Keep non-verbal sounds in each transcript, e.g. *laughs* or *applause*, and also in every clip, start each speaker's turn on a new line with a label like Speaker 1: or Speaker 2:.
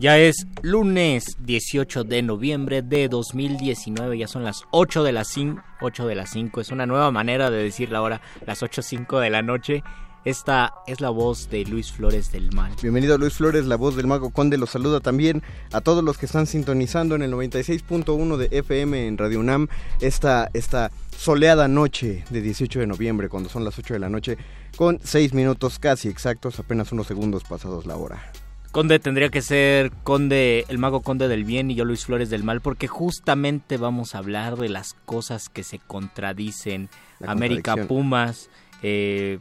Speaker 1: Ya es lunes 18 de noviembre de 2019, ya son las 8 de las 5, 8 de las 5, es una nueva manera de decir la hora, las 8.05 de la noche. Esta es la voz de Luis Flores del Mal.
Speaker 2: Bienvenido Luis Flores, la voz del Mago Conde. Los saluda también a todos los que están sintonizando en el 96.1 de FM en Radio UNAM. Esta, esta soleada noche de 18 de noviembre, cuando son las 8 de la noche, con 6 minutos casi exactos, apenas unos segundos pasados la hora.
Speaker 1: Conde tendría que ser Conde, el mago Conde del bien y yo Luis Flores del mal, porque justamente vamos a hablar de las cosas que se contradicen.
Speaker 2: La
Speaker 1: América. Pumas, eh,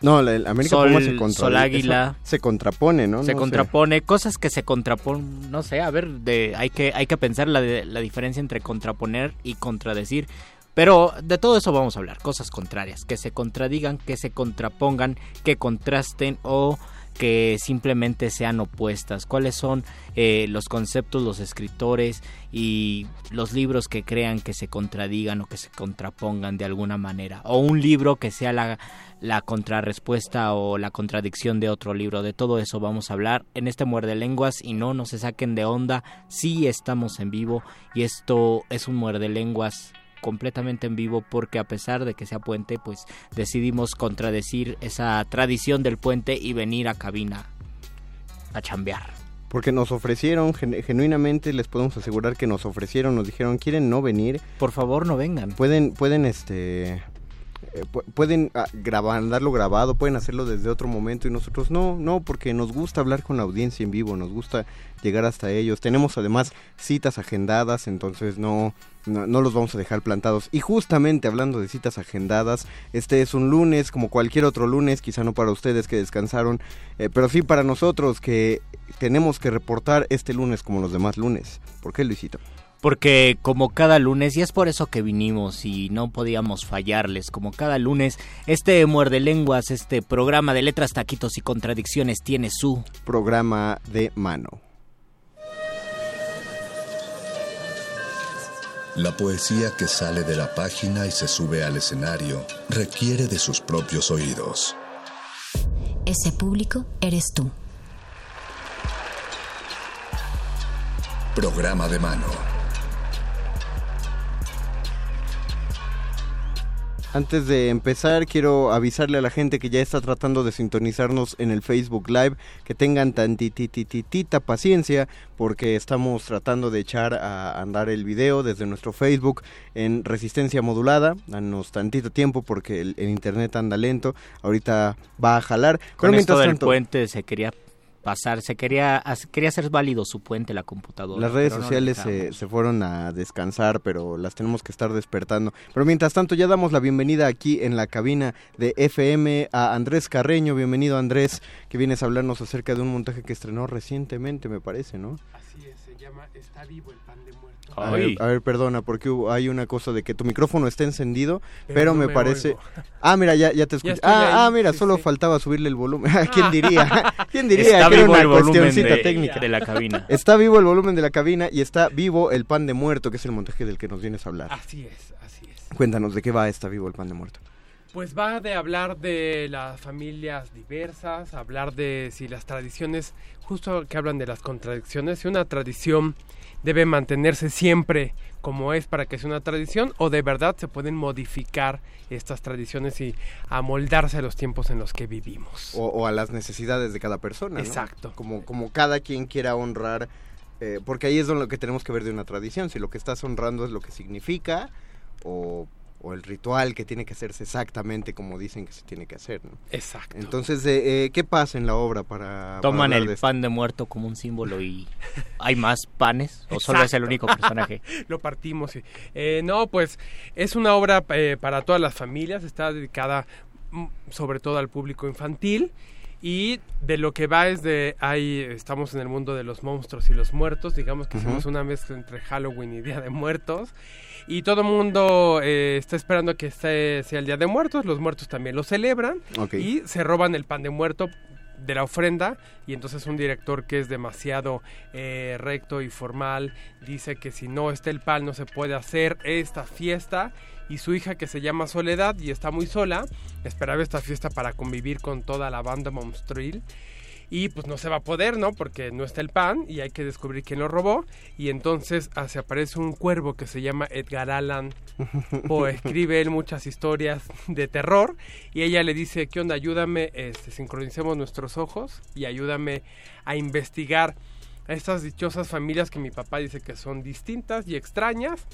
Speaker 2: No, el América
Speaker 1: Sol-
Speaker 2: Pumas se contra-
Speaker 1: Sol Águila.
Speaker 2: eso Se contrapone, ¿no?
Speaker 1: se
Speaker 2: No sé.
Speaker 1: contrapone, cosas que se contraponen, no sé, a ver, de, hay, que, hay que pensar la, de- la diferencia entre contraponer y contradecir. Pero de todo eso vamos a hablar, cosas contrarias, que se contradigan, que se contrapongan, que contrasten o que simplemente sean opuestas. ¿Cuáles son eh, los conceptos, los escritores y los libros que crean que se contradigan o que se contrapongan de alguna manera? O un libro que sea la, la contrarrespuesta o la contradicción de otro libro. De todo eso vamos a hablar en este muerde lenguas y no, no se saquen de onda. Sí estamos en vivo y esto es un muerde lenguas completamente en vivo porque a pesar de que sea puente pues decidimos contradecir esa tradición del puente y venir a cabina a chambear.
Speaker 2: Porque nos ofrecieron, gen- genuinamente les podemos asegurar que nos ofrecieron, nos dijeron, ¿quieren no venir?
Speaker 1: Por favor no vengan.
Speaker 2: Pueden, pueden, este... eh, pu- pueden ah, grabar, darlo grabado, pueden hacerlo desde otro momento y nosotros no, no, porque nos gusta hablar con la audiencia en vivo, nos gusta llegar hasta ellos. Tenemos además citas agendadas, entonces no, no, no los vamos a dejar plantados. Y justamente hablando de citas agendadas, este es un lunes como cualquier otro lunes, quizá no para ustedes que descansaron, eh, pero sí para nosotros que tenemos que reportar este lunes como los demás lunes. ¿Por qué, Luisito?
Speaker 1: Porque como cada lunes, y es por eso que vinimos y no podíamos fallarles, como cada lunes, este muerde lenguas, este programa de letras, taquitos y contradicciones tiene su
Speaker 2: Programa de mano.
Speaker 3: La poesía que sale de la página y se sube al escenario requiere de sus propios oídos.
Speaker 4: Ese público eres tú.
Speaker 3: Programa de mano.
Speaker 2: Antes de empezar, quiero avisarle a la gente que ya está tratando de sintonizarnos en el Facebook Live que tengan tantitititita paciencia porque estamos tratando de echar a andar el video desde nuestro Facebook en resistencia modulada. Danos tantito tiempo porque el, el internet anda lento. Ahorita va a jalar.
Speaker 1: Con
Speaker 2: Pero
Speaker 1: esto
Speaker 2: mientras
Speaker 1: del
Speaker 2: tanto,
Speaker 1: puente se quería pasar, se quería, quería hacer válido su puente la computadora.
Speaker 2: Las redes
Speaker 1: no
Speaker 2: sociales se, se fueron a descansar, pero las tenemos que estar despertando. Pero mientras tanto, ya damos la bienvenida aquí en la cabina de FM a Andrés Carreño. Bienvenido, Andrés, que vienes a hablarnos acerca de un montaje que estrenó recientemente, me parece, ¿no?
Speaker 5: Así es, se llama Está vivo el pan de muerto.
Speaker 2: A ver, a ver, perdona, porque hubo- hay una cosa de que tu micrófono está encendido, pero,
Speaker 5: Pero no
Speaker 2: me,
Speaker 5: me
Speaker 2: parece...
Speaker 5: oigo. *laughs*
Speaker 2: Ah, mira, ya, ya te escucho.
Speaker 5: estoy
Speaker 2: Ah, ah, mira,
Speaker 5: sí,
Speaker 2: solo
Speaker 5: sí.
Speaker 2: faltaba subirle el volumen. *laughs* ¿Quién diría? *laughs* ¿Quién diría
Speaker 1: Está
Speaker 2: que era
Speaker 1: vivo
Speaker 2: una
Speaker 1: el volumen
Speaker 2: cuestioncita
Speaker 1: de-
Speaker 2: técnica?
Speaker 1: de la cabina.
Speaker 2: Está vivo el volumen de la cabina y está vivo el pan de muerto, que es el montaje del que nos vienes a hablar.
Speaker 5: Así es, así es.
Speaker 2: Cuéntanos, ¿de qué va Está vivo el pan de muerto?
Speaker 5: Pues va de hablar de las familias diversas, hablar de si las tradiciones, justo que hablan de las contradicciones, si una tradición debe mantenerse siempre como es para que sea una tradición o de verdad se pueden modificar estas tradiciones y amoldarse a los tiempos en los que vivimos.
Speaker 2: O, o a las necesidades de cada persona, ¿no?
Speaker 5: Exacto.
Speaker 2: Como, como cada quien quiera honrar, eh, porque ahí es donde lo que tenemos que ver de una tradición, si lo que estás honrando es lo que significa o, o el ritual que tiene que hacerse exactamente como dicen que se tiene que hacer, ¿no?
Speaker 5: Exacto.
Speaker 2: Entonces, eh, eh, ¿qué pasa en la obra para...
Speaker 1: Toman el
Speaker 2: de
Speaker 1: pan de muerto como un símbolo y hay más panes o solo es el único personaje. *laughs*
Speaker 5: Lo partimos. sí. Eh, no, pues es una obra eh, para todas las familias, está dedicada mm, sobre todo al público infantil y de lo que va es de ahí estamos en el mundo de los monstruos y los muertos, digamos que hicimos una mezcla entre Halloween y Día de Muertos y todo el mundo eh, está esperando que este sea el Día de Muertos, los muertos también lo celebran y se roban el pan de muerto de la ofrenda y entonces un director que es demasiado eh, recto y formal dice que si no está el pan no se puede hacer esta fiesta y su hija que se llama Soledad y está muy sola esperaba esta fiesta para convivir con toda la banda monstruil y pues no se va a poder, ¿no? Porque no está el pan y hay que descubrir quién lo robó. Y entonces ah, se aparece un cuervo que se llama Edgar Allan Poe. *laughs* Escribe él muchas historias de terror y ella le dice, ¿qué onda? Ayúdame, este, sincronicemos nuestros ojos y ayúdame a investigar a estas dichosas familias que mi papá dice que son distintas y extrañas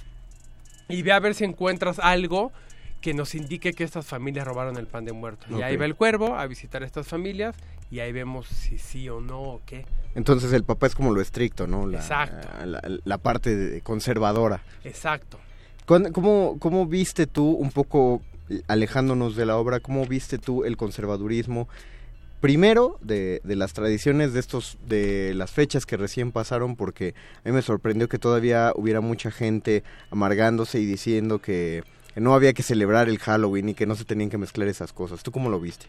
Speaker 5: y ve a ver si encuentras algo que nos indique que estas familias robaron el pan de muerto. Y ahí va el cuervo a visitar a estas familias y ahí vemos si sí o no o qué.
Speaker 2: Entonces el papá es como lo estricto, ¿no? La,
Speaker 5: Exacto.
Speaker 2: La, la parte conservadora.
Speaker 5: Exacto.
Speaker 2: ¿Cuán- ¿Cómo, ¿Cómo viste tú, un poco alejándonos de la obra, cómo viste tú el conservadurismo? Primero, de, de las tradiciones de estos, de las fechas que recién pasaron, porque a mí me sorprendió que todavía hubiera mucha gente amargándose y diciendo que, que no había que celebrar el Halloween y que no se tenían que mezclar esas cosas. ¿Tú cómo lo viste?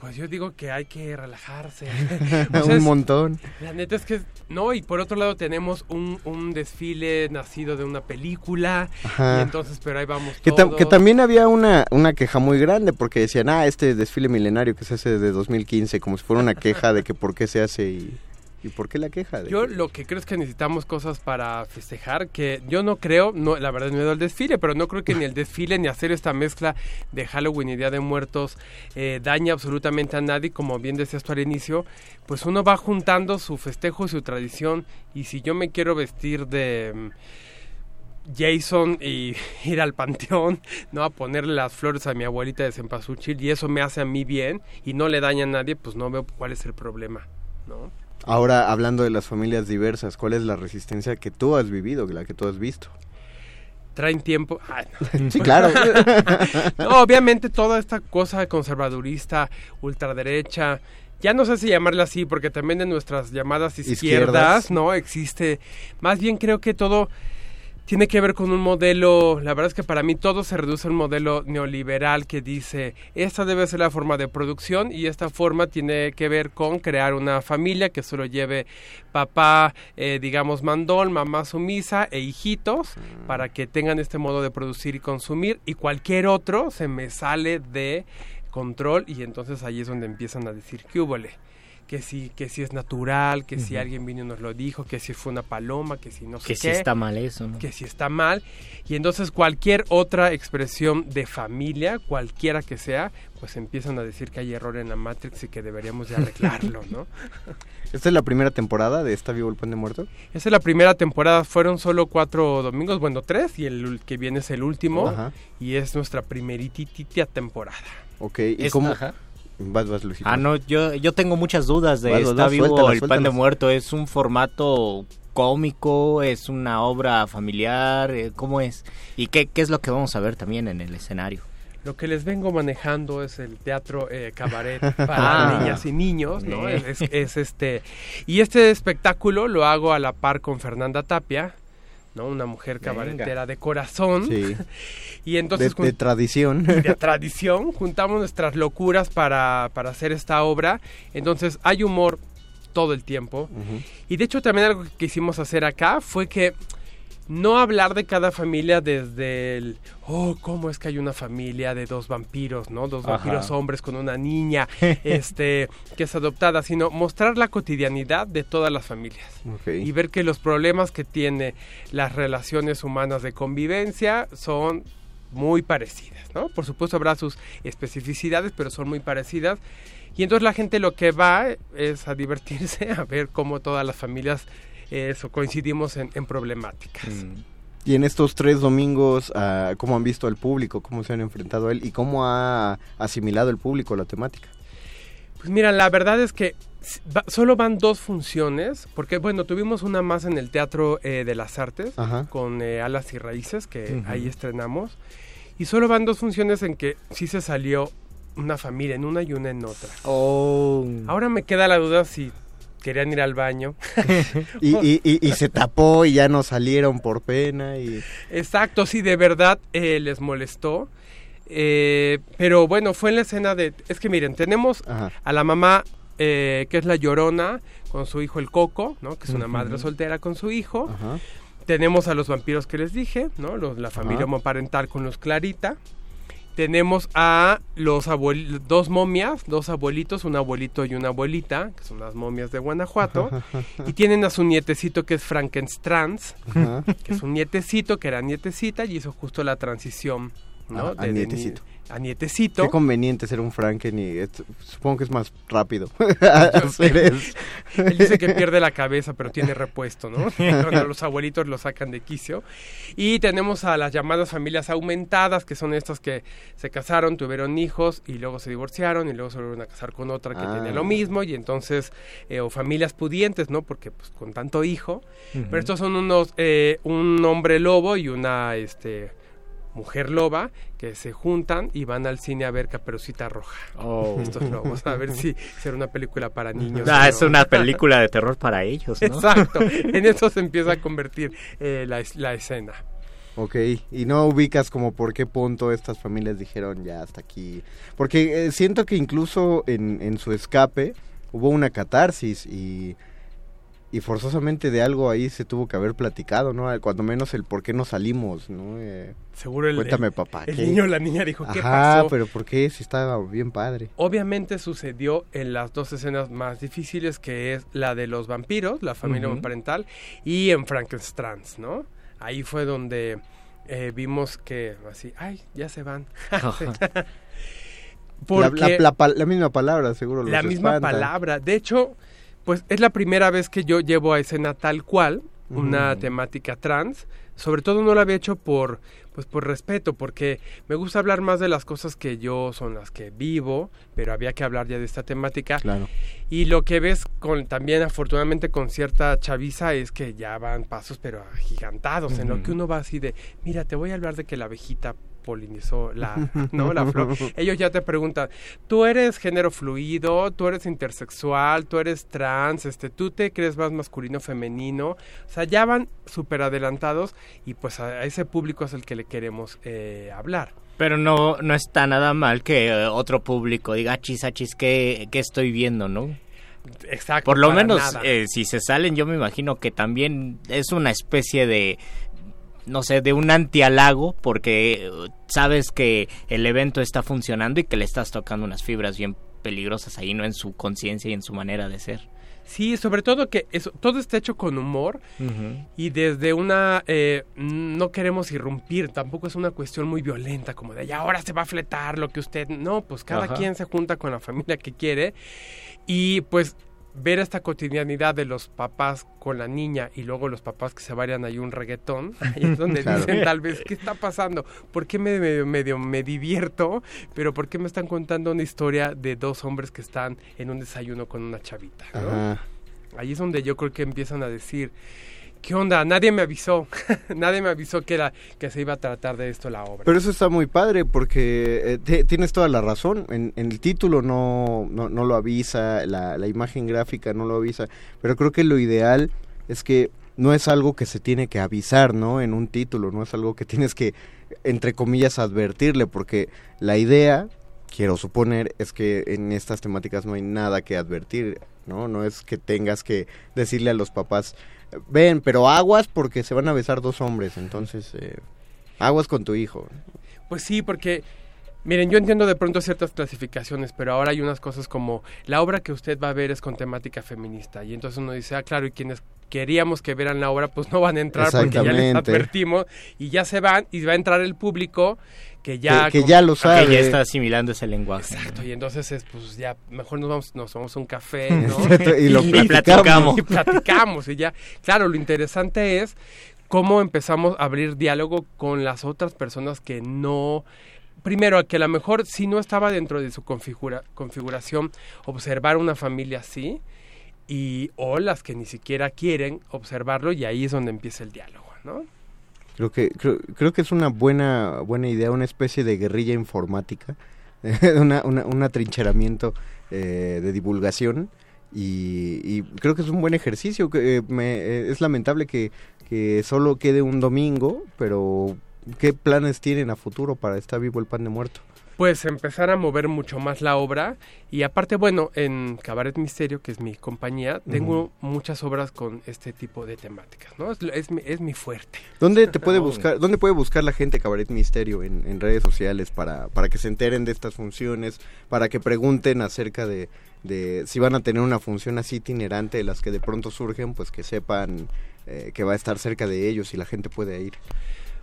Speaker 5: Pues yo digo que hay que relajarse. *laughs*
Speaker 2: Un
Speaker 5: O sea, es-
Speaker 2: montón.
Speaker 5: La neta es que no, y por otro lado tenemos un, un desfile nacido de una película,
Speaker 2: Ajá.
Speaker 5: y entonces, pero ahí vamos
Speaker 2: Que, que también había una, una queja muy grande porque decían, ah, este desfile milenario que se hace desde 2015, como si fuera una queja de que por qué se hace y, y por qué la queja. De
Speaker 5: Yo
Speaker 2: que-
Speaker 5: lo que creo es que necesitamos cosas para festejar, que yo no creo, no, la verdad no he al desfile, pero no creo que ni el *laughs* desfile ni hacer esta mezcla de Halloween y Día de Muertos eh, dañe absolutamente a nadie, como bien decías tú al inicio, pues uno va juntando su festejo y su tradición, y si yo me quiero vestir de... mm, Jason y *laughs* ir al panteón, *laughs* ¿no? A ponerle las flores a mi abuelita de Cempasúchil y eso me hace a mí bien y no le daña a nadie, pues no veo cuál es el problema, ¿no?
Speaker 2: Ahora, hablando de las familias diversas, ¿cuál es la resistencia que tú has vivido, la que tú has visto?
Speaker 5: Traen tiempo. Ay, no. *laughs*
Speaker 2: Sí, claro. *laughs*
Speaker 5: No, obviamente toda esta cosa conservadurista, ultraderecha, ya no sé si llamarla así, porque también en nuestras llamadas izquierdas,
Speaker 2: Izquierdas.
Speaker 5: ¿no? Existe, más bien creo que todo tiene que ver con un modelo, la verdad es que para mí todo se reduce a un modelo neoliberal que dice, esta debe ser la forma de producción y esta forma tiene que ver con crear una familia que solo lleve papá, eh, digamos, mandón, mamá sumisa e hijitos para que tengan este modo de producir y consumir y cualquier otro se me sale de control y entonces ahí es donde empiezan a decir que húbole que si, que si es natural, que si alguien vino y nos lo dijo, que si fue una paloma, que si no sé
Speaker 1: Que si
Speaker 5: qué
Speaker 1: está mal eso, ¿no?
Speaker 5: que si está mal y entonces cualquier otra expresión de familia, cualquiera que sea, pues empiezan a decir que hay error en la Matrix y que deberíamos de arreglarlo, ¿no? *laughs*
Speaker 2: ¿Esta es la primera temporada de Está vivo el pan de muerto?
Speaker 5: Esa es la primera temporada, fueron solo cuatro domingos, bueno, tres, y el que viene es el último,
Speaker 2: Ajá.
Speaker 5: y es nuestra primeritita temporada.
Speaker 2: Ok, ¿y
Speaker 1: Es-
Speaker 2: cómo,
Speaker 1: ajá.
Speaker 2: Vas, vas, Luisito.
Speaker 1: Ah, no, yo, yo tengo muchas dudas de
Speaker 2: Vas,
Speaker 1: Está
Speaker 2: vas,
Speaker 1: vivo el pan de muerto. ¿Es un formato cómico? ¿Es una obra familiar? Eh, ¿Cómo es? ¿Y qué, qué es lo que vamos a ver también en el escenario?
Speaker 5: Lo que les vengo manejando es el teatro eh, cabaret *laughs* para
Speaker 1: Ah.
Speaker 5: niñas y niños, ¿no? Es este y este espectáculo lo hago a la par con Fernanda Tapia, ¿no? Una mujer
Speaker 1: Venga.
Speaker 5: cabaretera de corazón.
Speaker 2: Sí, *laughs*
Speaker 5: Y entonces
Speaker 2: de tradición. *laughs*
Speaker 5: de tradición, juntamos nuestras locuras para, para hacer esta obra. Entonces hay humor todo el tiempo. Y de hecho también algo que quisimos hacer acá fue que no hablar de cada familia desde el, oh, ¿cómo es que hay una familia de dos vampiros, ¿no? Dos
Speaker 1: Ajá.
Speaker 5: vampiros hombres con una niña, *laughs* este, que es adoptada, sino mostrar la cotidianidad de todas las familias. Y ver que los problemas que tiene las relaciones humanas de convivencia son muy parecidas, ¿no? Por supuesto habrá sus especificidades, pero son muy parecidas. Y entonces la gente lo que va es a divertirse, *laughs* a ver cómo todas las familias eso, coincidimos en, en problemáticas.
Speaker 2: Y en estos tres domingos, ah, ¿cómo han visto al público? ¿Cómo se han enfrentado a él? ¿Y cómo ha asimilado el público la temática?
Speaker 5: Pues mira, la verdad es que solo van dos funciones, porque bueno, tuvimos una más en el Teatro eh, de las Artes,
Speaker 2: Ajá.
Speaker 5: con eh, Alas y Raíces, que ahí estrenamos, y solo van dos funciones en que sí se salió una familia en una y una en otra.
Speaker 1: Oh.
Speaker 5: Ahora me queda la duda si querían ir al baño. *laughs*
Speaker 2: Y, y, y, y se tapó y ya no salieron por pena. y
Speaker 5: Exacto, si de verdad eh, les molestó. Eh, pero bueno, fue en la escena de... Es que miren, tenemos
Speaker 2: Ajá.
Speaker 5: a la mamá eh, que es la llorona con su hijo el Coco, ¿no? Que es una madre soltera con su hijo.
Speaker 2: Ajá.
Speaker 5: Tenemos a los vampiros que les dije, ¿no? Los, la familia homoparental con los Clarita. Tenemos a los abuel- dos momias, dos abuelitos, un abuelito y una abuelita, que son las momias de Guanajuato. *laughs* y tienen a su nietecito que es Frankenstein,
Speaker 2: Ajá.
Speaker 5: que es un nietecito que era nietecita y hizo justo la transición, ¿no?
Speaker 2: Ah, a
Speaker 5: De- de ni-
Speaker 2: nietecito.
Speaker 5: A nietecito.
Speaker 2: Qué conveniente ser un Franken y esto- supongo que es más rápido. *laughs* *laughs*
Speaker 5: Él dice que pierde la cabeza, pero tiene repuesto, ¿no? *laughs* Cuando los abuelitos lo sacan de quicio. Y tenemos a las llamadas familias aumentadas, que son estas que se casaron, tuvieron hijos y luego se divorciaron y luego se volvieron a casar con otra que
Speaker 2: Ah.
Speaker 5: tiene lo mismo y entonces, eh, o familias pudientes, ¿no? Porque pues con tanto hijo. Pero estos son unos, eh, un hombre lobo y una, este, mujer loba que se juntan y van al cine a ver Caperucita Roja.
Speaker 1: Oh.
Speaker 5: Estos lobos, a ver si será una película para niños.
Speaker 1: Ah,
Speaker 5: o
Speaker 1: es
Speaker 5: no.
Speaker 1: una película de terror para ellos, ¿no?
Speaker 5: Exacto, en eso se empieza a convertir eh, la, la escena.
Speaker 2: Ok, y no ubicas como por qué punto estas familias dijeron ya hasta aquí. Porque eh, siento que incluso en, en su escape hubo una catarsis y, y forzosamente de algo ahí se tuvo que haber platicado, ¿no? Cuando menos el por qué no salimos, ¿no? Eh,
Speaker 5: Seguro el,
Speaker 2: Cuéntame,
Speaker 5: el-
Speaker 2: papá,
Speaker 5: el niño o la niña dijo, ¿qué
Speaker 2: Ajá,
Speaker 5: pasó?
Speaker 2: pero ¿por qué? Si estaba bien padre.
Speaker 5: Obviamente sucedió en las dos escenas más difíciles, que es la de los vampiros, la familia parental, y en Frankenstein, ¿no? Ahí fue donde eh, vimos que así, ay, ya se van. *laughs*
Speaker 2: La,
Speaker 5: Porque
Speaker 2: la- la pa- la misma palabra, seguro.
Speaker 5: la misma
Speaker 2: espanta.
Speaker 5: palabra. De hecho, pues es la primera vez que yo llevo a escena tal cual una temática trans. Sobre todo no lo había hecho por pues por respeto, porque me gusta hablar más de las cosas que yo son las que vivo, pero había que hablar ya de esta temática.
Speaker 2: Claro.
Speaker 5: Y lo que ves con también afortunadamente con cierta chaviza es que ya van pasos pero agigantados, en lo que uno va así de, mira, te voy a hablar de que la abejita polinizó la, *laughs* ¿no? la flor. Ellos ya te preguntan, tú eres género fluido, tú eres intersexual, tú eres trans, este, tú te crees más masculino femenino, o sea, ya van súper adelantados y pues a, a ese público es el que le queremos eh, hablar.
Speaker 1: Pero no, no está nada mal que eh, otro público diga, "Ah, chis, achis, ¿qué, ¿qué estoy viendo, no?
Speaker 5: Exacto.
Speaker 1: Por lo menos, eh, si se salen, yo me imagino que también es una especie de, no sé, de un antialago, porque eh, sabes que el evento está funcionando y que le estás tocando unas fibras bien peligrosas ahí, ¿no? En su conciencia y en su manera de ser.
Speaker 5: Sí, sobre todo que eso, todo está hecho con humor y desde una eh, no queremos irrumpir, tampoco es una cuestión muy violenta como de "Y ahora se va a fletar lo que usted, no, pues cada
Speaker 1: Ajá.
Speaker 5: quien se junta con la familia que quiere y pues ver esta cotidianidad de los papás con la niña y luego los papás que se vayan ahí un reggaetón, *laughs* ahí es donde
Speaker 2: Claro.
Speaker 5: dicen tal vez, ¿qué está pasando? ¿Por qué me, medio, me divierto? Pero ¿por qué me están contando una historia de dos hombres que están en un desayuno con una chavita? ¿no? Ahí es donde yo creo que empiezan a decir, ¿qué onda? Nadie me avisó, *laughs* nadie me avisó que, era, que se iba a tratar de esto la obra.
Speaker 2: Pero eso está muy padre porque eh, tienes toda la razón. En, en el título no, no, no lo avisa, la, la imagen gráfica no lo avisa. Pero creo que lo ideal es que no es algo que se tiene que avisar, ¿no? En un título, no es algo que *laughs* tienes que, entre comillas, advertirle, porque la idea, quiero suponer, es que en estas temáticas no hay nada que advertir, ¿no? No es que tengas que decirle a los papás, ven, pero aguas porque se van a besar dos hombres, entonces... eh, Aguas con tu hijo.
Speaker 5: Pues sí, porque miren, yo entiendo de pronto ciertas clasificaciones, pero ahora hay unas cosas como la obra que usted va a ver es con temática feminista y entonces uno dice, ah, claro, y quienes queríamos que vieran la obra pues no van a entrar porque ya les advertimos y ya se van y va a entrar el público que ya
Speaker 2: que, que ya lo
Speaker 1: Que
Speaker 2: sabe.
Speaker 1: ya está asimilando ese lenguaje.
Speaker 5: Exacto, y entonces es pues ya mejor nos vamos nos tomamos un café, *laughs* ¿no?
Speaker 2: y lo
Speaker 1: Y
Speaker 2: platicamos.
Speaker 5: y platicamos y ya. Claro, lo interesante es cómo empezamos a abrir diálogo con las otras personas que no primero que a lo mejor si no estaba dentro de su configura- configuración observar una familia así y o las que ni siquiera quieren observarlo y ahí es donde empieza el diálogo, ¿no?
Speaker 2: Creo que creo, creo que es una buena buena idea, una especie de guerrilla informática, *laughs* una, una- un atrincheramiento eh, de divulgación y, y creo que es un buen ejercicio. Que, eh, me- eh, es lamentable que, que solo quede un domingo, pero ¿qué planes tienen a futuro para estar vivo el pan de muerto?
Speaker 5: Pues empezar a mover mucho más la obra y aparte bueno en Cabaret Misterio que es mi compañía tengo muchas obras con este tipo de temáticas no es, es mi, es mi fuerte
Speaker 2: ¿Dónde te puede *laughs*
Speaker 1: Oh.
Speaker 2: buscar, dónde puede buscar la gente Cabaret Misterio en, en redes sociales para, para que se enteren de estas funciones, para que pregunten acerca de, de si van a tener una función así itinerante de las que de pronto surgen, pues que sepan eh, que va a estar cerca de ellos y la gente puede ir.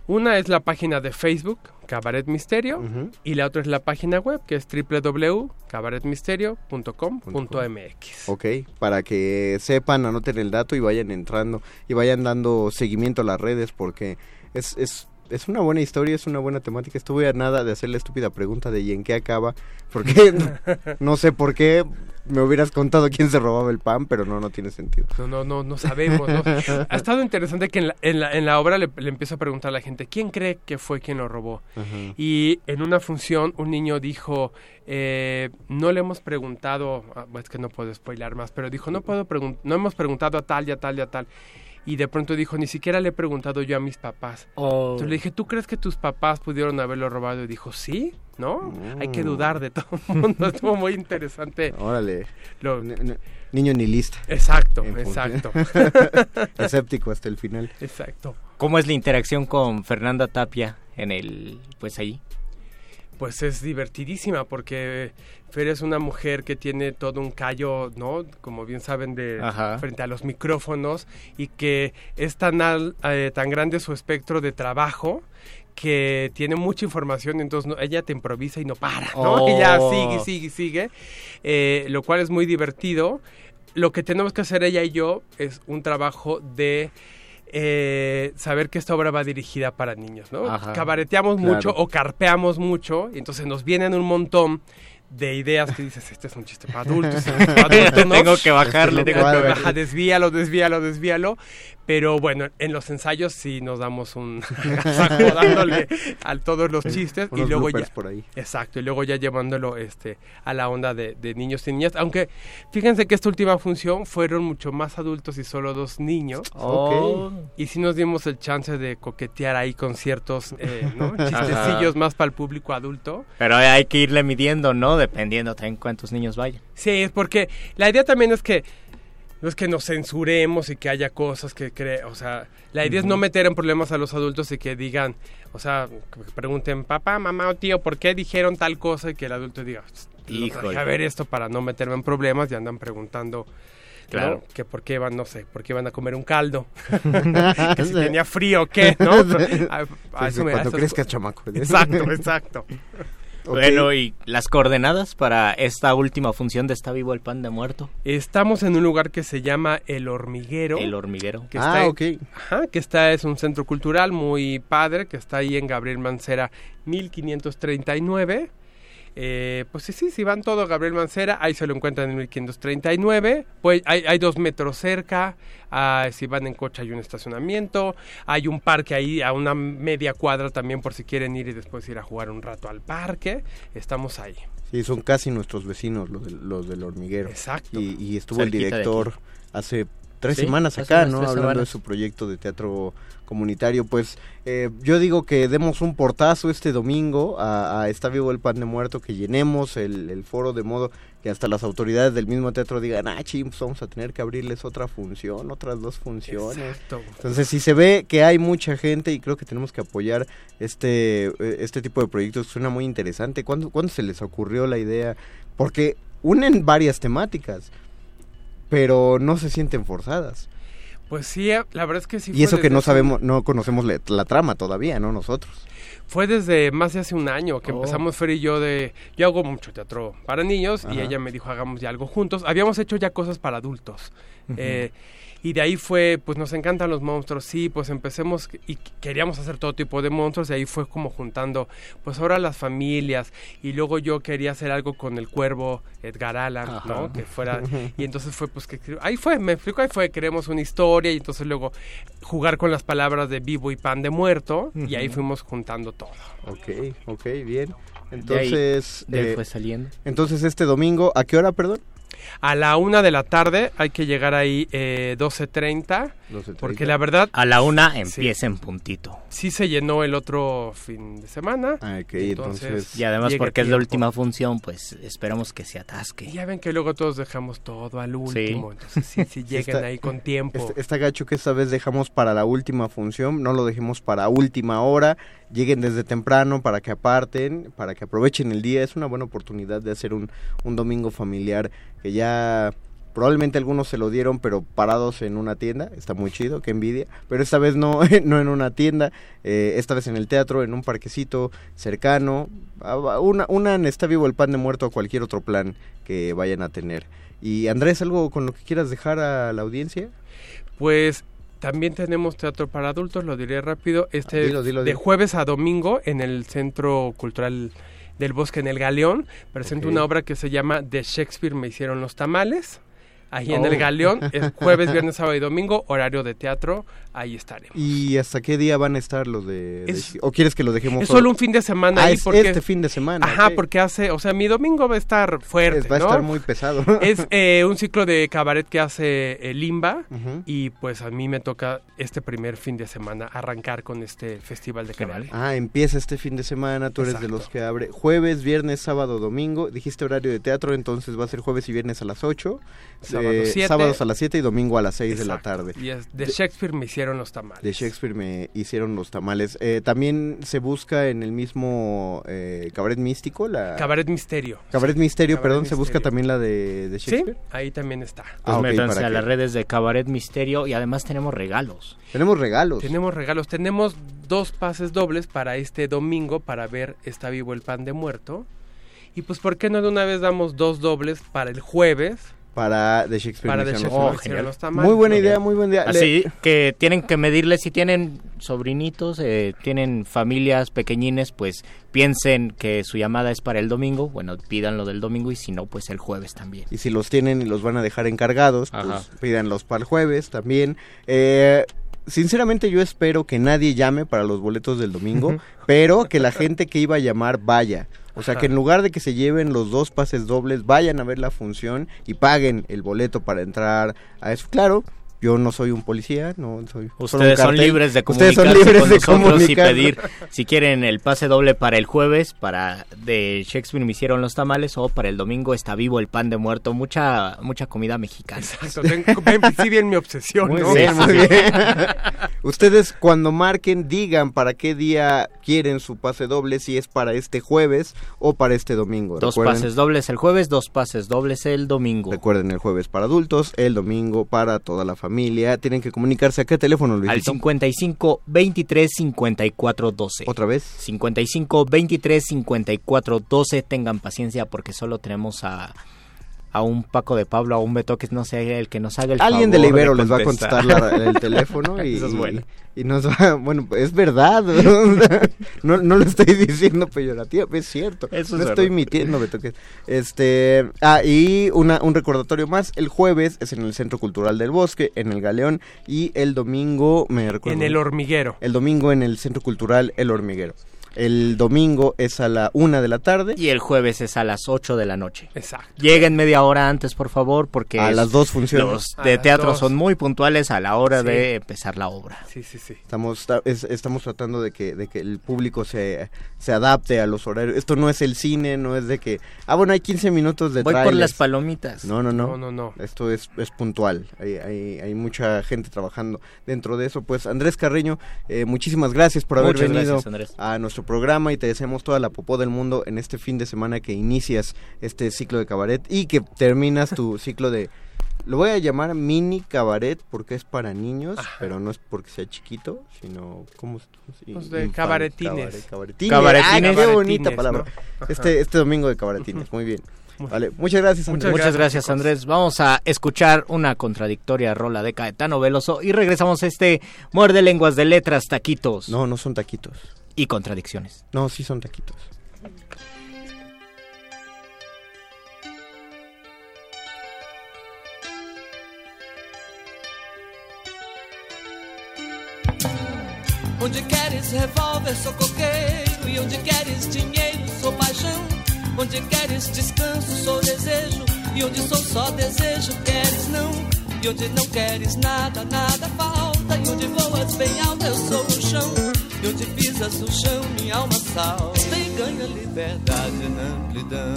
Speaker 5: Una es la página de Facebook Cabaret Misterio y la otra es la página web que es www.cabaretmisterio.com.mx
Speaker 2: Ok, para que sepan, anoten el dato y vayan entrando y vayan dando seguimiento a las redes porque es, es, es una buena historia, es una buena temática. Estuve a nada de hacer la estúpida pregunta de ¿y en qué acaba? Porque *laughs* no sé por qué me hubieras contado quién se robaba el pan, pero no, no tiene sentido.
Speaker 5: No, no, no, no sabemos. ¿no? *laughs* Ha estado interesante que en la, en la, en la obra le, le empiezo a preguntar a la gente, ¿quién cree que fue quien lo robó? Y en una función un niño dijo, eh, no le hemos preguntado, ah, es que no puedo spoilar más, pero dijo, no puedo no hemos preguntado a tal y a tal y a tal. Y de pronto dijo, ni siquiera le he preguntado yo a mis papás.
Speaker 1: Oh.
Speaker 5: Entonces le dije, ¿tú crees que tus papás pudieron haberlo robado? Y dijo, sí, ¿no? Hay que dudar de todo el mundo. *laughs* Estuvo muy interesante.
Speaker 2: Órale,
Speaker 5: Lo-
Speaker 2: niño ni lista,
Speaker 5: exacto,
Speaker 2: En
Speaker 5: exacto, *laughs*
Speaker 2: escéptico hasta el final.
Speaker 5: exacto.
Speaker 1: ¿Cómo es la interacción con Fernanda Tapia en el, pues ahí?
Speaker 5: Pues es divertidísima porque Fer es una mujer que tiene todo un callo, ¿no? Como bien saben, de
Speaker 1: Ajá.
Speaker 5: frente a los micrófonos y que es tan, al- eh, tan grande su espectro de trabajo que tiene mucha información, entonces no- ella te improvisa y no para, ¿no?
Speaker 1: Oh.
Speaker 5: Ella sigue, sigue, sigue, eh, lo cual es muy divertido. Lo que tenemos que hacer ella y yo es un trabajo de eh, saber que esta obra va dirigida para niños, ¿no?
Speaker 1: Ajá.
Speaker 5: Cabareteamos
Speaker 2: Claro.
Speaker 5: mucho o carpeamos mucho, y entonces nos vienen un montón de ideas que dices, este es un chiste para adultos, este es para *laughs* adultos, ¿no?
Speaker 1: tengo que bajarle,
Speaker 2: Este
Speaker 1: tengo que.
Speaker 5: Ajá, desvíalo, desvíalo, desvíalo. Pero bueno, en los ensayos sí nos damos un *laughs* dándole a todos los chistes y luego ya.
Speaker 2: por ahí.
Speaker 5: Exacto, y luego ya llevándolo este a la onda de, de niños y niñas. Aunque fíjense que esta última función fueron mucho más adultos y solo dos niños.
Speaker 1: Oh.
Speaker 5: Y sí nos dimos el chance de coquetear ahí con ciertos eh, ¿no? *laughs* chistecillos más para el público adulto.
Speaker 1: Pero hay que irle midiendo, ¿no? Dependiendo también cuántos niños vayan.
Speaker 5: Sí, es porque la idea también es que no es que nos censuremos y que haya cosas que cree, o sea, la idea es no meter en problemas a los adultos y que digan, o sea, que pregunten, papá, mamá o tío, ¿por qué dijeron tal cosa? Y que el adulto diga,
Speaker 1: Híjole.
Speaker 5: a ver esto para no meterme en problemas y andan preguntando, ¿no?
Speaker 1: Claro.
Speaker 5: que por qué van, no sé, por qué van a comer un caldo, *laughs* que si tenía frío o qué, ¿no? *laughs* A- a
Speaker 2: Sí,
Speaker 5: eso
Speaker 2: sí,
Speaker 5: me-
Speaker 2: cuando
Speaker 5: co-
Speaker 2: chamaco.
Speaker 5: Exacto, exacto. *laughs*
Speaker 1: Bueno, ¿y las coordenadas para esta última función de Está vivo el pan de muerto?
Speaker 5: Estamos en un lugar que se llama El Hormiguero.
Speaker 1: El hormiguero.
Speaker 5: que
Speaker 2: ah,
Speaker 5: está,
Speaker 2: ok.
Speaker 5: Ajá, que está, es un centro cultural muy padre, que está ahí en Gabriel Mancera 1539. Eh, pues sí, sí, si van todo Gabriel Mancera, ahí se lo encuentran en 1539. Pues hay, hay dos metros cerca, ah, si van en coche hay un estacionamiento, hay un parque ahí a una media cuadra también por si quieren ir y después ir a jugar un rato al parque. Estamos ahí.
Speaker 2: Sí, son casi nuestros vecinos los, del- los del hormiguero.
Speaker 5: Exacto.
Speaker 2: Y, y estuvo el
Speaker 1: Cerquita de
Speaker 2: director hace tres
Speaker 1: Sí,
Speaker 2: semanas acá, ¿no? Hablando de su proyecto de teatro comunitario. Pues eh, yo digo que demos un portazo este domingo a, a Está Vivo el Pan de Muerto, que llenemos el, el foro de modo que hasta las autoridades del mismo teatro digan, ah, ching, pues vamos a tener que abrirles otra función, otras dos funciones.
Speaker 5: Exacto.
Speaker 2: Entonces, si se ve que hay mucha gente y creo que tenemos que apoyar este, eh, este tipo de proyectos, suena muy interesante. ¿Cuándo, ¿Cuándo se les ocurrió la idea? Porque unen varias temáticas, pero no se sienten forzadas.
Speaker 5: Pues sí, eh, la verdad es que sí.
Speaker 2: y
Speaker 5: fue
Speaker 2: eso que no sabemos, no conocemos la, la trama todavía, ¿no? Nosotros.
Speaker 5: Fue desde más de hace un año que
Speaker 1: Oh.
Speaker 5: empezamos Fer y yo de... Yo hago mucho teatro para niños y ella me dijo hagamos ya algo juntos. Habíamos hecho ya cosas para adultos. Eh, y de ahí fue, pues nos encantan los monstruos, sí, pues empecemos y queríamos hacer todo tipo de monstruos y ahí fue como juntando, pues ahora las familias y luego yo quería hacer algo con el cuervo Edgar Allan,
Speaker 1: Ajá.
Speaker 5: ¿no? Que fuera, *laughs* y entonces fue pues que, ahí fue, me explico, ahí fue, queremos una historia y entonces luego jugar con las palabras de vivo y pan de muerto y ahí fuimos juntando todo.
Speaker 2: Ok, ok, bien.
Speaker 1: De ahí-
Speaker 2: Entonces,
Speaker 1: De ahí
Speaker 2: eh,
Speaker 1: fue saliendo.
Speaker 2: entonces este domingo, ¿a qué hora, perdón?
Speaker 5: A la una de la tarde hay que llegar ahí eh, 12.30 porque la verdad
Speaker 1: A la una
Speaker 5: Sí.
Speaker 1: empieza en puntito.
Speaker 5: sí se llenó el otro fin de semana.
Speaker 2: Ah, ok, entonces...
Speaker 1: Y además porque es la última función, pues esperamos que se atasque.
Speaker 5: Y ya ven que luego todos dejamos todo al último, entonces sí, *laughs* sí lleguen
Speaker 2: Está-
Speaker 5: ahí con tiempo.
Speaker 2: Este- Está gacho que esta vez dejamos para la última función, no lo dejemos para última hora, lleguen desde temprano para que aparten, para que aprovechen el día, es una buena oportunidad de hacer un, un domingo familiar que ya probablemente algunos se lo dieron pero parados en una tienda, está muy chido, qué envidia, pero esta vez no, *laughs* no en una tienda, eh, esta vez en el teatro, en un parquecito cercano, una, una está vivo el pan de muerto a cualquier otro plan que vayan a tener. Y Andrés, ¿algo con lo que quieras dejar a la audiencia?
Speaker 5: Pues también tenemos teatro para adultos, lo diré rápido, este
Speaker 2: dilo, dilo,
Speaker 5: de jueves a domingo en el Centro Cultural del Bosque en el Galeón, presento una obra que se llama De Shakespeare me hicieron los tamales. Ahí en
Speaker 2: Oh.
Speaker 5: el Galeón, es *laughs* jueves, viernes, sábado y domingo, horario de teatro, ahí estaremos.
Speaker 2: ¿Y hasta qué día van a estar los de...? de-
Speaker 5: Es-
Speaker 2: ¿O quieres que lo dejemos
Speaker 5: Es solo un fin de semana
Speaker 2: Ah,
Speaker 5: ahí
Speaker 2: es
Speaker 5: porque
Speaker 2: este fin de semana.
Speaker 5: Ajá, porque hace, o sea, mi domingo va a estar fuerte,
Speaker 2: Es- va a
Speaker 5: ¿no?
Speaker 2: estar muy pesado. *laughs*
Speaker 5: Es eh, un ciclo de cabaret que hace el Limba
Speaker 2: Ujú.
Speaker 5: y pues a mí me toca este primer fin de semana arrancar con este festival de cabaret.
Speaker 2: Ah, empieza este fin de semana, tú eres de los que abre jueves, viernes, sábado, domingo. Dijiste horario de teatro, entonces va a ser jueves y viernes a las 8.
Speaker 5: Sábado
Speaker 2: eh,
Speaker 5: siete.
Speaker 2: sábados a las 7 y domingo a las 6 de la tarde.
Speaker 5: Y es de Shakespeare me hicieron los tamales.
Speaker 2: De Shakespeare me hicieron los tamales. Eh, también se busca en el mismo eh, cabaret místico, la...
Speaker 5: Cabaret Misterio.
Speaker 2: Cabaret Misterio,
Speaker 5: Cabaret
Speaker 2: perdón, se busca tamén la de, de
Speaker 5: Sí,
Speaker 2: Shakespeare.
Speaker 5: ahí también está.
Speaker 2: Ah,
Speaker 1: Pues
Speaker 2: ok,
Speaker 1: métanse
Speaker 2: para
Speaker 1: a las redes de Cabaret Misterio y además tenemos regalos.
Speaker 2: Tenemos regalos.
Speaker 5: Tenemos regalos, tenemos dos pases dobles para este domingo para ver Está vivo el pan de muerto. Y pues, ¿por qué no de una vez damos dos dobles para el jueves?
Speaker 2: Para de Shakespeare.
Speaker 5: Para
Speaker 2: hicieron
Speaker 5: Shakespeare
Speaker 1: Oh,
Speaker 5: los.
Speaker 2: Muy buena idea, muy buena idea. Le-
Speaker 1: Así que tienen que medirle si tienen sobrinitos, eh, tienen familias pequeñines, pues piensen que su llamada es para el domingo, bueno, pídanlo del domingo y si no, pues el jueves también.
Speaker 2: Y si los tienen y los van a dejar encargados, pues
Speaker 1: Ajá.
Speaker 2: pídanlos para el jueves también. Eh, sinceramente yo espero que nadie llame para los boletos del domingo, pero que la gente que iba a llamar vaya. O sea, que en lugar de que se lleven los dos pases dobles, vayan a ver la función y paguen el boleto para entrar a eso. Claro, yo no soy un policía, no soy...
Speaker 1: Ustedes son libres de
Speaker 2: Ustedes
Speaker 1: comunicarse
Speaker 2: son libres
Speaker 1: con
Speaker 2: de
Speaker 1: nosotros y pedir si quieren el pase doble para el jueves, para de Shakespeare me hicieron los tamales o para el domingo está vivo el pan de muerto, mucha mucha comida mexicana.
Speaker 5: Exacto, sí bien mi obsesión,
Speaker 2: Muy
Speaker 5: ¿no?
Speaker 2: bien, muy bien. *laughs* Ustedes cuando marquen digan para qué día quieren su pase doble, si es para este jueves o para este domingo.
Speaker 1: Dos pases dobles el jueves, dos pases dobles el domingo.
Speaker 2: Recuerden, el jueves para adultos, el domingo para toda la familia. Tienen que comunicarse a qué teléfono, Luis.
Speaker 1: Al 55 23 54 12.
Speaker 2: ¿Otra vez?
Speaker 1: 55 23 54 12. Tengan paciencia porque solo tenemos a a un Paco de Pablo, a un Beto que no sea el que nos haga el
Speaker 2: Alguien
Speaker 1: de
Speaker 2: la Ibero les va a contestar el *laughs* teléfono y,
Speaker 1: Eso es bueno.
Speaker 2: y, nos va, bueno, es verdad, no, *laughs* *laughs* no lo estoy diciendo peyorativo, es cierto,
Speaker 1: Eso
Speaker 2: no
Speaker 1: es
Speaker 2: estoy
Speaker 1: verdad.
Speaker 2: mintiendo, Beto. Que, este, ah, y una, un recordatorio más, el jueves es en el Centro Cultural del Bosque, en el Galeón, y el domingo, me recuerdo.
Speaker 5: En el hormiguero.
Speaker 2: El domingo en el Centro Cultural El Hormiguero. El domingo es a la una de la tarde.
Speaker 1: Y el jueves es a las 8 de la noche.
Speaker 5: Exacto.
Speaker 1: Lleguen media hora antes, por favor, porque
Speaker 2: A
Speaker 1: es-
Speaker 2: las dos funciones.
Speaker 1: los de teatro
Speaker 5: dos.
Speaker 1: son muy puntuales a la hora
Speaker 5: Sí.
Speaker 1: de empezar la obra.
Speaker 5: Sí, sí, sí.
Speaker 2: Estamos, ta- es- estamos tratando de que, de que el público se, se adapte a los horarios. Esto no es el cine, no es de que, ah, bueno, hay 15 minutos de
Speaker 1: Voy por las palomitas.
Speaker 2: No, no, no.
Speaker 5: No, no, no.
Speaker 2: Esto es, es puntual. Hay, hay, hay mucha gente trabajando dentro de eso. Pues Andrés Carreño, eh, muchísimas gracias por haber
Speaker 1: Muchas
Speaker 2: venido
Speaker 1: gracias,
Speaker 2: a nuestro programa y te deseamos toda la popó del mundo en este fin de semana que inicias este ciclo de cabaret y que terminas tu *laughs* ciclo de... Lo voy a llamar mini cabaret porque es para niños, pero no es porque sea chiquito, sino como
Speaker 5: Pues de cabaretines.
Speaker 2: cabaretines.
Speaker 1: Cabaretines.
Speaker 2: Ah, qué bonita palabra.
Speaker 5: ¿no?
Speaker 2: Este este domingo de cabaretines, muy bien. *laughs* Vale, muchas gracias. Andrés.
Speaker 5: Muchas
Speaker 1: Muchas
Speaker 5: gracias.
Speaker 1: Andrés. Vamos a escuchar una contradictoria rola de Caetano Veloso y regresamos a este muerde lenguas de letras, taquitos
Speaker 2: No, no son taquitos.
Speaker 1: Y contradicciones.
Speaker 2: No, sí son taquitos.
Speaker 6: Onde queres revólver, sou coqueiro. E onde queres dinheiro, sou paixão. Onde queres descanso, sou desejo. E onde sou só desejo, queres não. E onde não queres nada, nada falta. E onde voas bem alto, eu sou o chão. E onde pisas o chão, minha alma salta. E ganha liberdade na amplidão.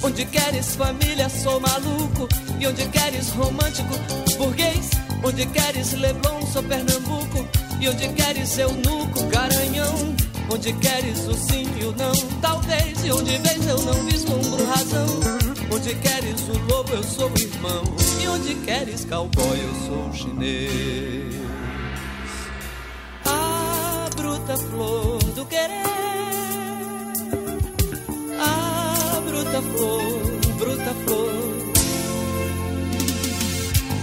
Speaker 6: Onde queres família, sou maluco. E onde queres romântico, burguês. Onde queres Leblon, sou Pernambuco. E onde queres eunuco, garanhão. Onde queres o sim e o não, talvez. E onde vês eu não vislumbro razão. Onde queres o lobo, eu sou o irmão. E onde queres cowboy, eu sou o chinês. Bruta flor do querer. Ah, bruta flor, bruta flor.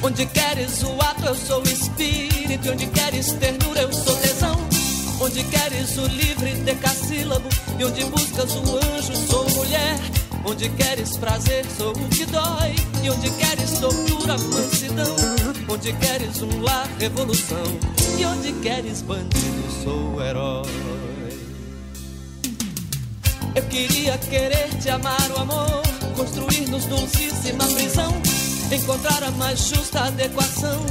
Speaker 6: Onde queres o ato, eu sou o espírito. Onde queres ternura, eu sou tesão. Onde queres o livre decassílabo. E onde buscas o anjo, sou mulher. Onde queres prazer, sou o que dói. E onde queres tortura, mansidão. Onde queres um lar, revolução. E onde queres bandido, sou o herói. Eu queria querer te amar o amor, construir-nos dulcíssima prisão, encontrar a mais justa adequação,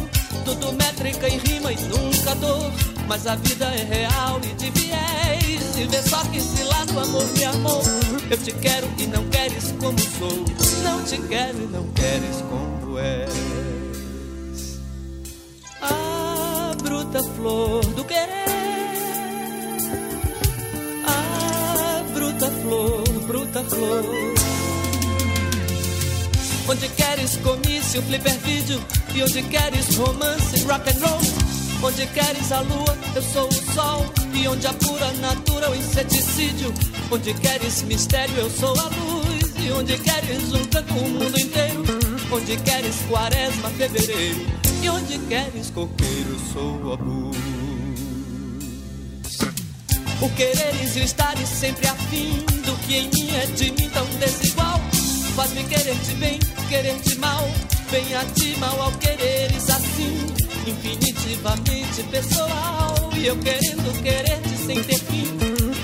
Speaker 6: tudo métrica e rima e nunca dor. Mas a vida é real e de viés, e vê só que esse lado amor me amou. Eu te quero e não queres como sou, não te quero e não queres como és. A bruta flor do querer. Ah, bruta flor, bruta flor. Onde queres comício, flipper vídeo E onde queres romance, rock and roll Onde queres a lua, eu sou o sol. E onde a pura natura, o inseticídio. Onde queres mistério, eu sou a luz. E onde queres um canto, o mundo inteiro. Onde queres quaresma, fevereiro. E onde queres coqueiro, sou a luz. O quereres e o estares sempre afim do que em mim é de mim tão desigual. Faz-me querer-te bem, querer-te mal, bem a ti, mal ao quereres assim, infinitivamente pessoal. E eu querendo querer-te sem ter fim,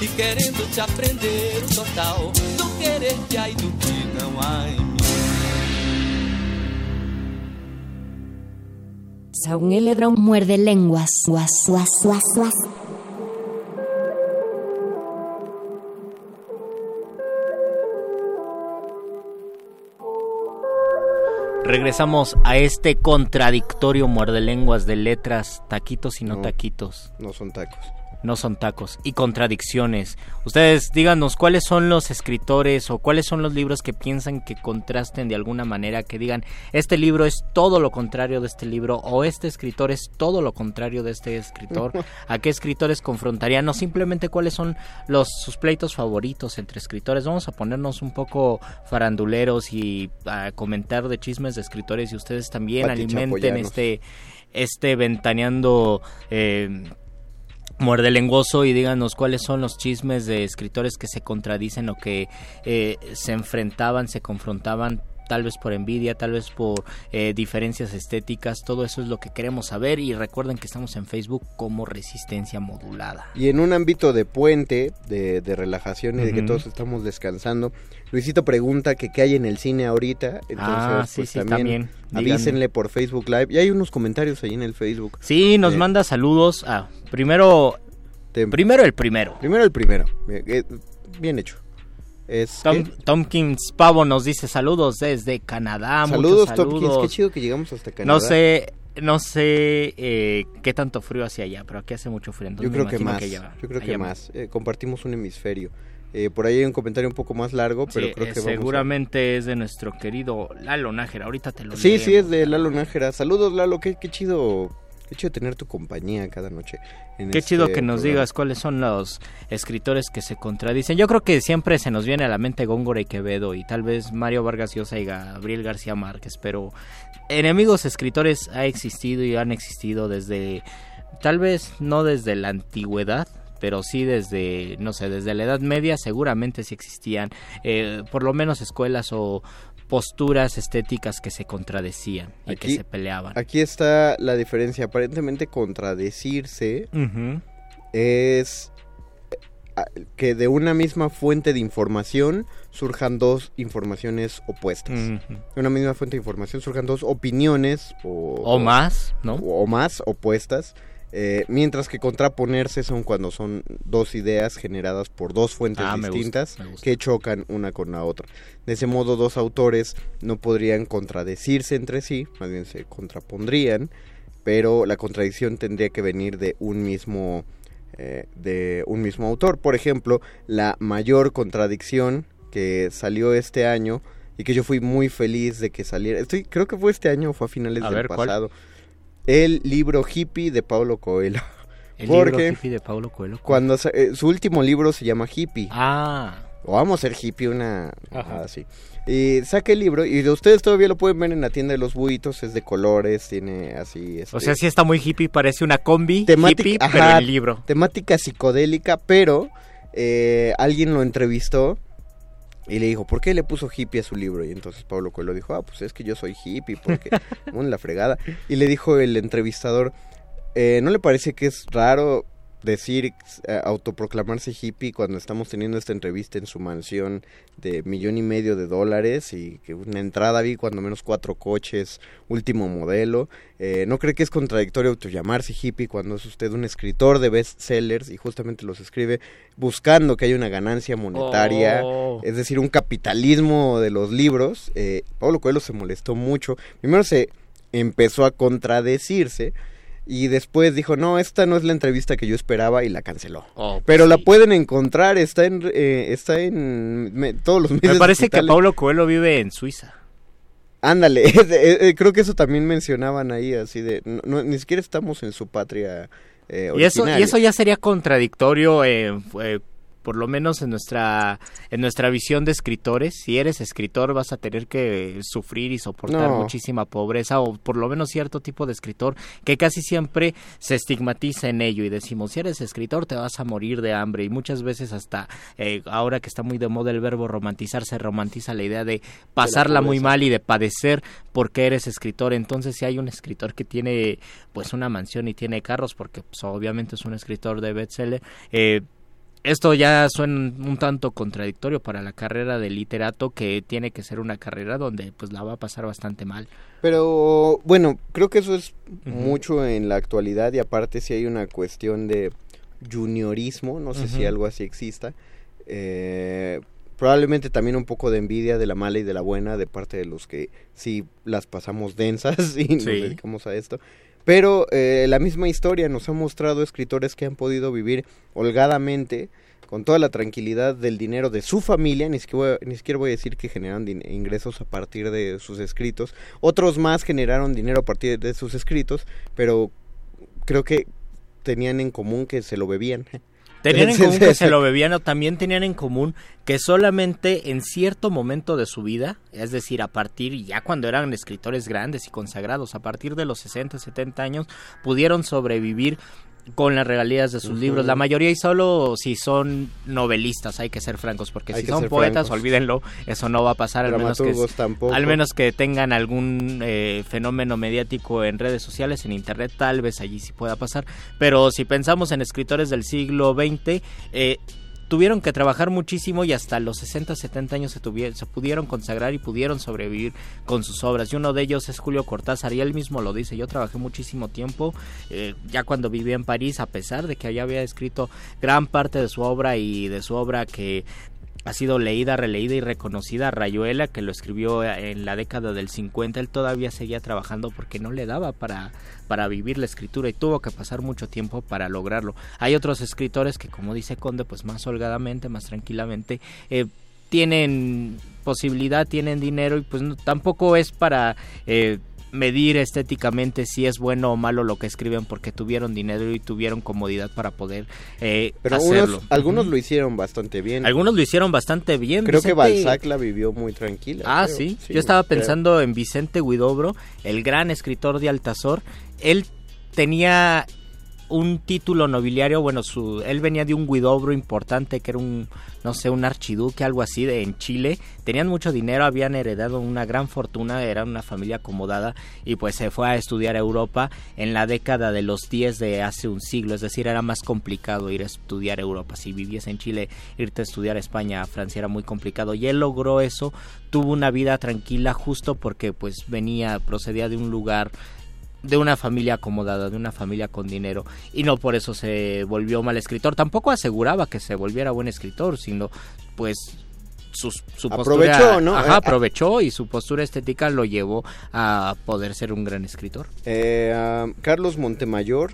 Speaker 6: e querendo te aprender o total do querer-te aí do que não há em mim.
Speaker 4: Saúl Elebrón muerde lenguas. Guas, guas, guas, guas.
Speaker 1: Regresamos a este contradictorio muerde lenguas de letras, taquitos y no,
Speaker 2: No.
Speaker 1: taquitos.
Speaker 2: No son tacos.
Speaker 1: No son tacos y contradicciones. Ustedes díganos cuáles son los escritores o cuáles son los libros que piensan que contrasten de alguna manera, que digan, este libro es todo lo contrario de este libro o este escritor es todo lo contrario de este escritor. *laughs* ¿A qué escritores confrontarían? No simplemente cuáles son los sus pleitos favoritos entre escritores. Vamos a ponernos un poco faranduleros y a comentar de chismes de escritores y ustedes también
Speaker 2: Pati
Speaker 1: alimenten
Speaker 2: Chapoyanos.
Speaker 1: este este ventaneando eh, muerde lenguoso y díganos cuáles son los chismes de escritores que se contradicen o que eh, se enfrentaban, se confrontaban tal vez por envidia, tal vez por eh, diferencias estéticas, todo eso es lo que queremos saber y recuerden que estamos en Facebook como Resistencia Modulada.
Speaker 2: Y en un ámbito de puente, de, de relajación y de que todos estamos descansando, Luisito pregunta que qué hay en el cine ahorita. Entonces,
Speaker 1: Ah, sí,
Speaker 2: pues
Speaker 1: sí,
Speaker 2: también, avísenle por Facebook Live. Y hay unos comentarios ahí en el Facebook.
Speaker 1: Sí, nos
Speaker 2: Eh,
Speaker 1: manda saludos. Ah, primero,
Speaker 2: Te-
Speaker 1: primero el primero.
Speaker 2: Primero el primero. Eh, eh, Bien hecho. Es
Speaker 1: Tom,
Speaker 2: ¿qué?
Speaker 1: Tompkins Pavo nos dice saludos desde Canadá.
Speaker 2: Saludos,
Speaker 1: saludos.
Speaker 2: Qué chido que llegamos hasta Canadá.
Speaker 1: No sé, no sé eh, qué tanto frío hacia allá, pero aquí hace mucho frío. entonces
Speaker 2: Yo creo que más.
Speaker 1: ya-
Speaker 2: yo creo que más. Eh, compartimos un hemisferio. Eh, por ahí hay un comentario un poco más largo, pero
Speaker 1: Sí,
Speaker 2: creo
Speaker 1: eh,
Speaker 2: que vamos a-
Speaker 1: seguramente es de nuestro querido Lalo Nájera. Ahorita te lo
Speaker 2: Sí, sí, es de Lalo Nájera. Saludos, Lalo. Qué, qué chido. Qué chido tener tu compañía cada noche. en
Speaker 1: Qué
Speaker 2: este
Speaker 1: chido que nos
Speaker 2: programa.
Speaker 1: digas cuáles son los escritores que se contradicen. Yo creo que siempre se nos viene a la mente Góngora y Quevedo y tal vez Mario Vargas Llosa y Gabriel García Márquez, pero enemigos escritores ha existido y han existido desde, tal vez no desde la antigüedad, pero sí desde, no sé, desde la Edad Media seguramente sí existían, eh, por lo menos escuelas o posturas estéticas que se contradecían y que se peleaban.
Speaker 2: Aquí está la diferencia. Aparentemente contradecirse es eh, que de una misma fuente de información surjan dos informaciones opuestas. De una misma fuente de información surjan dos opiniones o,
Speaker 1: O más, ¿no?
Speaker 2: o, o más opuestas. Eh, mientras que contraponerse son cuando son dos ideas generadas por dos fuentes
Speaker 1: Ah, me gusta,
Speaker 2: distintas
Speaker 1: me gusta.
Speaker 2: que chocan una con la otra. De ese modo, dos autores no podrían contradecirse entre sí, más bien se contrapondrían, pero la contradicción tendría que venir de un mismo eh, de un mismo autor. Por ejemplo, la mayor contradicción que salió este año y que yo fui muy feliz de que saliera. Estoy, creo que fue este año o fue a finales
Speaker 1: A
Speaker 2: del
Speaker 1: ver, ¿cuál?
Speaker 2: El libro hippie de Paulo Coelho.
Speaker 1: El
Speaker 2: Porque
Speaker 1: libro hippie de Paulo Coelho.
Speaker 2: Cuando eh, su último libro se llama Hippie.
Speaker 1: Ah,
Speaker 2: O vamos a ser hippie, una
Speaker 1: Ajá.
Speaker 2: así. Y saca el libro y de ustedes todavía lo pueden ver en la tienda de los buitos, es de colores, tiene así
Speaker 1: o
Speaker 2: este,
Speaker 1: sea, sí está muy hippie, parece una combi
Speaker 2: Temática-
Speaker 1: hippie,
Speaker 2: ajá.
Speaker 1: pero en libro.
Speaker 2: temática psicodélica, pero eh, alguien lo entrevistó y le dijo, ¿por qué le puso hippie a su libro? Y entonces Pablo Coelho dijo, ah, pues es que yo soy hippie, porque *laughs* en la fregada. Y le dijo el entrevistador, eh, ¿no le parece que es raro decir, eh, autoproclamarse hippie cuando estamos teniendo esta entrevista en su mansión de millón y medio de dólares y que una entrada vi cuando menos cuatro coches, último modelo? Eh, ¿No cree que es contradictorio autollamarse hippie cuando es usted un escritor de bestsellers y justamente los escribe buscando que haya una ganancia monetaria?
Speaker 1: Oh.
Speaker 2: es decir, un capitalismo de los libros. Eh, Pablo Coelho se molestó mucho. Primero se empezó a contradecirse y después dijo, no, esta no es la entrevista que yo esperaba y la canceló.
Speaker 1: Oh, pues
Speaker 2: Pero la pueden encontrar, está en, eh, está en me- todos los medios
Speaker 1: Me parece que. Paulo Coelho vive en Suiza.
Speaker 2: Ándale, *laughs* eh, eh, creo que eso también mencionaban ahí, así de, no, no, ni siquiera estamos en su patria eh,
Speaker 1: Y eso, y eso ya sería contradictorio, eh, eh, por lo menos en nuestra, en nuestra visión de escritores. Si eres escritor vas a tener que sufrir y soportar
Speaker 2: No.
Speaker 1: muchísima pobreza, o por lo menos cierto tipo de escritor que casi siempre se estigmatiza en ello y decimos, si eres escritor te vas a morir de hambre. Y muchas veces hasta eh, ahora que está muy de moda el verbo romantizar, se romantiza la idea de pasarla muy mal y de padecer porque eres escritor. Entonces, si hay un escritor que tiene pues una mansión y tiene carros, porque pues, obviamente es un escritor de bestseller, eh, esto ya suena un tanto contradictorio para la carrera de literato que tiene que ser una carrera donde pues la va a pasar bastante mal.
Speaker 2: Pero bueno, creo que eso es mucho en la actualidad y aparte si hay una cuestión de juniorismo, no sé si algo así exista. Eh, probablemente también un poco de envidia de la mala y de la buena de parte de los que sí las pasamos densas *laughs* y nos
Speaker 1: Sí.
Speaker 2: dedicamos a esto. Pero eh, la misma historia nos ha mostrado escritores que han podido vivir holgadamente con toda la tranquilidad del dinero de su familia, ni siquiera, ni siquiera voy a decir que generaron ingresos a partir de sus escritos, otros más generaron dinero a partir de sus escritos, pero creo que tenían en común que se lo bebían. *laughs*
Speaker 1: Tenían en común que se lo bebían o también tenían en común que solamente en cierto momento de su vida, es decir, a partir, ya cuando eran escritores grandes y consagrados, a partir de los 60, 70 años, pudieron sobrevivir con las regalías de sus libros. La mayoría y solo si son novelistas, hay que ser francos, porque
Speaker 2: Hay
Speaker 1: si son poetas,
Speaker 2: francos.
Speaker 1: olvídenlo, eso no va a pasar al menos que
Speaker 2: tampoco.
Speaker 1: al menos que tengan algún eh, fenómeno mediático en redes sociales, en internet, tal vez allí sí pueda pasar. Pero si pensamos en escritores del siglo XX, eh, tuvieron que trabajar muchísimo y hasta los 60, 70 años se, tuvieron, se pudieron consagrar y pudieron sobrevivir con sus obras. Y uno de ellos es Julio Cortázar y él mismo lo dice. Yo trabajé muchísimo tiempo, eh, ya cuando vivía en París, a pesar de que ya había escrito gran parte de su obra y de su obra que ha sido leída, releída y reconocida. Rayuela, que lo escribió en la década del 50, él todavía seguía trabajando porque no le daba para, para vivir la escritura y tuvo que pasar mucho tiempo para lograrlo. Hay otros escritores que, como dice Conde, pues más holgadamente, más tranquilamente, eh, tienen posibilidad, tienen dinero y pues no- tampoco es para... eh, medir estéticamente si es bueno o malo lo que escriben porque tuvieron dinero y tuvieron comodidad para poder eh,
Speaker 2: Pero
Speaker 1: hacerlo.
Speaker 2: unos, algunos lo hicieron bastante bien.
Speaker 1: Algunos lo hicieron bastante bien.
Speaker 2: Creo que Balzac la vivió muy tranquila.
Speaker 1: Ah,
Speaker 2: creo.
Speaker 1: sí. Yo estaba
Speaker 2: creo.
Speaker 1: pensando en Vicente Huidobro, el gran escritor de Altazor. Él tenía un título nobiliario, bueno, su, él venía de un Huidobro importante que era un, no sé, un archiduque, algo así, de, en Chile. Tenían mucho dinero, habían heredado una gran fortuna, eran una familia acomodada y pues se fue a estudiar a Europa en la década de los 10 de hace un siglo, es decir, era más complicado ir a estudiar a Europa. Si vivías en Chile, irte a estudiar a España, a Francia era muy complicado y él logró eso, tuvo una vida tranquila justo porque pues venía, procedía de un lugar de una familia acomodada, de una familia con dinero, y no por eso se volvió mal escritor. Tampoco aseguraba que se volviera buen escritor, sino pues su postura-
Speaker 2: Aprovechó, ¿no?
Speaker 1: Ajá,
Speaker 2: Eh,
Speaker 1: aprovechó y su postura estética lo llevó a poder ser un gran escritor.
Speaker 2: Eh, ah, Carlos Montemayor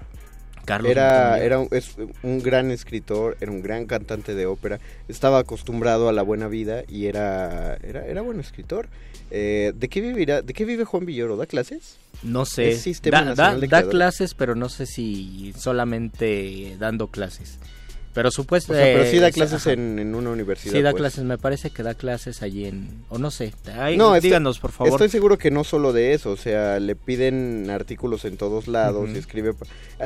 Speaker 1: Carlos
Speaker 2: era,
Speaker 1: Montemayor.
Speaker 2: era un, es un gran escritor, era un gran cantante de ópera, estaba acostumbrado a la buena vida y era, era, era buen escritor. Eh, ¿De qué vivirá? ¿De qué vive Juan Villoro? ¿Da clases?
Speaker 1: No sé,
Speaker 2: Es Sistema
Speaker 1: da, da- da clases, pero no sé si solamente dando clases. Pero supuesto...
Speaker 2: O sea, pero sí da
Speaker 1: eh,
Speaker 2: clases en, en una universidad.
Speaker 1: Sí da
Speaker 2: pues.
Speaker 1: clases, me parece que da clases allí en... O no sé,
Speaker 2: No, estoy-
Speaker 1: díganos por favor.
Speaker 2: Estoy seguro que no solo de eso, o sea, le piden artículos en todos lados y escribe,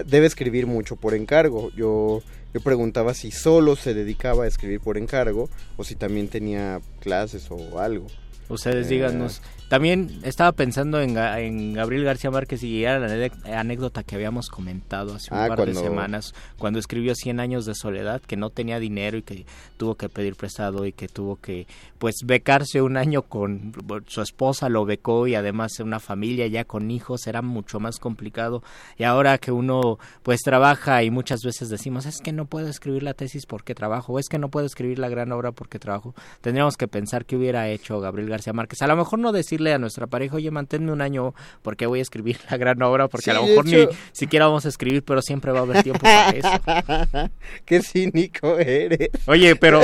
Speaker 2: debe escribir mucho por encargo. Yo, yo preguntaba si solo se dedicaba a escribir por encargo o si también tenía clases o algo.
Speaker 1: Ustedes
Speaker 2: Eh,
Speaker 1: díganos. También estaba pensando en, Ga- en Gabriel García Márquez y era la anécdota que habíamos comentado hace un
Speaker 2: Ah,
Speaker 1: par
Speaker 2: cuando-
Speaker 1: de semanas, cuando escribió Cien años de soledad, que no tenía dinero y que tuvo que pedir prestado y que tuvo que, pues, becarse un año con su esposa, lo becó y además una familia ya con hijos, era mucho más complicado. Y ahora que uno, pues, trabaja y muchas veces decimos, es que no puedo escribir la tesis porque trabajo, o es que no puedo escribir la gran obra porque trabajo, tendríamos que pensar qué hubiera hecho Gabriel García Márquez. A lo mejor no decirle a nuestra pareja, oye, manténme un año porque voy a escribir la gran obra, porque
Speaker 2: Sí,
Speaker 1: a lo mejor
Speaker 2: hecho-
Speaker 1: ni siquiera vamos a escribir, pero siempre va a haber tiempo para eso. *laughs*
Speaker 2: Qué cínico eres.
Speaker 1: Oye, pero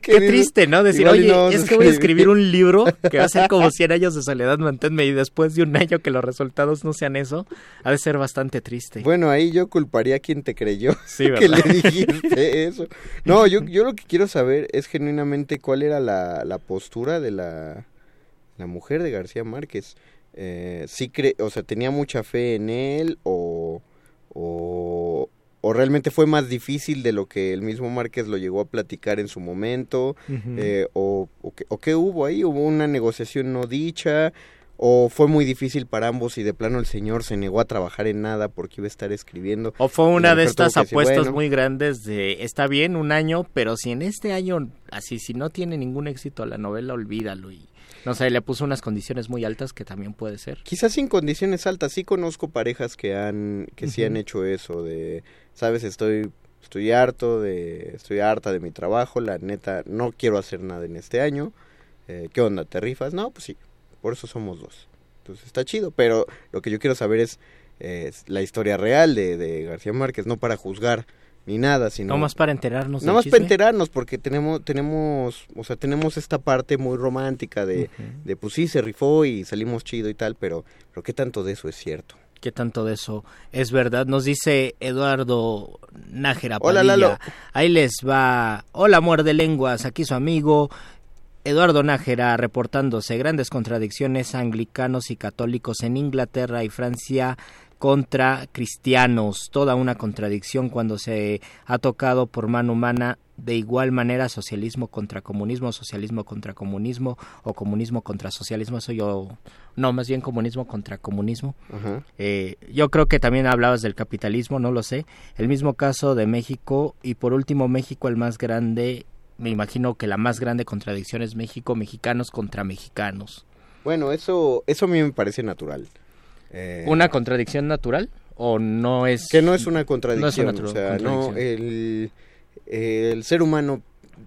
Speaker 1: qué, triste, ¿no? Decir,
Speaker 2: igual
Speaker 1: oye,
Speaker 2: no
Speaker 1: es que voy a
Speaker 2: escribir".
Speaker 1: un libro que va a ser como *laughs* 100 años de soledad, manténme, y después de un año que los resultados no sean eso, ha de ser bastante triste.
Speaker 2: Bueno, ahí yo culparía a quien te creyó *laughs*
Speaker 1: Sí,
Speaker 2: que le dijiste eso. No, yo, yo lo que quiero saber es genuinamente cuál era la, la postura de la, la mujer de García Márquez. Eh, sí cre o sea, tenía mucha fe en él o, o, o realmente fue más difícil de lo que el mismo Márquez lo llegó a platicar en su momento. Eh, o, o, qué, o qué hubo ahí, hubo una negociación no dicha, o fue muy difícil para ambos y de plano el señor se negó a trabajar en nada porque iba a estar escribiendo.
Speaker 1: O fue una de estas
Speaker 2: que
Speaker 1: apuestas
Speaker 2: bueno.
Speaker 1: muy grandes de, está bien, un año, pero si en este año, así, si no tiene ningún éxito la novela, olvídalo. Y, no sé, le puso unas condiciones muy altas que también puede ser.
Speaker 2: Quizás sin condiciones altas, sí conozco parejas que han, que sí han hecho eso de, sabes, estoy Estoy harto de, estoy harta de mi trabajo, la neta, no quiero hacer nada en este año. Eh, ¿Qué onda? ¿Te rifas? No, pues sí, por eso somos dos. Entonces está chido, pero lo que yo quiero saber es, es la historia real de, de García Márquez, no para juzgar ni nada, sino...
Speaker 1: No más para enterarnos.
Speaker 2: No
Speaker 1: del
Speaker 2: más
Speaker 1: chisme.
Speaker 2: para enterarnos, porque tenemos, tenemos, o sea, tenemos esta parte muy romántica de, de pues sí, se rifó y salimos chido y tal, pero, pero ¿qué tanto de eso es cierto?
Speaker 1: ¿Qué tanto de eso es verdad? Nos dice Eduardo Nájera
Speaker 2: Hola,
Speaker 1: Padilla.
Speaker 2: Lalo.
Speaker 1: Ahí les va. Hola, muerde lenguas. Aquí su amigo Eduardo Nájera reportándose grandes contradicciones anglicanos y católicos en Inglaterra y Francia contra cristianos. Toda una contradicción cuando se ha tocado por mano humana de igual manera socialismo contra comunismo, socialismo contra comunismo o comunismo contra socialismo. Eso yo, no, más bien comunismo contra comunismo. Eh, yo creo que también hablabas del capitalismo, no lo sé. El mismo caso de México y por último México el más grande, me imagino que la más grande contradicción es México, mexicanos contra mexicanos.
Speaker 2: Bueno, eso, eso a mí me parece natural. Eh,
Speaker 1: ¿Una contradicción natural o no es
Speaker 2: que no es una contradicción,
Speaker 1: no es una
Speaker 2: o sea, no, el, el ser humano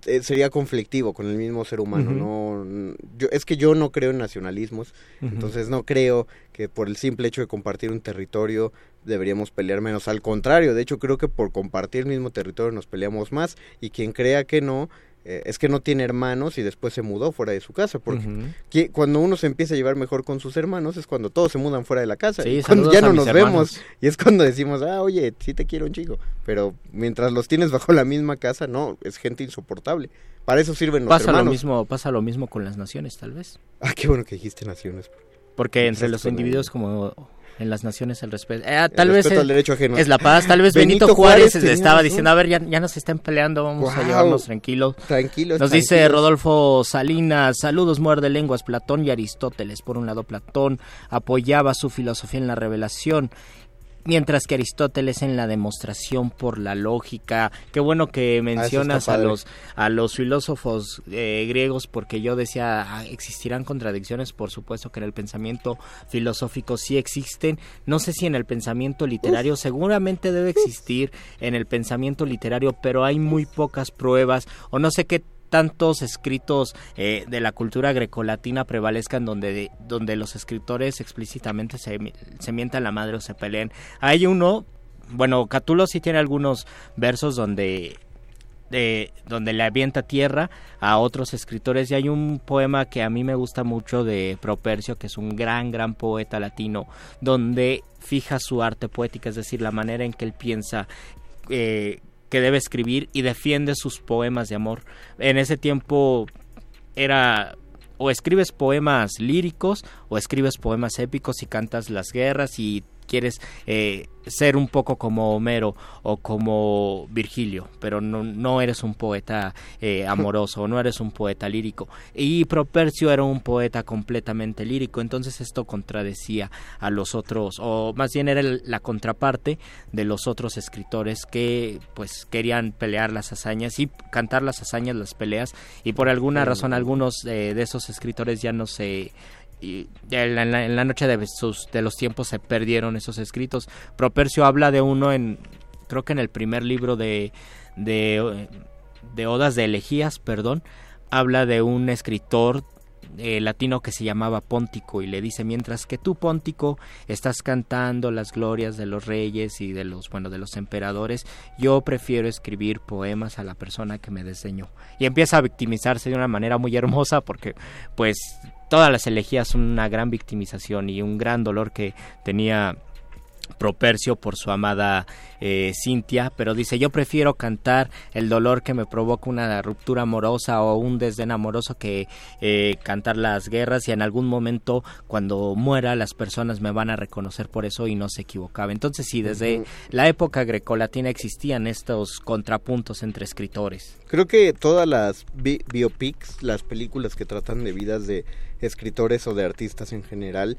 Speaker 2: eh, sería conflictivo con el mismo ser humano, no, yo, es que yo no creo en nacionalismos, entonces no creo que por el simple hecho de compartir un territorio deberíamos pelear menos, al contrario, de hecho creo que por compartir el mismo territorio nos peleamos más y quien crea que no, eh, es que no tiene hermanos y después se mudó fuera de su casa, porque que cuando uno se empieza a llevar mejor con sus hermanos es cuando todos se mudan fuera de la casa.
Speaker 1: Sí,
Speaker 2: y cuando ya no nos
Speaker 1: hermanos.
Speaker 2: vemos. Y es cuando decimos, ah, oye, sí te quiero un chico. Pero mientras los tienes bajo la misma casa, no, es gente insoportable. Para eso sirven los
Speaker 1: Pasa lo mismo, pasa lo mismo con las naciones, tal vez.
Speaker 2: Ah, qué bueno que dijiste naciones.
Speaker 1: Porque entre los individuos como en las naciones el respeto. Eh, tal vez
Speaker 2: respeto
Speaker 1: es,
Speaker 2: al derecho ajeno.
Speaker 1: es la paz, tal vez Benito,
Speaker 2: Benito
Speaker 1: Juárez,
Speaker 2: Juárez
Speaker 1: estaba
Speaker 2: razón.
Speaker 1: diciendo, a ver, ya, ya no se estén peleando, vamos a llevarnos tranquilos.
Speaker 2: Tranquilos.
Speaker 1: Nos dice. Rodolfo Salinas, saludos muerde lenguas, Platón y Aristóteles. Por un lado, Platón apoyaba su filosofía en la revelación, mientras que Aristóteles en la demostración por la lógica. Qué bueno que mencionas a los a los filósofos eh, griegos, porque yo decía, ah, existirán contradicciones, por supuesto que en el pensamiento filosófico sí existen. No sé si en el pensamiento literario, seguramente debe existir en el pensamiento literario, pero hay muy pocas pruebas, o no sé qué tantos escritos eh, de la cultura grecolatina prevalezcan donde, donde los escritores explícitamente se, mi- se mientan la madre o se peleen. Hay uno, bueno, Catulo sí tiene algunos versos donde de donde le avienta tierra a otros escritores y hay un poema que a mí me gusta mucho de Propercio que es un gran gran poeta latino donde fija su arte poética es decir la manera en que él piensa eh, que debe escribir y defiende sus poemas de amor. En ese tiempo era o escribes poemas líricos o escribes poemas épicos y cantas las guerras y quieres eh, ser un poco como Homero o como Virgilio, pero no, no eres un poeta eh, amoroso, no eres un poeta lírico. Y Propercio era un poeta completamente lírico, entonces esto contradecía a los otros, o más bien era la contraparte de los otros escritores que pues querían pelear las hazañas y cantar las hazañas, las peleas, y por alguna razón algunos eh, de esos escritores ya no se y en la- en la noche de, sus, de los tiempos se perdieron esos escritos. Propercio habla de uno en, creo que en el primer libro de, de, de Odas de Elegías, perdón, habla de un escritor eh, latino que se llamaba Póntico y le dice mientras que tú Póntico estás cantando las glorias de los reyes y de los bueno de los emperadores yo prefiero escribir poemas a la persona que me desdeñó y empieza a victimizarse de una manera muy hermosa porque pues todas las elegías son una gran victimización y un gran dolor que tenía Propercio por su amada eh, Cintia, pero dice yo prefiero cantar el dolor que me provoca una ruptura amorosa o un desdén amoroso que eh, cantar las guerras y en algún momento cuando muera las personas me van a reconocer por eso y no se equivocaba. Entonces sí, desde la época grecolatina existían estos contrapuntos entre escritores.
Speaker 2: Creo que todas las bi- biopics, las películas que tratan de vidas de escritores o de artistas en general,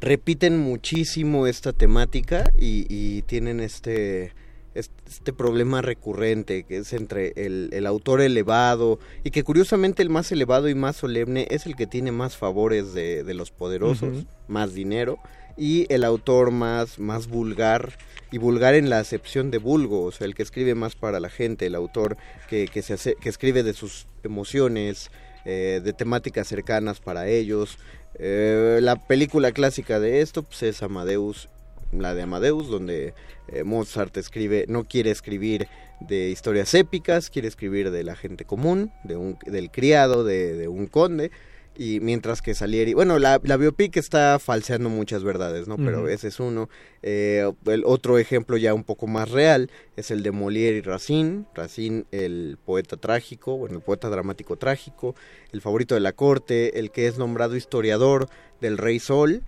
Speaker 2: repiten muchísimo esta temática y, y tienen este
Speaker 7: este problema recurrente que es entre el, el, autor elevado y que curiosamente el más elevado y más solemne es el que tiene más favores de, de los poderosos, más dinero, y el autor más, más vulgar y vulgar en la acepción de vulgo, o sea, el que escribe más para la gente, el autor que, que, se hace, que escribe de sus emociones, eh, de temáticas cercanas para ellos. Eh, la película clásica de esto pues, es Amadeus la de Amadeus, donde eh, Mozart escribe, no quiere escribir de historias épicas, quiere escribir de la gente común, de un, del criado, de, un conde, y mientras que Salieri, bueno, la, la biopic está falseando muchas verdades, ¿no? Pero ese es uno. Eh, el otro ejemplo ya un poco más real es el de Molière y Racine. Racine, el poeta trágico, bueno, el poeta dramático trágico, el favorito de la corte, el que es nombrado historiador del Rey Sol,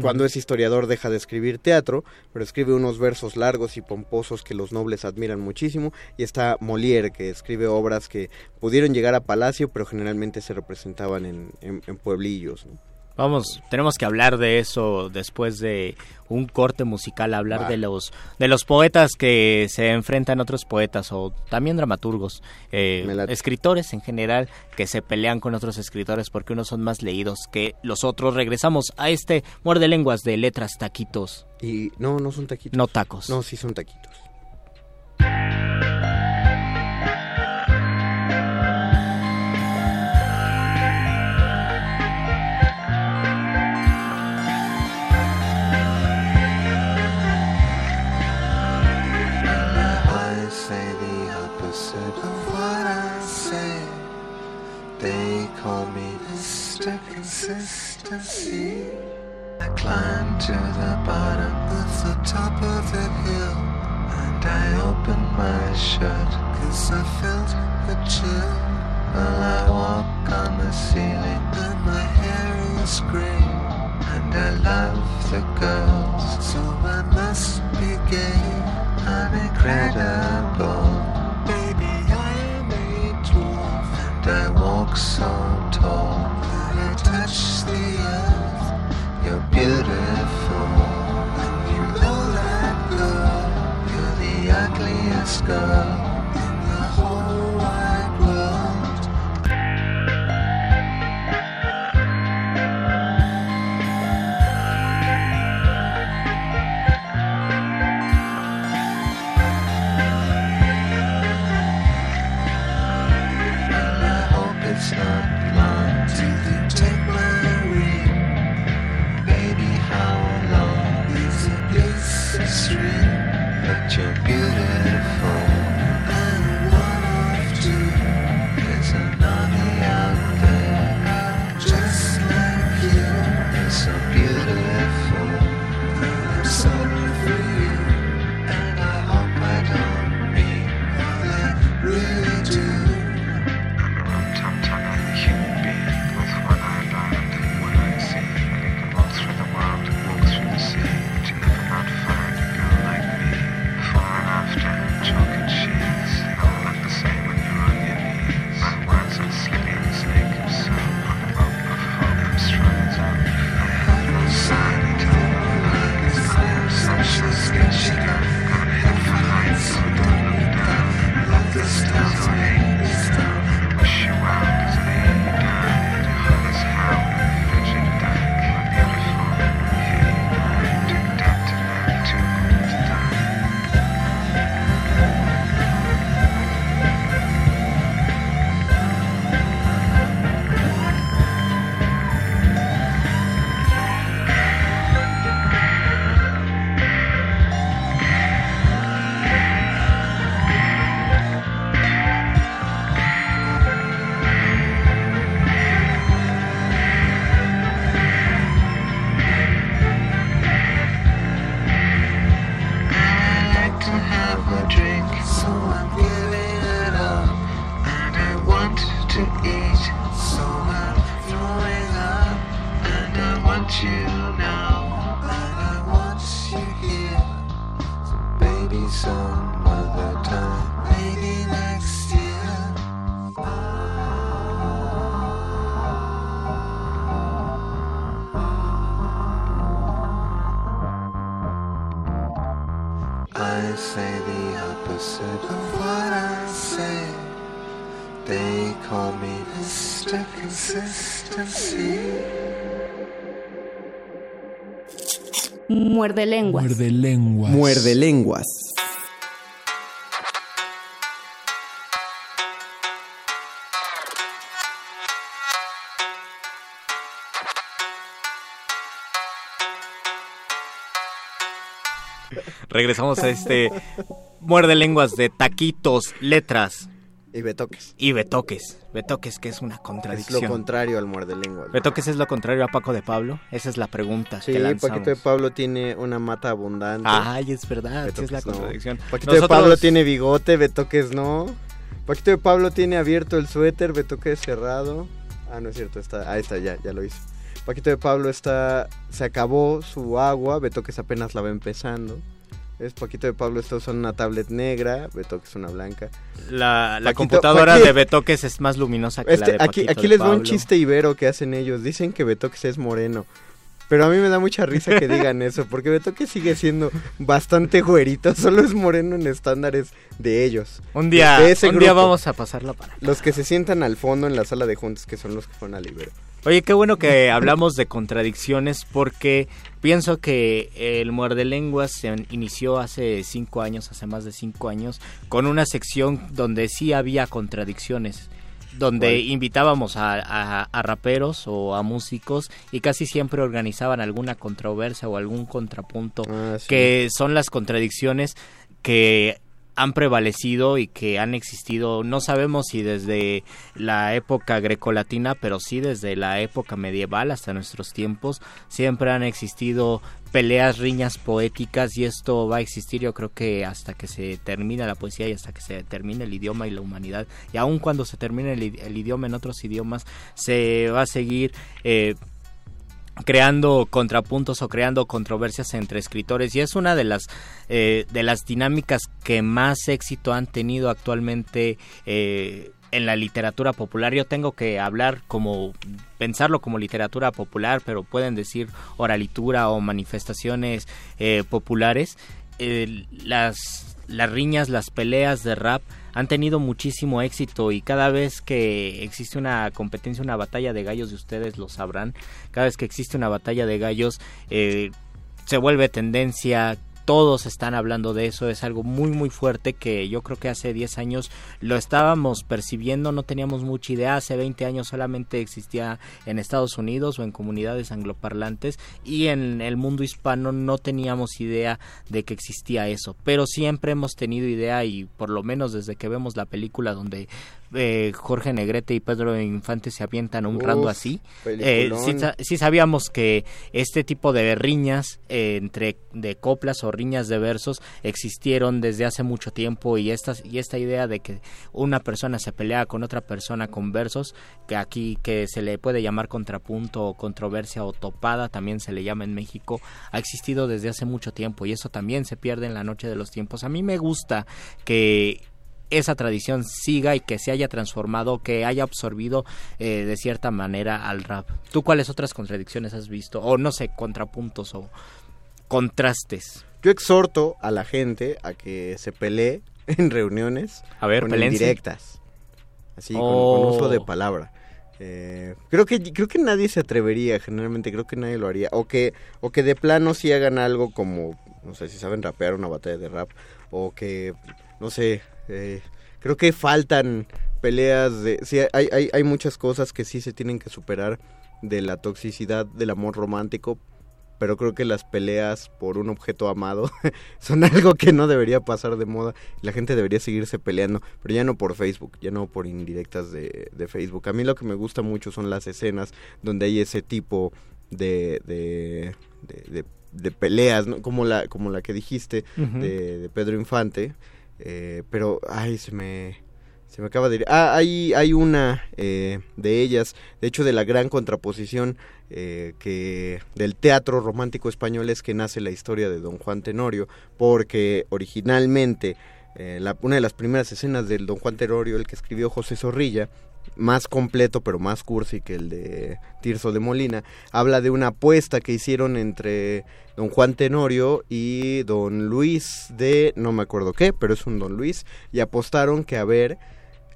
Speaker 7: cuando es historiador deja de escribir teatro, pero escribe unos versos largos y pomposos que los nobles admiran muchísimo. Y está Molière, que escribe obras que pudieron llegar a Palacio, pero generalmente se representaban en, en pueblillos.
Speaker 1: Vamos, tenemos que hablar de eso después de un corte musical, hablar de los de los poetas que se enfrentan a otros poetas o también dramaturgos, eh, escritores en general que se pelean con otros escritores porque unos son más leídos que los otros. Regresamos a este muerde lenguas de letras taquitos.
Speaker 7: Y no, no son taquitos.
Speaker 1: No tacos.
Speaker 7: No, sí son taquitos. I climbed to the bottom of the top of the hill. And I opened my shirt, cause I felt the chill. While I walk on the ceiling, and my hair is gray. And I love the girls, so I must be gay. I'm incredible. Baby, I am a dwarf. And I walk so tall touch the earth, you're beautiful. And you know that girl, you're the ugliest girl
Speaker 8: in the whole wide world. And I hope it's not.
Speaker 9: Muerde lenguas.
Speaker 10: Muerde lenguas.
Speaker 11: Muerde lenguas.
Speaker 1: Regresamos a este muerde lenguas de taquitos, letras.
Speaker 2: Y betoques.
Speaker 1: Y betoques. Betoques, que es una contradicción.
Speaker 2: Es lo contrario al muerde lenguas.
Speaker 1: Betoques es lo contrario a Paco de Pablo. Esa es la pregunta
Speaker 2: Sí,
Speaker 1: que lanzamos.
Speaker 2: Paquito de Pablo tiene una mata abundante.
Speaker 1: Ay, es verdad, sí es la
Speaker 2: Betoques no.
Speaker 1: contradicción.
Speaker 2: Paquito de Pablo tiene bigote, Betoques no. Paquito de Pablo tiene abierto el suéter, Betoques cerrado. Ah, no es cierto, está, ahí está, ya, ya lo hizo. Paquito de Pablo está, se acabó su agua, Betoques apenas la va empezando. Es Paquito de Pablo está usando una tablet negra, Betoques una blanca.
Speaker 1: La, la
Speaker 2: Paquito-
Speaker 1: computadora
Speaker 2: Paquito-
Speaker 1: de Betoques es más luminosa que la
Speaker 2: Este,
Speaker 1: de
Speaker 2: aquí
Speaker 1: Paquito
Speaker 2: aquí
Speaker 1: de
Speaker 2: les va un
Speaker 1: Pablo.
Speaker 2: chiste ibero que hacen ellos. Dicen que Betoques es moreno. Pero a mí me da mucha risa que digan eso, porque Betoques sigue siendo bastante güerito, solo es moreno en estándares de ellos.
Speaker 1: Un día,
Speaker 2: ese
Speaker 1: un día vamos a pasarla para
Speaker 2: Los que se sientan al fondo en la sala de juntas, que son los que fueron al Ibero.
Speaker 1: Oye, qué bueno que hablamos de contradicciones porque pienso que el Muerde Lenguas se inició hace cinco años, hace más de cinco años, con una sección donde sí había contradicciones donde invitábamos a, a- a raperos o a músicos y casi siempre organizaban alguna controversia o algún contrapunto
Speaker 2: Ah, sí.
Speaker 1: que son las contradicciones que han prevalecido y que han existido, no sabemos si desde la época grecolatina, pero sí desde la época medieval hasta nuestros tiempos, siempre han existido peleas, riñas poéticas y esto va a existir yo creo que hasta que se termine la poesía y hasta que se termine el idioma y la humanidad. Y aun cuando se termine el, el idioma en otros idiomas se va a seguir eh, creando contrapuntos o creando controversias entre escritores y es una de las eh, de las dinámicas que más éxito han tenido actualmente eh, en la literatura popular. Yo tengo que hablar como pensarlo como literatura popular pero pueden decir oralitura o manifestaciones eh, populares. Eh, las las riñas las peleas de rap han tenido muchísimo éxito y cada vez que existe una competencia, una batalla de gallos, y ustedes lo sabrán, cada vez que existe una batalla de gallos eh, se vuelve tendencia, todos están hablando de eso, es algo muy muy fuerte que yo creo que hace 10 años lo estábamos percibiendo, no teníamos mucha idea, hace 20 años solamente existía en Estados Unidos o en comunidades angloparlantes y en el mundo hispano no teníamos idea de que existía eso, pero siempre hemos tenido idea y por lo menos desde que vemos la película donde eh, Jorge Negrete y Pedro Infante se avientan un rando así, eh, sí sabíamos que este tipo de riñas eh, entre de coplas o riñas de versos existieron desde hace mucho tiempo y estas y esta idea de que una persona se pelea con otra persona con versos que aquí que se le puede llamar contrapunto o controversia o topada también se le llama en México ha existido desde hace mucho tiempo y eso también se pierde en la noche de los tiempos a mí me gusta que esa tradición siga y que se haya transformado, que haya absorbido eh, de cierta manera al rap. ¿Tú cuáles otras contradicciones has visto? O no sé, contrapuntos o contrastes.
Speaker 2: Yo exhorto a la gente a que se pelee *laughs* en reuniones
Speaker 1: A ver,
Speaker 2: con indirectas. Así, con-
Speaker 1: Oh.
Speaker 2: con, uso de palabra. Eh, creo que creo que nadie se atrevería, generalmente creo que nadie lo haría. O que, o que de plano sí hagan algo como, no sé, si saben rapear una batalla de rap. O que, no sé, eh, creo que faltan peleas de... Sí, hay, hay, hay muchas cosas que sí se tienen que superar de la toxicidad del amor romántico. Pero creo que las peleas por un objeto amado *laughs* son algo que no debería pasar de moda. La gente debería seguirse peleando, pero ya no por Facebook, ya no por indirectas de, de Facebook. A mí lo que me gusta mucho son las escenas donde hay ese tipo de, de, de, peleas, ¿no? como, la, como la que dijiste de Pedro Infante. Eh, pero, ay, se me, se me acaba de ir. Ah, hay, hay una eh, de ellas, de hecho de la gran contraposición eh, que del teatro romántico español es que nace la historia de Don Juan Tenorio, porque originalmente eh, la- una de las primeras escenas del Don Juan Tenorio, el que escribió José Zorrilla, más completo pero más cursi que el de Tirso de Molina, habla de una apuesta que hicieron entre don Juan Tenorio y don Luis de no me acuerdo qué, pero es un don Luis, y apostaron que a ver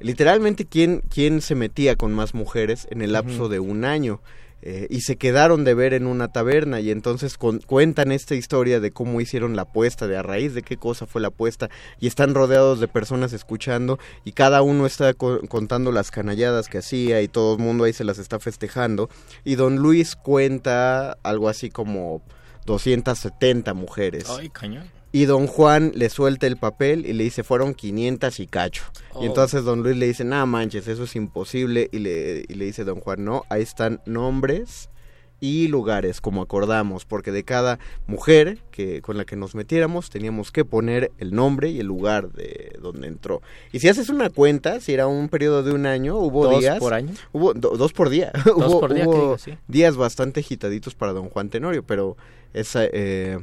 Speaker 2: literalmente quién, quién se metía con más mujeres en el lapso de un año. Eh, y se quedaron de ver en una taberna y entonces cuentan esta historia de cómo hicieron la apuesta, de a raíz de qué cosa fue la apuesta y están rodeados de personas escuchando y cada uno está co- contando las canalladas que hacía y todo el mundo ahí se las está festejando y don Luis cuenta algo así como 270 mujeres.
Speaker 1: Ay, cañón.
Speaker 2: Y don Juan le suelta el papel y le dice, fueron 500 y cacho.
Speaker 1: Oh.
Speaker 2: Y entonces don Luis le dice, no manches, eso es imposible. Y le, y le dice don Juan, no, ahí están nombres y lugares, como acordamos, porque de cada mujer que con la que nos metiéramos teníamos que poner el nombre y el lugar de donde entró. Y si haces una cuenta, si era un periodo de un año, hubo
Speaker 1: ¿Dos
Speaker 2: días...
Speaker 1: por año?
Speaker 2: Hubo do- dos por día. *laughs*
Speaker 1: Dos
Speaker 2: hubo
Speaker 1: por día,
Speaker 2: hubo
Speaker 1: sí.
Speaker 2: días bastante agitaditos para don Juan Tenorio, pero esa, eh,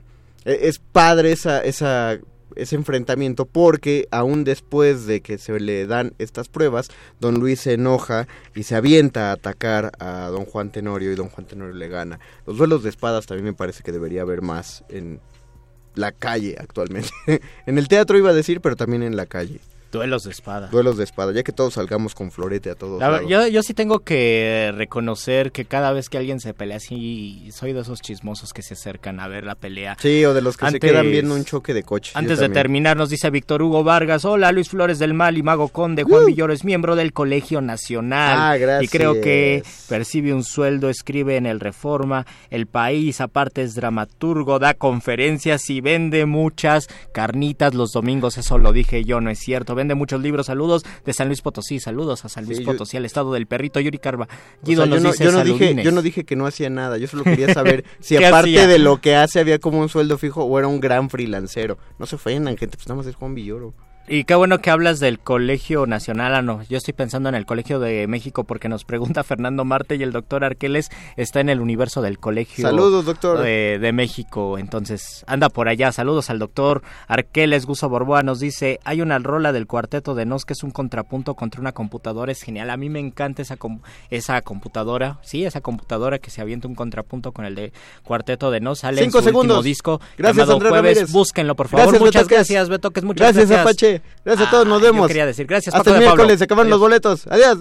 Speaker 2: es padre esa, esa, ese enfrentamiento porque aún después de que se le dan estas pruebas, don Luis se enoja y se avienta a atacar a don Juan Tenorio y don Juan Tenorio le gana. Los duelos de espadas también me parece que debería haber más en la calle actualmente. *laughs* en el teatro iba a decir, pero también en la calle.
Speaker 1: Duelos de espada.
Speaker 2: Duelos de espada, ya que todos salgamos con florete a todos.
Speaker 1: La ver-
Speaker 2: lados.
Speaker 1: yo, yo sí tengo que reconocer que cada vez que alguien se pelea así, soy de esos chismosos que se acercan a ver la pelea.
Speaker 2: Sí, o de los que se quedan viendo un choque de coches. yo
Speaker 1: Antes de terminar, nos dice Víctor Hugo Vargas, hola Luis Flores del Mal y Mago Conde, Juan Villoro es miembro del Colegio Nacional.
Speaker 2: Ah, gracias.
Speaker 1: Y creo que percibe un sueldo, escribe en el Reforma, El País, aparte es dramaturgo, da conferencias y vende muchas carnitas los domingos, eso lo dije yo, no es cierto. Vende muchos libros, saludos de San Luis Potosí, saludos a San Luis
Speaker 2: Sí, yo-
Speaker 1: Potosí, al estado del perrito Yuri Carva.
Speaker 2: O
Speaker 1: Guido
Speaker 2: yo no,
Speaker 1: dice
Speaker 2: yo no dije,
Speaker 1: saludines.
Speaker 2: yo no dije que no hacía nada, yo solo quería *laughs* saber si
Speaker 1: ¿Qué
Speaker 2: aparte
Speaker 1: hacía?
Speaker 2: de lo que hace había como un sueldo fijo o era un gran freelancero. No se ofendan, gente, pues nada más es Juan Villoro.
Speaker 1: Y qué bueno que hablas del Colegio Nacional. Ah, no, yo estoy pensando en el Colegio de México porque nos pregunta Fernando Marte y el doctor Arqueles está en el universo del Colegio
Speaker 2: Saludos, doctor.
Speaker 1: De, de México. Entonces, anda por allá. Saludos al doctor Arqueles. Guso Borboa nos dice, hay una rola del cuarteto de Nos que es un contrapunto contra una computadora. Es genial. A mí me encanta esa, com- esa computadora. Sí, esa computadora que se avienta un contrapunto con el de cuarteto de Nos. Sale
Speaker 2: Cinco
Speaker 1: en su
Speaker 2: segundos.
Speaker 1: último disco
Speaker 2: Gracias,
Speaker 1: llamado Jueves.
Speaker 2: Ramírez.
Speaker 1: Búsquenlo, por favor.
Speaker 2: Gracias,
Speaker 1: muchas
Speaker 2: Betoques.
Speaker 1: gracias, Betoques. Muchas
Speaker 2: Gracias,
Speaker 1: gracias.
Speaker 2: Apache. Gracias a todos, nos
Speaker 1: Ah, yo
Speaker 2: vemos.
Speaker 1: quería decir gracias,
Speaker 2: Hasta
Speaker 1: Paco
Speaker 2: el
Speaker 1: de Pablo.
Speaker 2: miércoles, se acaban
Speaker 1: Adiós.
Speaker 2: los boletos. Adiós.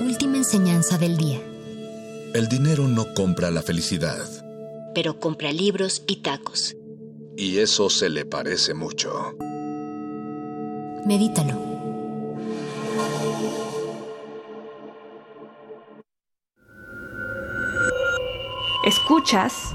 Speaker 4: Última enseñanza del día.
Speaker 3: El dinero no compra la felicidad.
Speaker 4: Pero compra libros y tacos.
Speaker 3: Y eso se le parece mucho.
Speaker 4: Medítalo.
Speaker 9: Escuchas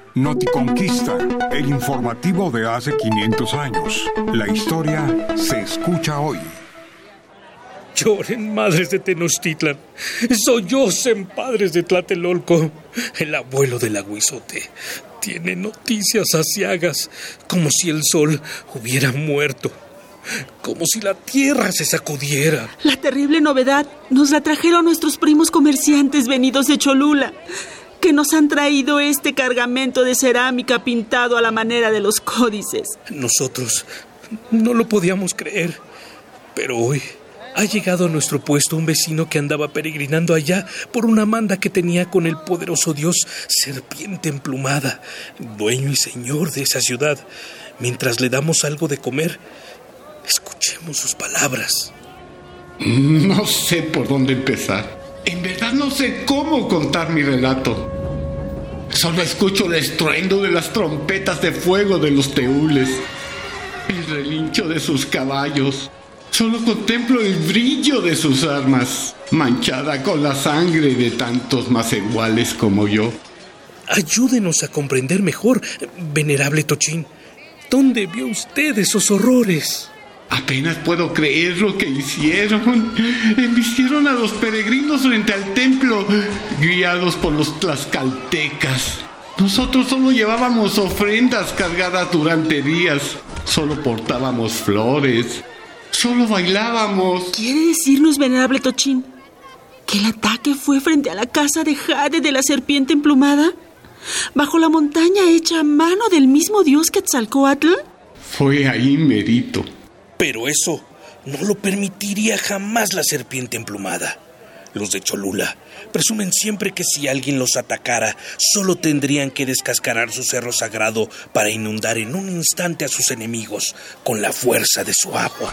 Speaker 12: Noticonquista, el informativo de hace 500 años. La historia se escucha hoy.
Speaker 13: Lloren, madres de Tenochtitlan. Sollocen, padres de Tlatelolco. El abuelo del aguizote tiene noticias asiagas, como si el sol hubiera muerto. Como si la tierra se sacudiera.
Speaker 14: La terrible novedad nos la trajeron nuestros primos comerciantes venidos de Cholula, que nos han traído este cargamento de cerámica pintado a la manera de los códices.
Speaker 13: Nosotros no lo podíamos creer. Pero hoy ha llegado a nuestro puesto un vecino que andaba peregrinando allá por una manda que tenía con el poderoso dios Serpiente Emplumada, dueño y señor de esa ciudad. Mientras le damos algo de comer, escuchemos sus palabras.
Speaker 15: No sé por dónde empezar. En verdad no sé cómo contar mi relato. Solo escucho el estruendo de las trompetas de fuego de los teules, el relincho de sus caballos. Solo contemplo el brillo de sus armas, manchada con la sangre de tantos más iguales como yo.
Speaker 13: Ayúdenos a comprender mejor, venerable Tochín. ¿Dónde vio usted esos horrores?
Speaker 15: Apenas puedo creer lo que hicieron. Embistieron a los peregrinos frente al templo, guiados por los tlaxcaltecas. Nosotros solo llevábamos ofrendas cargadas durante días. Solo portábamos flores. Solo bailábamos.
Speaker 14: ¿Quiere decirnos, venerable Tochín, que el ataque fue frente a la casa de Jade de la serpiente emplumada? ¿Bajo la montaña hecha a mano del mismo dios Quetzalcoatl?
Speaker 15: Fue ahí merito.
Speaker 13: Pero eso no lo permitiría jamás la serpiente emplumada. Los de Cholula presumen siempre que si alguien los atacara, solo tendrían que descascarar su cerro sagrado para inundar en un instante a sus enemigos con la fuerza de su agua.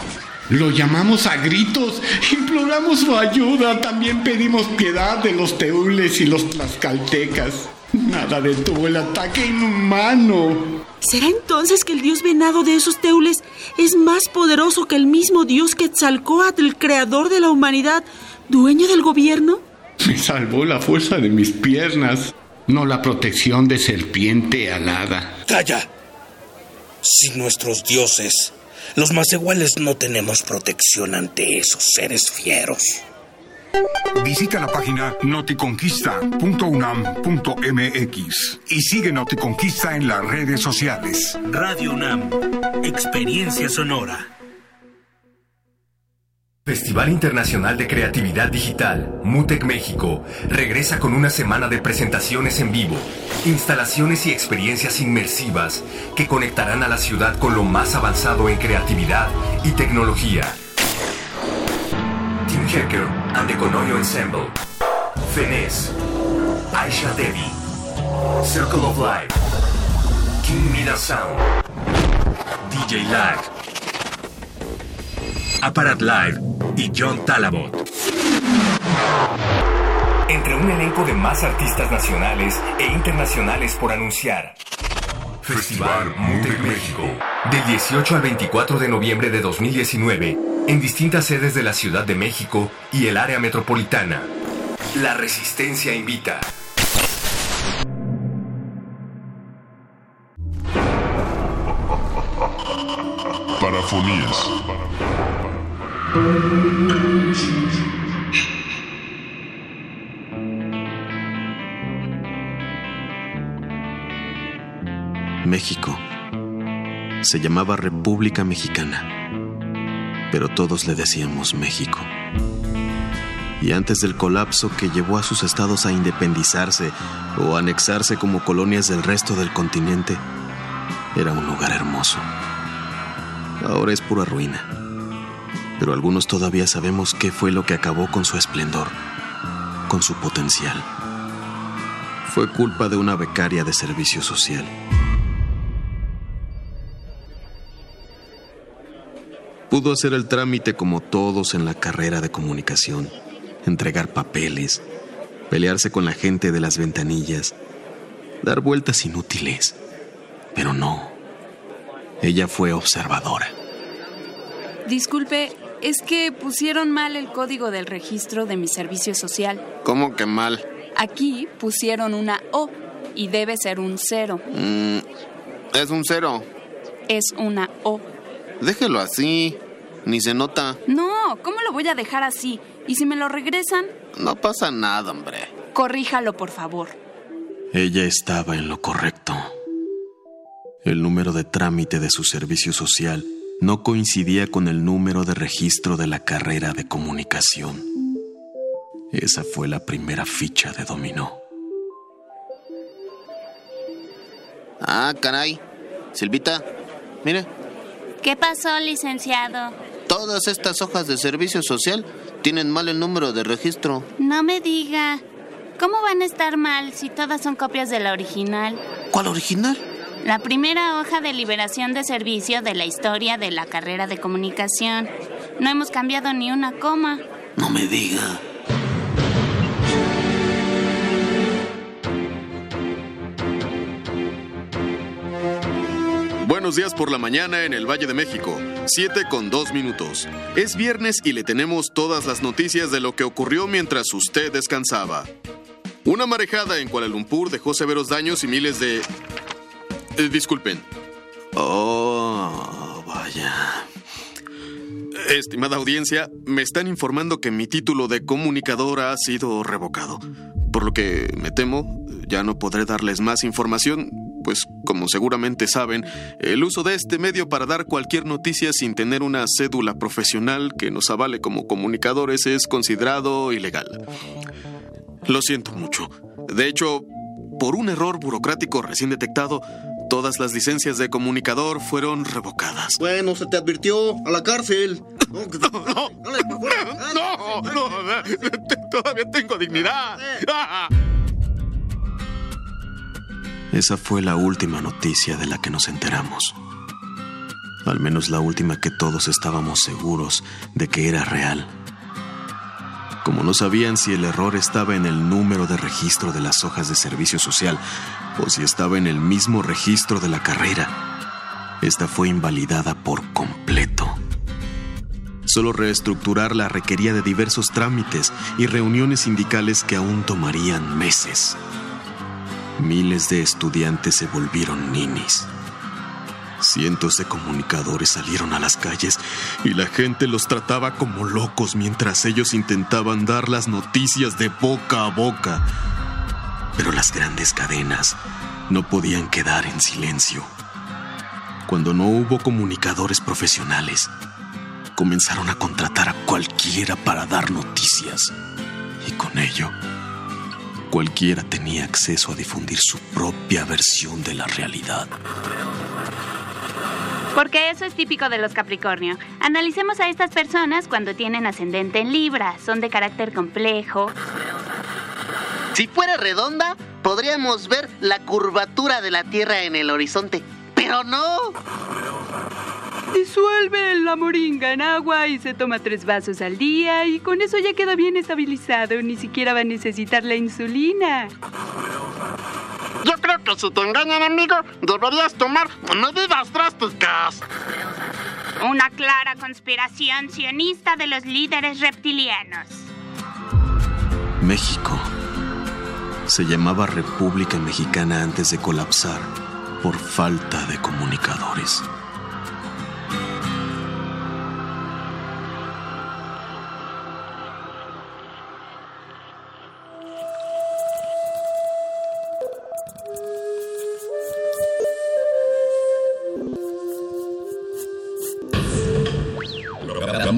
Speaker 15: Lo llamamos a gritos, imploramos su ayuda, también pedimos piedad de los teules y los tlaxcaltecas. Nada detuvo el ataque inhumano.
Speaker 14: ¿Será entonces que el dios venado de esos teules es más poderoso que el mismo dios Quetzalcoatl, el creador de la humanidad, dueño del gobierno?
Speaker 15: Me salvó la fuerza de mis piernas, no la protección de serpiente alada.
Speaker 13: ¡Calla! Sin nuestros dioses, los más iguales no tenemos protección ante esos seres fieros.
Speaker 12: Visita la página noticonquista.unam.mx y sigue Noticonquista en las redes sociales.
Speaker 16: Radio UNAM, experiencia sonora.
Speaker 11: Festival Internacional de Creatividad Digital, MUTEC México, regresa con una semana de presentaciones en vivo, instalaciones y experiencias inmersivas que conectarán a la ciudad con lo más avanzado en creatividad y tecnología. Tim Hecker and the Conoyo Ensemble, Fenes, Aisha Devi, Circle of Life, King Mida Sound, DJ Lag, Aparat Live y John Talabot. Entre un elenco de más artistas nacionales e internacionales por anunciar. Festival Mutec México. Del 18 al 24 de noviembre de 2019, en distintas sedes de la Ciudad de México y el área metropolitana. La Resistencia invita.
Speaker 17: Parafonías.
Speaker 18: México. Se llamaba República Mexicana, pero todos le decíamos México. Y antes del colapso que llevó a sus estados a independizarse o anexarse como colonias del resto del continente, era un lugar hermoso. Ahora es pura ruina, pero algunos todavía sabemos qué fue lo que acabó con su esplendor, con su potencial. Fue culpa de una becaria de servicio social. Pudo hacer el trámite como todos en la carrera de comunicación, entregar papeles, pelearse con la gente de las ventanillas, dar vueltas inútiles. Pero no, ella fue observadora.
Speaker 19: Disculpe, es que pusieron mal el código del registro de mi servicio social.
Speaker 18: ¿Cómo que mal?
Speaker 19: Aquí pusieron una O y debe ser un cero.
Speaker 18: Mm, es un cero.
Speaker 19: Es una O.
Speaker 18: Déjelo así. Ni se nota.
Speaker 19: No, ¿cómo lo voy a dejar así? ¿Y si me lo regresan?
Speaker 18: No pasa nada, hombre.
Speaker 19: Corríjalo, por favor.
Speaker 18: Ella estaba en lo correcto. El número de trámite de su servicio social no coincidía con el número de registro de la carrera de comunicación. Esa fue la primera ficha de dominó. Ah, caray. Silvita, mire.
Speaker 20: ¿Qué pasó, licenciado?
Speaker 18: Todas estas hojas de servicio social tienen mal el número de registro.
Speaker 20: No me diga. ¿Cómo van a estar mal si todas son copias de la original?
Speaker 18: ¿Cuál original?
Speaker 20: La primera hoja de liberación de servicio de la historia de la carrera de comunicación. No hemos cambiado ni una coma.
Speaker 18: No me diga. Buenos días por la mañana en el Valle de México, 7 con 2 minutos. Es viernes y le tenemos todas las noticias de lo que ocurrió mientras usted descansaba. Una marejada en Kuala Lumpur dejó severos daños y miles de... Eh, disculpen. Oh, vaya. Estimada audiencia, me están informando que mi título de comunicador ha sido revocado. Por lo que me temo, ya no podré darles más información, pues como seguramente saben, el uso de este medio para dar cualquier noticia sin tener una cédula profesional que nos avale como comunicadores es considerado ilegal. Lo siento mucho. De hecho, por un error burocrático recién detectado, todas las licencias de comunicador fueron revocadas.
Speaker 21: Bueno, se te advirtió a la cárcel.
Speaker 18: No, no, no, todavía tengo dignidad. Esa fue la última noticia de la que nos enteramos. Al menos la última que todos estábamos seguros de que era real. Como no sabían si el error estaba en el número de registro de las hojas de servicio social o si estaba en el mismo registro de la carrera, esta fue invalidada por completo. Solo reestructurarla requería de diversos trámites y reuniones sindicales que aún tomarían meses. Miles de estudiantes se volvieron ninis. Cientos de comunicadores salieron a las calles y la gente los trataba como locos mientras ellos intentaban dar las noticias de boca a boca. Pero las grandes cadenas no podían quedar en silencio. Cuando no hubo comunicadores profesionales, comenzaron a contratar a cualquiera para dar noticias. Y con ello, cualquiera tenía acceso a difundir su propia versión de la realidad.
Speaker 20: Porque eso es típico de los Capricornio. Analicemos a estas personas cuando tienen ascendente en Libra. Son de carácter complejo.
Speaker 21: Si fuera redonda, podríamos ver la curvatura de la Tierra en el horizonte. Pero no.
Speaker 19: Disuelve la moringa en agua y se toma tres vasos al día y con eso ya queda bien estabilizado. Ni siquiera va a necesitar la insulina.
Speaker 21: Yo creo que si te engañan, amigo, deberías tomar medidas drásticas.
Speaker 20: Una clara conspiración sionista de los líderes reptilianos.
Speaker 18: México se llamaba República Mexicana antes de colapsar por falta de comunicadores.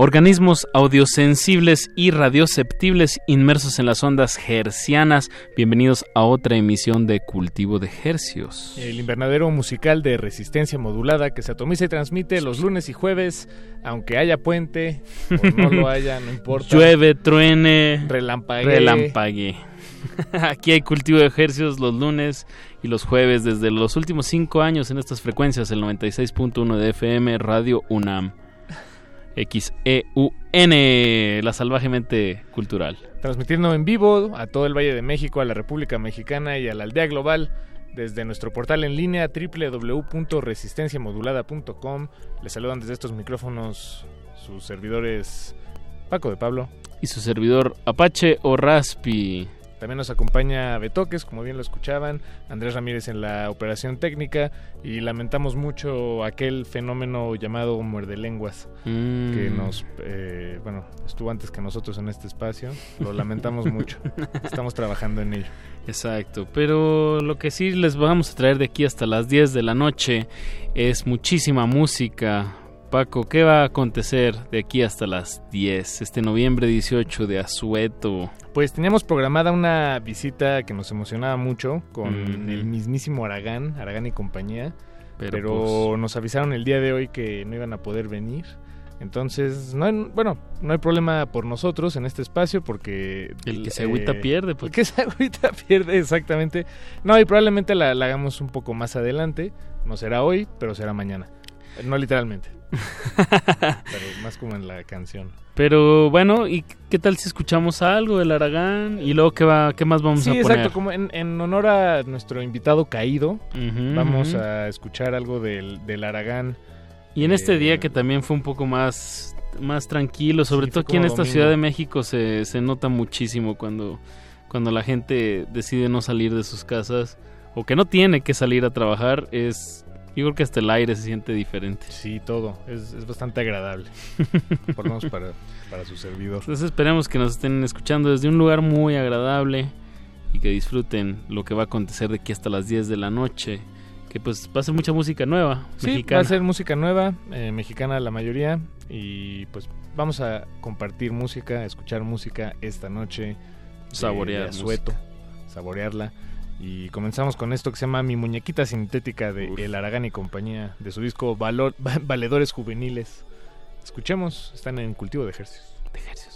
Speaker 22: Organismos audiosensibles y radioceptibles inmersos en las ondas hercianas. Bienvenidos a otra emisión de Cultivo de Hercios.
Speaker 23: El invernadero musical de resistencia modulada que se atomiza y transmite los lunes y jueves, aunque haya puente o no lo *laughs* haya, no importa.
Speaker 22: Llueve, truene,
Speaker 23: relampague.
Speaker 22: relampague. *laughs* Aquí hay Cultivo de Hercios los lunes y los jueves desde los últimos cinco años en estas frecuencias, el 96.1 de FM, Radio UNAM. X-E-U-N, la salvajemente cultural.
Speaker 23: Transmitiendo en vivo a todo el Valle de México, a la República Mexicana y a la aldea global desde nuestro portal en línea www.resistenciamodulada.com. Les saludan desde estos micrófonos sus servidores Paco de Pablo
Speaker 22: y su servidor Apache o Raspi.
Speaker 23: También nos acompaña Betoques, como bien lo escuchaban, Andrés Ramírez en la operación técnica y lamentamos mucho aquel fenómeno llamado muerde lenguas
Speaker 22: Mm.
Speaker 23: que nos, eh, bueno, estuvo antes que nosotros en este espacio. Lo lamentamos *laughs* mucho. Estamos trabajando en ello.
Speaker 22: Exacto, pero lo que sí les vamos a traer de aquí hasta las 10 de la noche es muchísima música
Speaker 24: Paco, ¿qué va a acontecer de aquí hasta las 10, este noviembre 18 de Azueto?
Speaker 23: Pues teníamos programada una visita que nos emocionaba mucho con el mismísimo Aragán, Aragán y compañía,
Speaker 24: Pero,
Speaker 23: pero,
Speaker 24: pues-
Speaker 23: nos avisaron el día de hoy que no iban a poder venir. Entonces, no hay, bueno, no hay problema por nosotros en este espacio porque...
Speaker 24: El que se agüita pierde, pues.
Speaker 23: El que *laughs* se agüita pierde, exactamente. No, y probablemente la, la hagamos un poco más adelante. No será hoy, pero será mañana. No literalmente. Pero más como en la canción.
Speaker 24: Pero bueno, ¿y qué tal si escuchamos algo del Aragán? Y luego, ¿qué, va, qué más vamos
Speaker 23: Sí,
Speaker 24: a poner?
Speaker 23: exacto. Como en, en honor a nuestro invitado caído,
Speaker 24: Ujú,
Speaker 23: vamos
Speaker 24: ujú.
Speaker 23: a escuchar algo del, del Aragán.
Speaker 24: Y en este
Speaker 23: Eh,
Speaker 24: día que también fue un poco más, más tranquilo, sobre
Speaker 23: Sí,
Speaker 24: todo aquí en esta
Speaker 23: domingo.
Speaker 24: Ciudad de México se, se nota muchísimo cuando, cuando la gente decide no salir de sus casas o que no tiene que salir a trabajar. Es, yo creo que hasta el aire se siente diferente.
Speaker 23: Sí, todo. Es, es bastante agradable. *laughs* Por lo menos para, para su servidor.
Speaker 24: Entonces esperemos que nos estén escuchando desde un lugar muy agradable y que disfruten lo que va a acontecer de aquí hasta las 10 de la noche. Que pues va a ser mucha música nueva,
Speaker 23: Sí,
Speaker 24: mexicana.
Speaker 23: va a ser música nueva, eh, mexicana la mayoría. Y pues vamos a compartir música, escuchar música esta noche. de-
Speaker 24: Saborear
Speaker 23: de asueto, saborearla. Y comenzamos con esto que se llama Mi muñequita sintética de El Aragán y compañía, de su disco Valor, Valedores Juveniles. Escuchemos, están en cultivo de ejercicios.
Speaker 24: De ejercicios.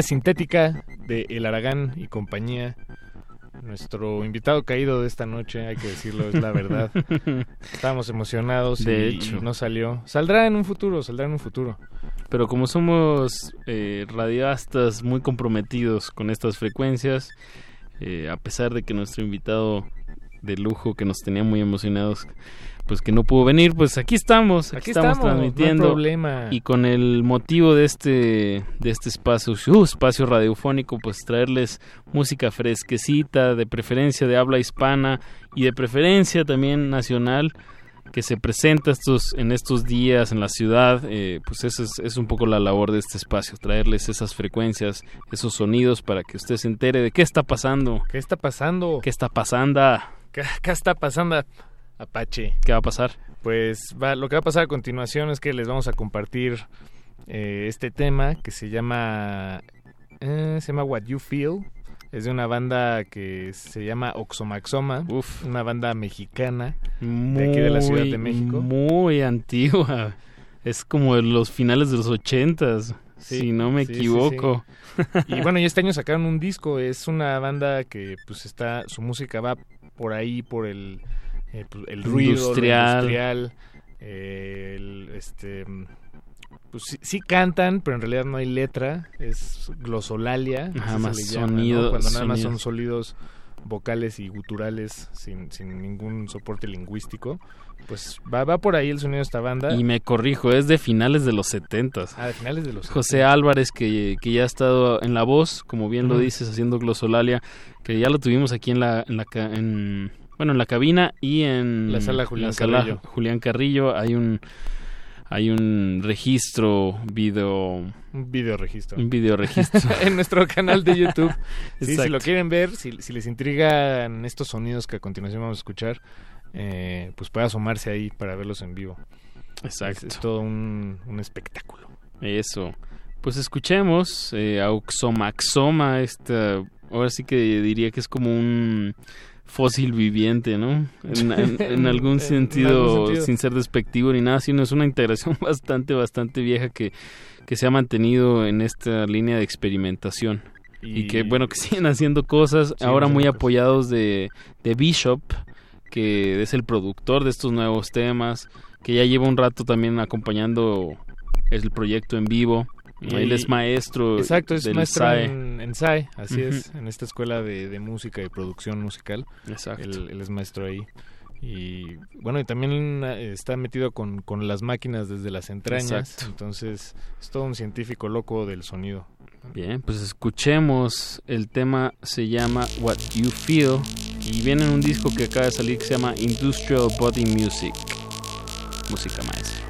Speaker 25: Sintética de El
Speaker 23: Aragán y compañía. nuestro invitado caído de esta noche, hay que decirlo, es la verdad. *laughs* Estábamos emocionados
Speaker 22: De
Speaker 23: y,
Speaker 22: hecho.
Speaker 23: no salió. Saldrá en un futuro, saldrá en un futuro.
Speaker 22: Pero como somos eh, radiastas muy comprometidos con estas frecuencias, eh, a pesar de que nuestro invitado de lujo que nos tenía muy emocionados, pues que no pudo venir, pues aquí estamos, aquí,
Speaker 23: Aquí
Speaker 22: estamos,
Speaker 23: estamos, no hay
Speaker 22: transmitiendo
Speaker 23: problema.
Speaker 22: y con el motivo de este de este espacio, espacio radiofónico, pues traerles música fresquecita, de preferencia de habla hispana y de preferencia también nacional que se presenta estos en estos días en la ciudad, eh, pues eso es, es un poco la labor de este espacio, traerles esas frecuencias, esos sonidos para que usted se entere de qué está pasando,
Speaker 23: ¿Qué está pasando?
Speaker 22: qué está pasando,
Speaker 23: ¿Qué, qué está pasando, Apache?
Speaker 22: qué va a pasar.
Speaker 23: Pues va, lo que va a pasar a continuación es que les vamos a compartir eh, este tema que se llama eh, se llama What You Feel. Es de una banda que se llama Oxomaxoma, una banda mexicana de aquí de la Ciudad de México.
Speaker 22: Muy antigua. Es como de los finales de los ochentas,
Speaker 23: Sí,
Speaker 22: si no me
Speaker 23: sí, sí,
Speaker 22: equivoco.
Speaker 23: Y bueno, y este año sacaron un disco. Es una banda que pues está, su música va por ahí, por el, eh, pues, el ruido,
Speaker 22: Industrial.
Speaker 23: industrial, eh, el, este, pues sí, sí cantan, pero en realidad no hay letra. Es glosolalia. así
Speaker 22: Ajá,
Speaker 23: se
Speaker 22: más
Speaker 23: le llama, ¿no?
Speaker 22: sonido-
Speaker 23: Cuando nada más
Speaker 22: sonido.
Speaker 23: son sólidos vocales y guturales sin, sin ningún soporte lingüístico. Pues va, va por ahí el sonido de esta banda.
Speaker 22: Y me corrijo, es de finales de los setentas.
Speaker 23: Ah, de finales de los
Speaker 22: José
Speaker 23: 70.
Speaker 22: Álvarez, que, que ya ha estado en La Voz, como bien lo dices, haciendo glosolalia, que ya lo tuvimos aquí en la, en la en, bueno, en la cabina y en
Speaker 23: La sala Julián
Speaker 22: la sala
Speaker 23: Carrillo.
Speaker 22: Julián Carrillo. Hay un hay un registro video
Speaker 23: Un video registro.
Speaker 22: un video registro *laughs*
Speaker 23: en nuestro canal de YouTube. *laughs* Sí, si lo quieren ver, si, si les intrigan estos sonidos que a continuación vamos a escuchar, eh, pues puede asomarse ahí para verlos en vivo.
Speaker 22: Exacto.
Speaker 23: Es, es todo un, un espectáculo.
Speaker 22: Eso. Pues escuchemos eh, Auxomaxoma, esta, ahora sí que diría que es como un fósil viviente, ¿no? En, *laughs* en- en algún
Speaker 23: En- en
Speaker 22: sentido,
Speaker 23: algún sentido.
Speaker 22: sin ser despectivo ni nada, sino es una integración *laughs* bastante, bastante vieja que, que se ha mantenido en esta línea de experimentación. Y,
Speaker 23: Y-
Speaker 22: que, bueno, que siguen haciendo cosas, ahora muy apoyados de, de Bishop, que es el productor de estos nuevos temas, que ya lleva un rato también acompañando el proyecto en vivo.
Speaker 23: Y-
Speaker 22: Él es maestro.
Speaker 23: Exacto, es
Speaker 22: del
Speaker 23: maestro
Speaker 22: SAE.
Speaker 23: en, en SAE, así es, en esta escuela de, de música y producción musical.
Speaker 22: Exacto.
Speaker 23: Él, él es maestro ahí. Y bueno, y también eh, está metido con, con las máquinas desde las entrañas.
Speaker 22: Exacto.
Speaker 23: Entonces, es todo un científico loco del sonido.
Speaker 22: Bien, pues escuchemos. El tema se llama What You Feel. Y viene en un disco que acaba de salir que se llama Industrial Body Music. Música maestra.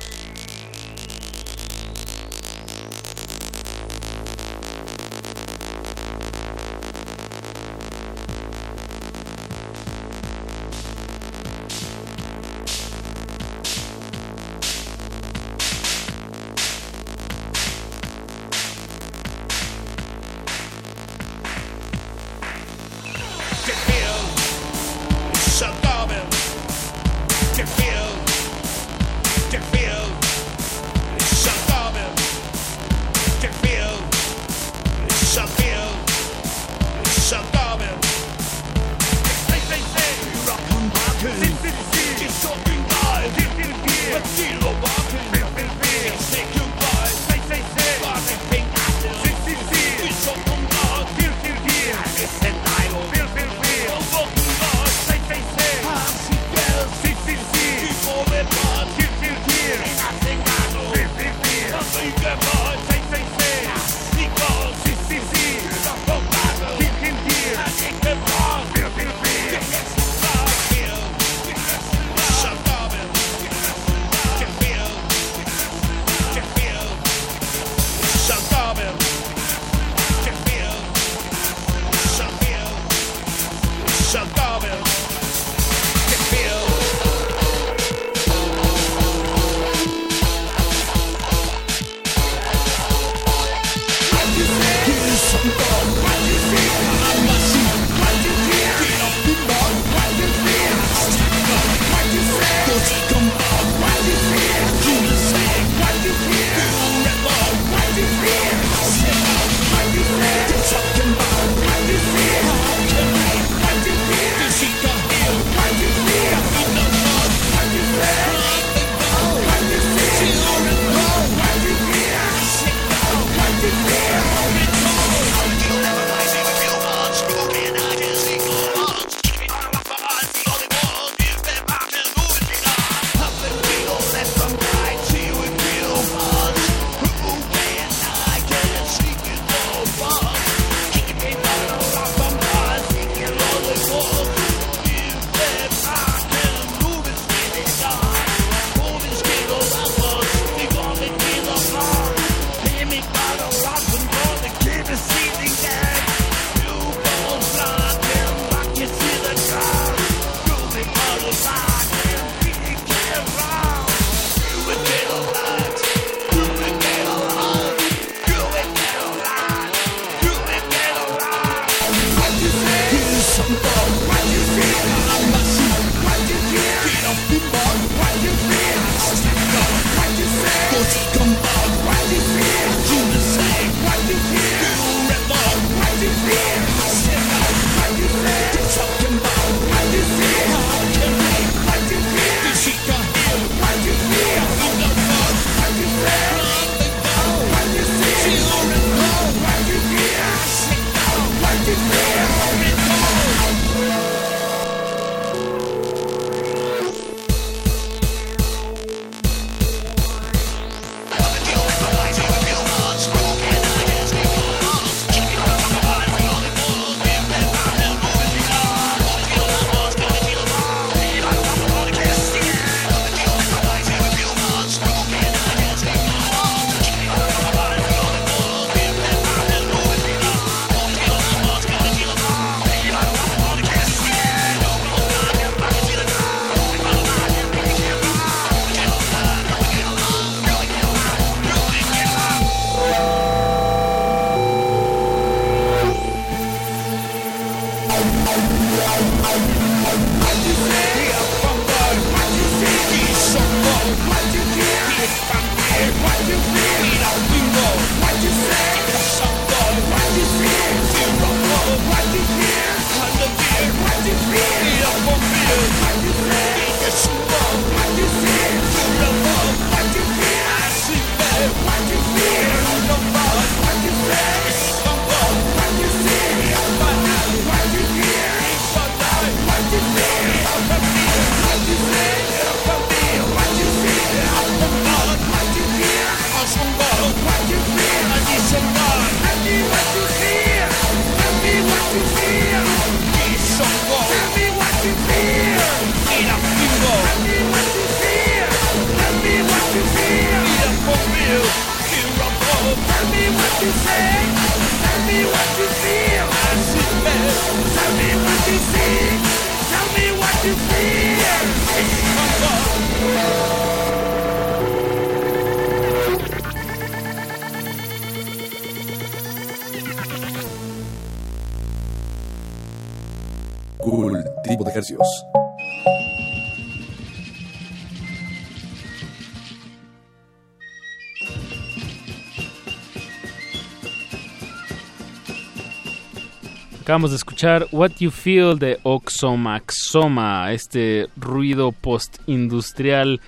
Speaker 22: Acabamos de escuchar What You Feel de Oxomaxoma, este ruido postindustrial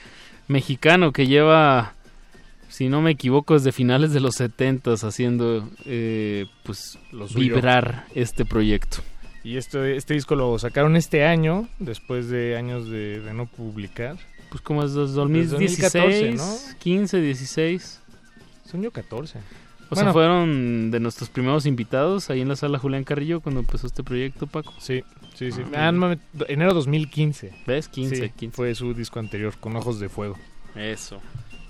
Speaker 22: mexicano que lleva, si no me equivoco, desde finales de los 70 haciendo eh, pues vibrar este proyecto.
Speaker 23: Y este, este disco lo sacaron este año, después de años de, de no publicar.
Speaker 22: Pues como es desde
Speaker 23: Desde
Speaker 22: 2016,
Speaker 23: 2014, ¿no?
Speaker 22: 15, 16.
Speaker 23: Son yo 14.
Speaker 22: O
Speaker 23: Bueno.
Speaker 22: sea, fueron de nuestros primeros invitados ahí en la sala Julián Carrillo cuando empezó este proyecto, Paco.
Speaker 23: Sí, sí, sí. Ah, no enero 2015.
Speaker 22: ¿Ves? 15,
Speaker 23: Sí,
Speaker 22: 15.
Speaker 23: Fue su disco anterior, Con Ojos de Fuego.
Speaker 22: Eso.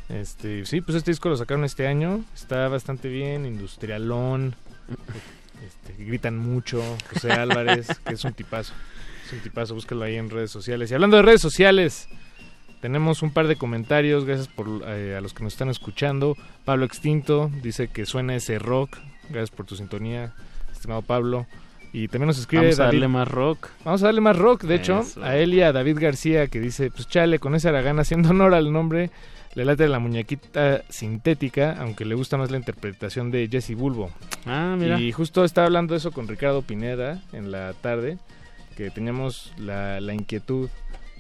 Speaker 23: Este, sí, pues este disco lo sacaron este año. Está bastante bien, industrialón. Este, gritan mucho. José *laughs* Álvarez, que es un tipazo. Es un tipazo, búscalo ahí en redes sociales. Y hablando de redes sociales, tenemos un par de comentarios. Gracias por, eh, a los que nos están escuchando. Pablo Extinto dice que suena ese rock. Gracias por tu sintonía, estimado Pablo. Y también nos escribe
Speaker 22: Vamos a
Speaker 23: David-
Speaker 22: darle más rock.
Speaker 23: Vamos a darle más rock, de hecho, a él y a David García que dice, pues chale, con ese Aragán haciendo honor al nombre, le late la muñequita sintética, aunque le gusta más la interpretación de Jesse Bulbo.
Speaker 22: Ah, mira.
Speaker 23: Y justo estaba hablando de eso con Ricardo Pineda en la tarde, que teníamos la, la inquietud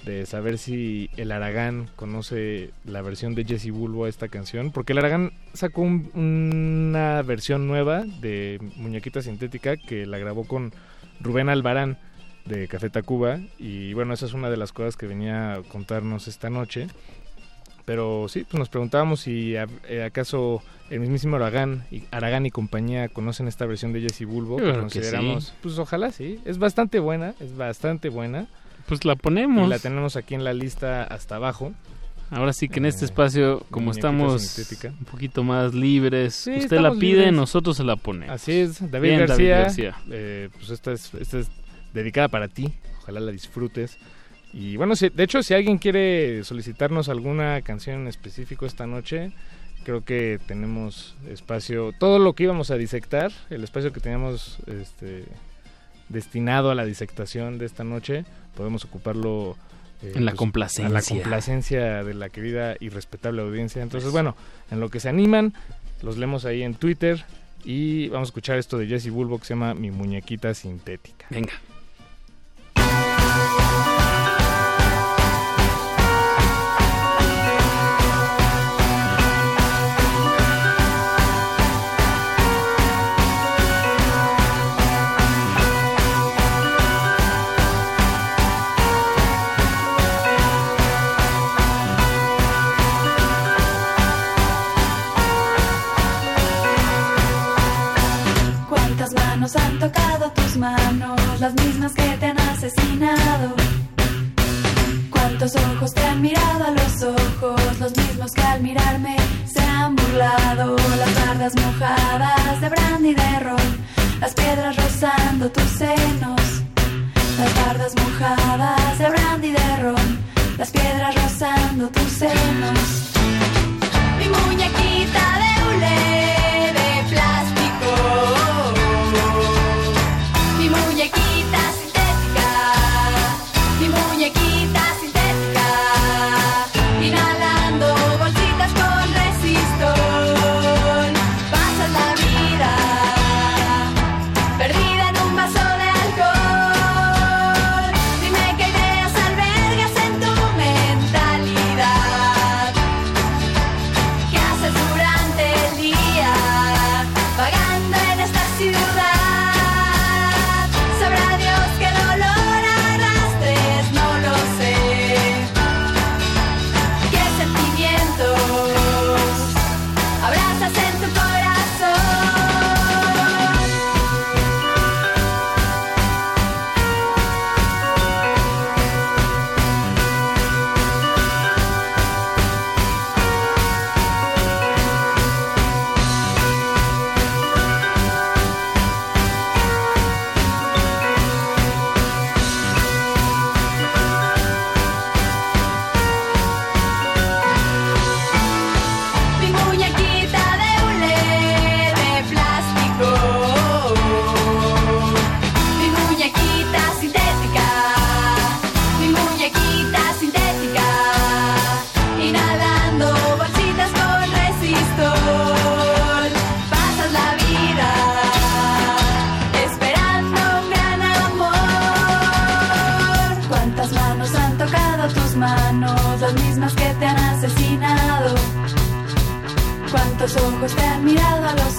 Speaker 23: de saber si el Aragán conoce la versión de Jesse Bulbo a esta canción, porque el Aragán sacó un- una versión nueva de Muñequita Sintética que la grabó con Rubén Albarán de Café Tacuba y bueno, esa es una de las cosas que venía a contarnos esta noche. Pero sí, pues nos preguntábamos si a- eh, acaso el mismísimo Aragán y, Aragán y compañía conocen esta versión de Jesse Bulbo. Que consideramos,
Speaker 22: sí.
Speaker 23: pues ojalá sí. Es bastante buena, es bastante buena.
Speaker 22: Pues la ponemos.
Speaker 23: Y la tenemos aquí en la lista hasta abajo.
Speaker 22: Ahora sí que en este
Speaker 23: Eh,
Speaker 22: espacio, como estamos
Speaker 23: sintética.
Speaker 22: un poquito más libres,
Speaker 23: Sí,
Speaker 22: usted la pide,
Speaker 23: libres.
Speaker 22: nosotros se la ponemos.
Speaker 23: Así es, David
Speaker 22: Bien,
Speaker 23: García.
Speaker 22: García.
Speaker 23: eh, pues esta es, esta es dedicada para ti. Ojalá la disfrutes. Y bueno, si- de hecho, si alguien quiere solicitarnos alguna canción en específico esta noche, creo que tenemos espacio. Todo lo que íbamos a disectar, el espacio que teníamos este, destinado a la disectación de esta noche, podemos ocuparlo. eh,
Speaker 22: En la
Speaker 23: A la
Speaker 22: complacencia.
Speaker 23: complacencia de la querida y respetable audiencia. Entonces, bueno, en lo que se animan, los leemos ahí en Twitter. Y vamos a escuchar esto de Jesse Bulbo que se llama Mi muñequita sintética.
Speaker 22: Venga.
Speaker 26: Manos han tocado tus manos? Las mismas que te han asesinado. ¿Cuántos ojos te han mirado a los ojos? Los mismos que al mirarme se han burlado. Las bardas mojadas de brandy de ron. Las piedras rozando tus senos. Las bardas mojadas de brandy de ron. Las piedras rozando tus senos. Mi muñequita de hule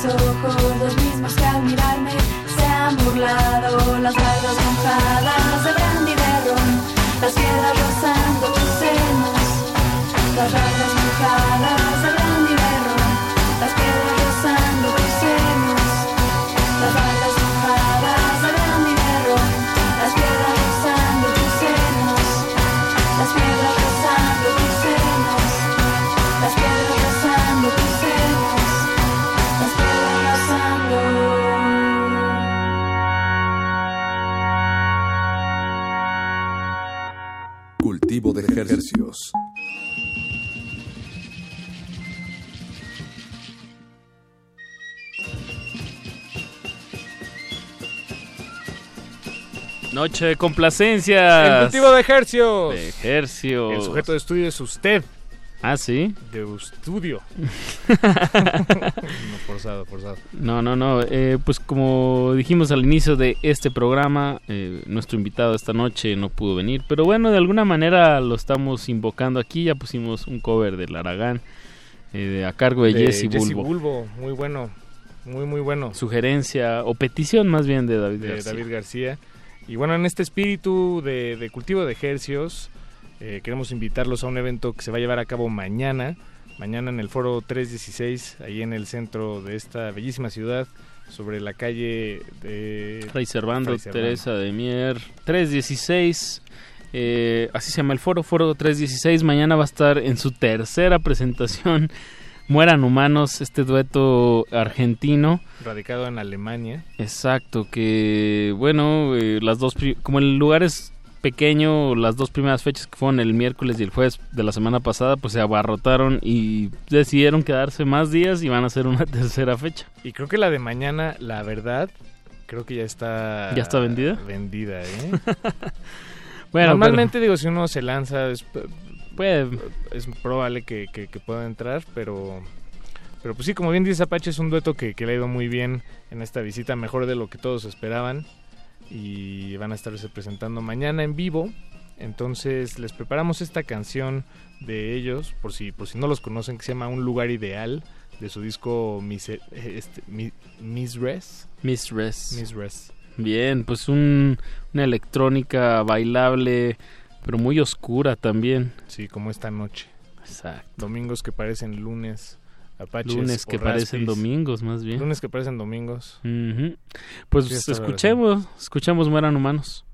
Speaker 26: Los mismos que al mirarme se han burlado. Las bardas mojadas
Speaker 27: Ejercicios.
Speaker 22: Noche de complacencias.
Speaker 23: El cultivo de ejercios.
Speaker 22: De ejercios.
Speaker 23: El sujeto de estudio es usted.
Speaker 22: Ah, sí.
Speaker 23: De estudio. *laughs* no, forzado, forzado.
Speaker 22: No, no, no. eh, pues como dijimos al inicio de este programa, eh, nuestro invitado esta noche no pudo venir. Pero bueno, de alguna manera lo estamos invocando aquí. Ya pusimos un cover del Aragán eh, a cargo de, Jesse Bulbo.
Speaker 23: Bulbo, muy bueno. Muy, muy bueno.
Speaker 22: Sugerencia o petición más bien de David
Speaker 23: de
Speaker 22: García.
Speaker 23: David García. Y bueno, en este espíritu de, de cultivo de ejercios, eh, queremos invitarlos a un evento que se va a llevar a cabo mañana. Mañana en el foro 316, ahí en el centro de esta bellísima ciudad, sobre la calle de...
Speaker 22: Servando. Teresa de Mier, 316. eh, así se llama el foro, foro 316. Mañana va a estar en su tercera presentación. *laughs* Mueran Humanos, este dueto argentino.
Speaker 23: Radicado en Alemania.
Speaker 22: Exacto, que bueno, eh, las dos, como el lugar es pequeño, las dos primeras fechas que fueron el miércoles y el jueves de la semana pasada, pues se abarrotaron y decidieron quedarse más días y van a hacer una *laughs* tercera fecha.
Speaker 23: Y creo que la de mañana, la verdad, creo que ya está...
Speaker 22: ¿Ya está vendida?
Speaker 23: Vendida, ¿eh? *laughs*
Speaker 22: Bueno,
Speaker 23: Normalmente, digo, si uno se lanza, es,
Speaker 22: puede,
Speaker 23: es probable que, que- que pueda entrar, pero... Pero pues sí, como bien dice Apache, es un dueto que, que le ha ido muy bien en esta visita, mejor de lo que todos esperaban. Y van a estarse presentando mañana en vivo. Entonces les preparamos esta canción de ellos, por si, por si no los conocen, que se llama Un lugar ideal, de su disco Mise- este, Mi- Mistress.
Speaker 22: Mistress.
Speaker 23: Mistress.
Speaker 22: Bien, pues un, una electrónica bailable, pero muy oscura también.
Speaker 23: Sí, como esta noche.
Speaker 22: Exacto.
Speaker 23: Domingos que parecen lunes. Apaches
Speaker 22: Lunes que parecen domingos, más bien.
Speaker 23: Lunes que parecen domingos.
Speaker 22: Pues escuchemos, escuchemos Mueran Humanos.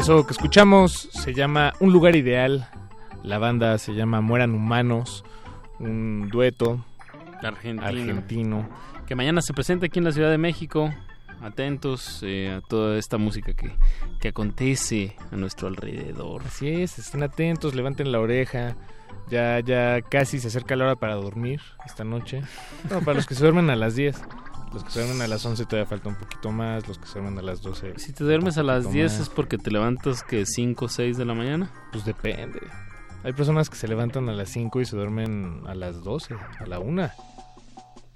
Speaker 23: Eso que escuchamos se llama Un lugar ideal. La banda se llama Mueran Humanos. Un dueto
Speaker 22: Argentino.
Speaker 23: argentino.
Speaker 22: Que mañana se presenta aquí en la Ciudad de México. Atentos eh, a toda esta música que, que acontece a nuestro alrededor.
Speaker 23: Así es, estén atentos, levanten la oreja. Ya, ya casi se acerca la hora para dormir esta noche. No, para los que se duermen a las 10. Los que se duermen a las 11 todavía falta un poquito más. Los que se duermen a las 12.
Speaker 22: Si te duermes a las
Speaker 23: poquito
Speaker 22: 10
Speaker 23: más.
Speaker 22: es porque te levantas que 5 o 6 de la mañana.
Speaker 23: Pues depende. Hay personas que se levantan a las 5 y se duermen a las 12, a la 1.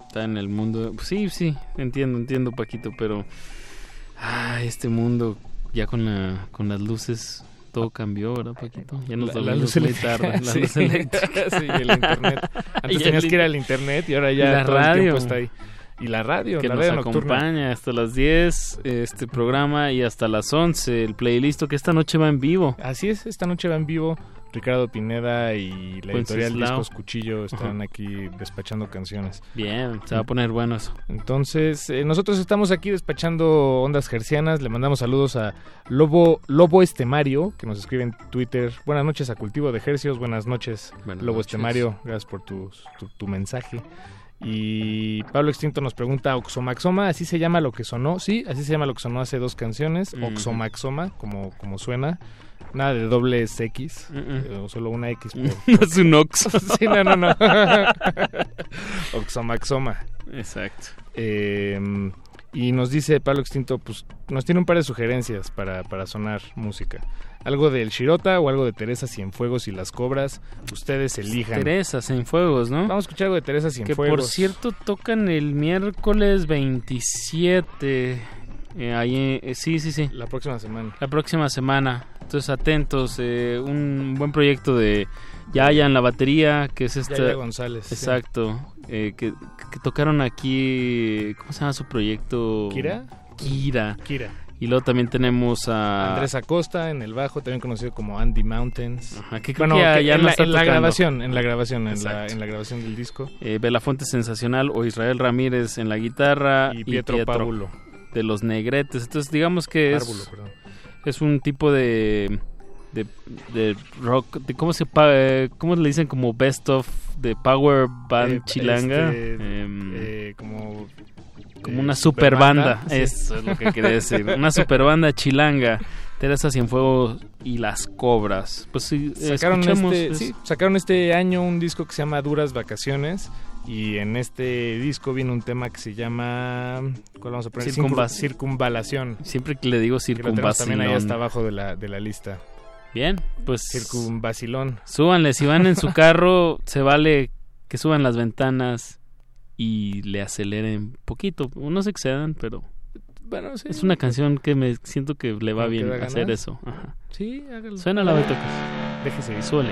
Speaker 22: Está en el mundo. pues sí, sí, entiendo, entiendo, Paquito, pero. Ah, este mundo ya con la con las luces todo cambió, ¿verdad, Paquito? Ya nos
Speaker 23: La- la luz eléctrica,
Speaker 22: tarde. La *laughs*
Speaker 23: sí.
Speaker 22: luz eléctrica. *laughs*
Speaker 23: Sí, y el internet. *laughs* Antes
Speaker 22: Y
Speaker 23: tenías
Speaker 22: el
Speaker 23: que ir al internet y ahora ya
Speaker 22: la
Speaker 23: todo el
Speaker 22: radio.
Speaker 23: tiempo está ahí. Y la radio,
Speaker 22: que
Speaker 23: la
Speaker 22: nos
Speaker 23: radio nocturna.
Speaker 22: acompaña hasta las 10 este programa y hasta las 11 el playlist que esta noche va en vivo.
Speaker 23: Así es, esta noche va en vivo Ricardo Pineda y la editorial
Speaker 22: Wenceslao.
Speaker 23: Discos Cuchillo están aquí despachando canciones.
Speaker 22: Bien, se va a poner bueno eso.
Speaker 23: Entonces, eh, nosotros estamos aquí despachando ondas gercianas. Le mandamos saludos a Lobo Lobo Estemario, que nos escribe en Twitter. Buenas noches a Cultivo de Hercios. Buenas noches,
Speaker 22: Buenas
Speaker 23: Lobo
Speaker 22: noches.
Speaker 23: Estemario. Gracias por tu, tu, tu mensaje. Y Pablo Extinto nos pregunta, ¿Oxomaxoma? ¿Así se llama lo que sonó? Sí, así se llama lo que sonó hace dos canciones.
Speaker 22: Ujú.
Speaker 23: Oxomaxoma, como, como suena. Nada de dobles X,
Speaker 22: Mm,
Speaker 23: o solo una X. *laughs* por-
Speaker 22: No es un ox. *laughs*
Speaker 23: sí, no, no, no. *laughs* Oxomaxoma.
Speaker 22: Exacto.
Speaker 23: Eh, y nos dice Pablo Extinto, pues nos tiene un par de sugerencias para, para sonar música. Algo del Shirota o algo de Teresa Cienfuegos y las Cobras. Ustedes elijan.
Speaker 22: Teresa Cienfuegos, ¿no?
Speaker 23: Vamos a escuchar algo de Teresa
Speaker 22: Que
Speaker 23: Cienfuegos.
Speaker 22: por cierto tocan el miércoles 27. Eh, ahí, eh, sí, sí, sí.
Speaker 23: La próxima semana.
Speaker 22: La próxima semana. Entonces atentos. eh, un buen proyecto de Yaya en la batería, que es esta...
Speaker 23: Yaya González, sí.
Speaker 22: Exacto. eh, que, que tocaron aquí... ¿Cómo se llama su proyecto?
Speaker 23: ¿Kira?
Speaker 22: Kira.
Speaker 23: Kira.
Speaker 22: Y luego también tenemos a...
Speaker 23: Andrés Acosta en el bajo, también conocido como Andy Mountains.
Speaker 22: Ajá, que creo
Speaker 23: bueno,
Speaker 22: que ya-
Speaker 23: que
Speaker 22: ya
Speaker 23: en,
Speaker 22: no
Speaker 23: la, en la grabación, en la grabación, en la,
Speaker 22: Exacto.
Speaker 23: en la grabación del disco.
Speaker 22: eh, Belafonte Sensacional o Israel Ramírez en la guitarra
Speaker 23: Y Pietro Pábulo.
Speaker 22: de los Negretes. Entonces digamos que es,
Speaker 23: perdón.
Speaker 22: es un tipo de, de, de rock, de ¿cómo se eh, cómo le dicen como best of de power band
Speaker 23: Eh,
Speaker 22: chilanga?
Speaker 23: este,
Speaker 22: Em,
Speaker 23: eh, como
Speaker 22: como
Speaker 23: eh,
Speaker 22: una super banda,
Speaker 23: sí.
Speaker 22: eso es lo que quería decir, una super banda chilanga. Teresa Cienfuegos y las Cobras. Pues sí,
Speaker 23: sacaron
Speaker 22: escuchemos
Speaker 23: este,
Speaker 22: es-
Speaker 23: sí, sacaron este año un disco que se llama Duras Vacaciones y en este disco viene un tema que se llama ¿cuál vamos a poner?
Speaker 22: Circunva-
Speaker 23: Circun- circunvalación.
Speaker 22: Siempre que le digo
Speaker 23: tenemos también ahí hasta abajo de la, de la lista.
Speaker 22: Bien, pues
Speaker 23: Circunvacilón.
Speaker 22: súbanle, si van en su carro, se vale que suban las ventanas y le aceleren poquito, no se excedan, pero
Speaker 23: Bueno, sí.
Speaker 22: es una canción que me siento que le va
Speaker 23: ¿Como que
Speaker 22: bien hacer eso. Ajá.
Speaker 23: Sí, hágalo.
Speaker 22: Suena la Betocas.
Speaker 23: Déjese ir.
Speaker 22: Suele.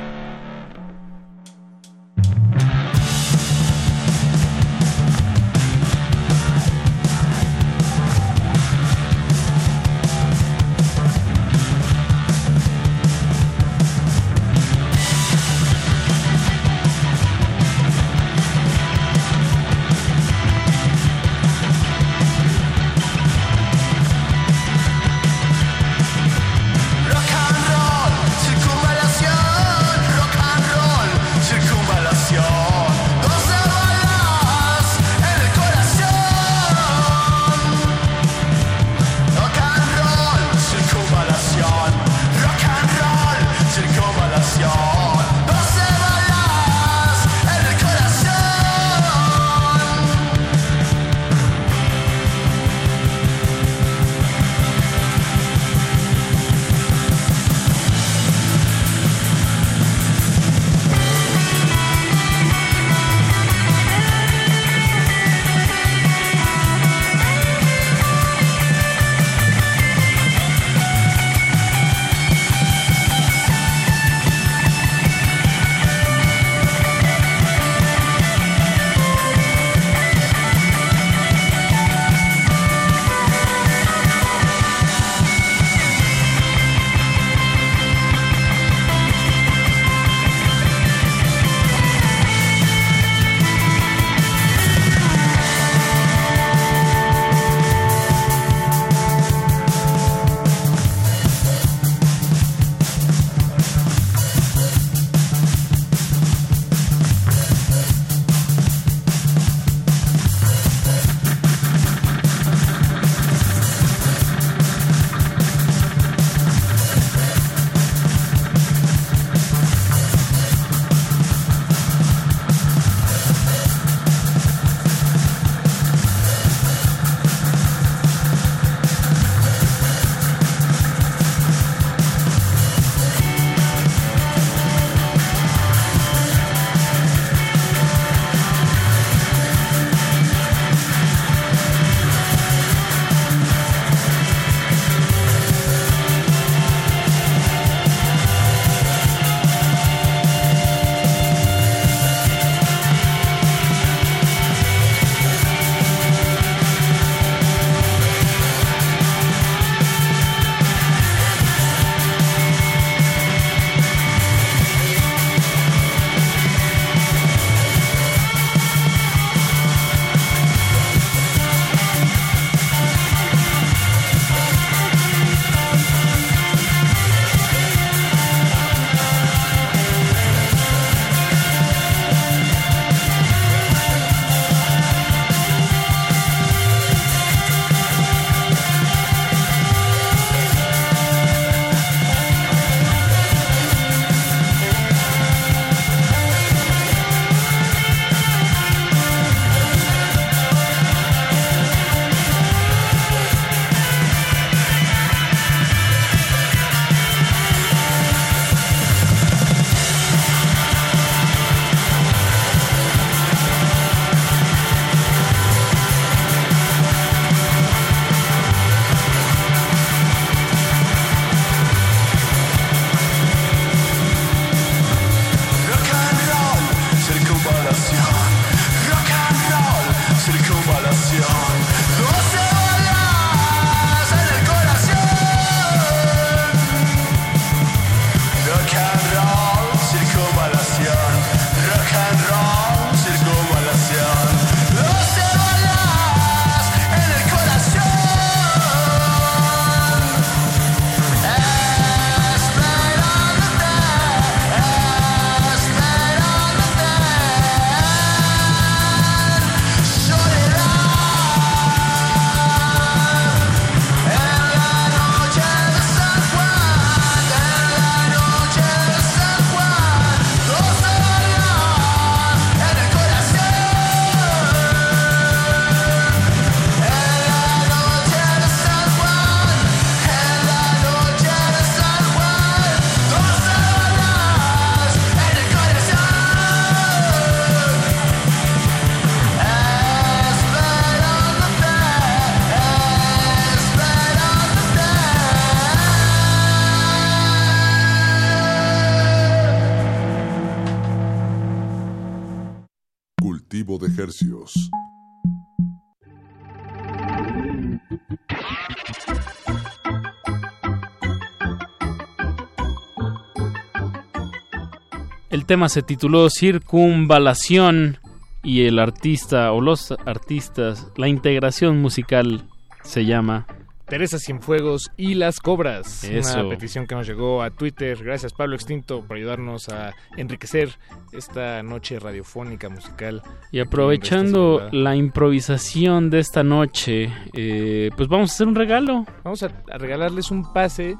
Speaker 22: Tema se tituló Circunvalación y el artista o los artistas, la integración musical se llama
Speaker 23: Teresa Cienfuegos y las Cobras.
Speaker 22: Eso.
Speaker 23: Una petición que nos llegó a Twitter. Gracias Pablo Extinto por ayudarnos a enriquecer esta noche radiofónica musical.
Speaker 22: Y aprovechando la improvisación de esta noche, eh, pues vamos a hacer un regalo.
Speaker 23: Vamos a, a regalarles un pase.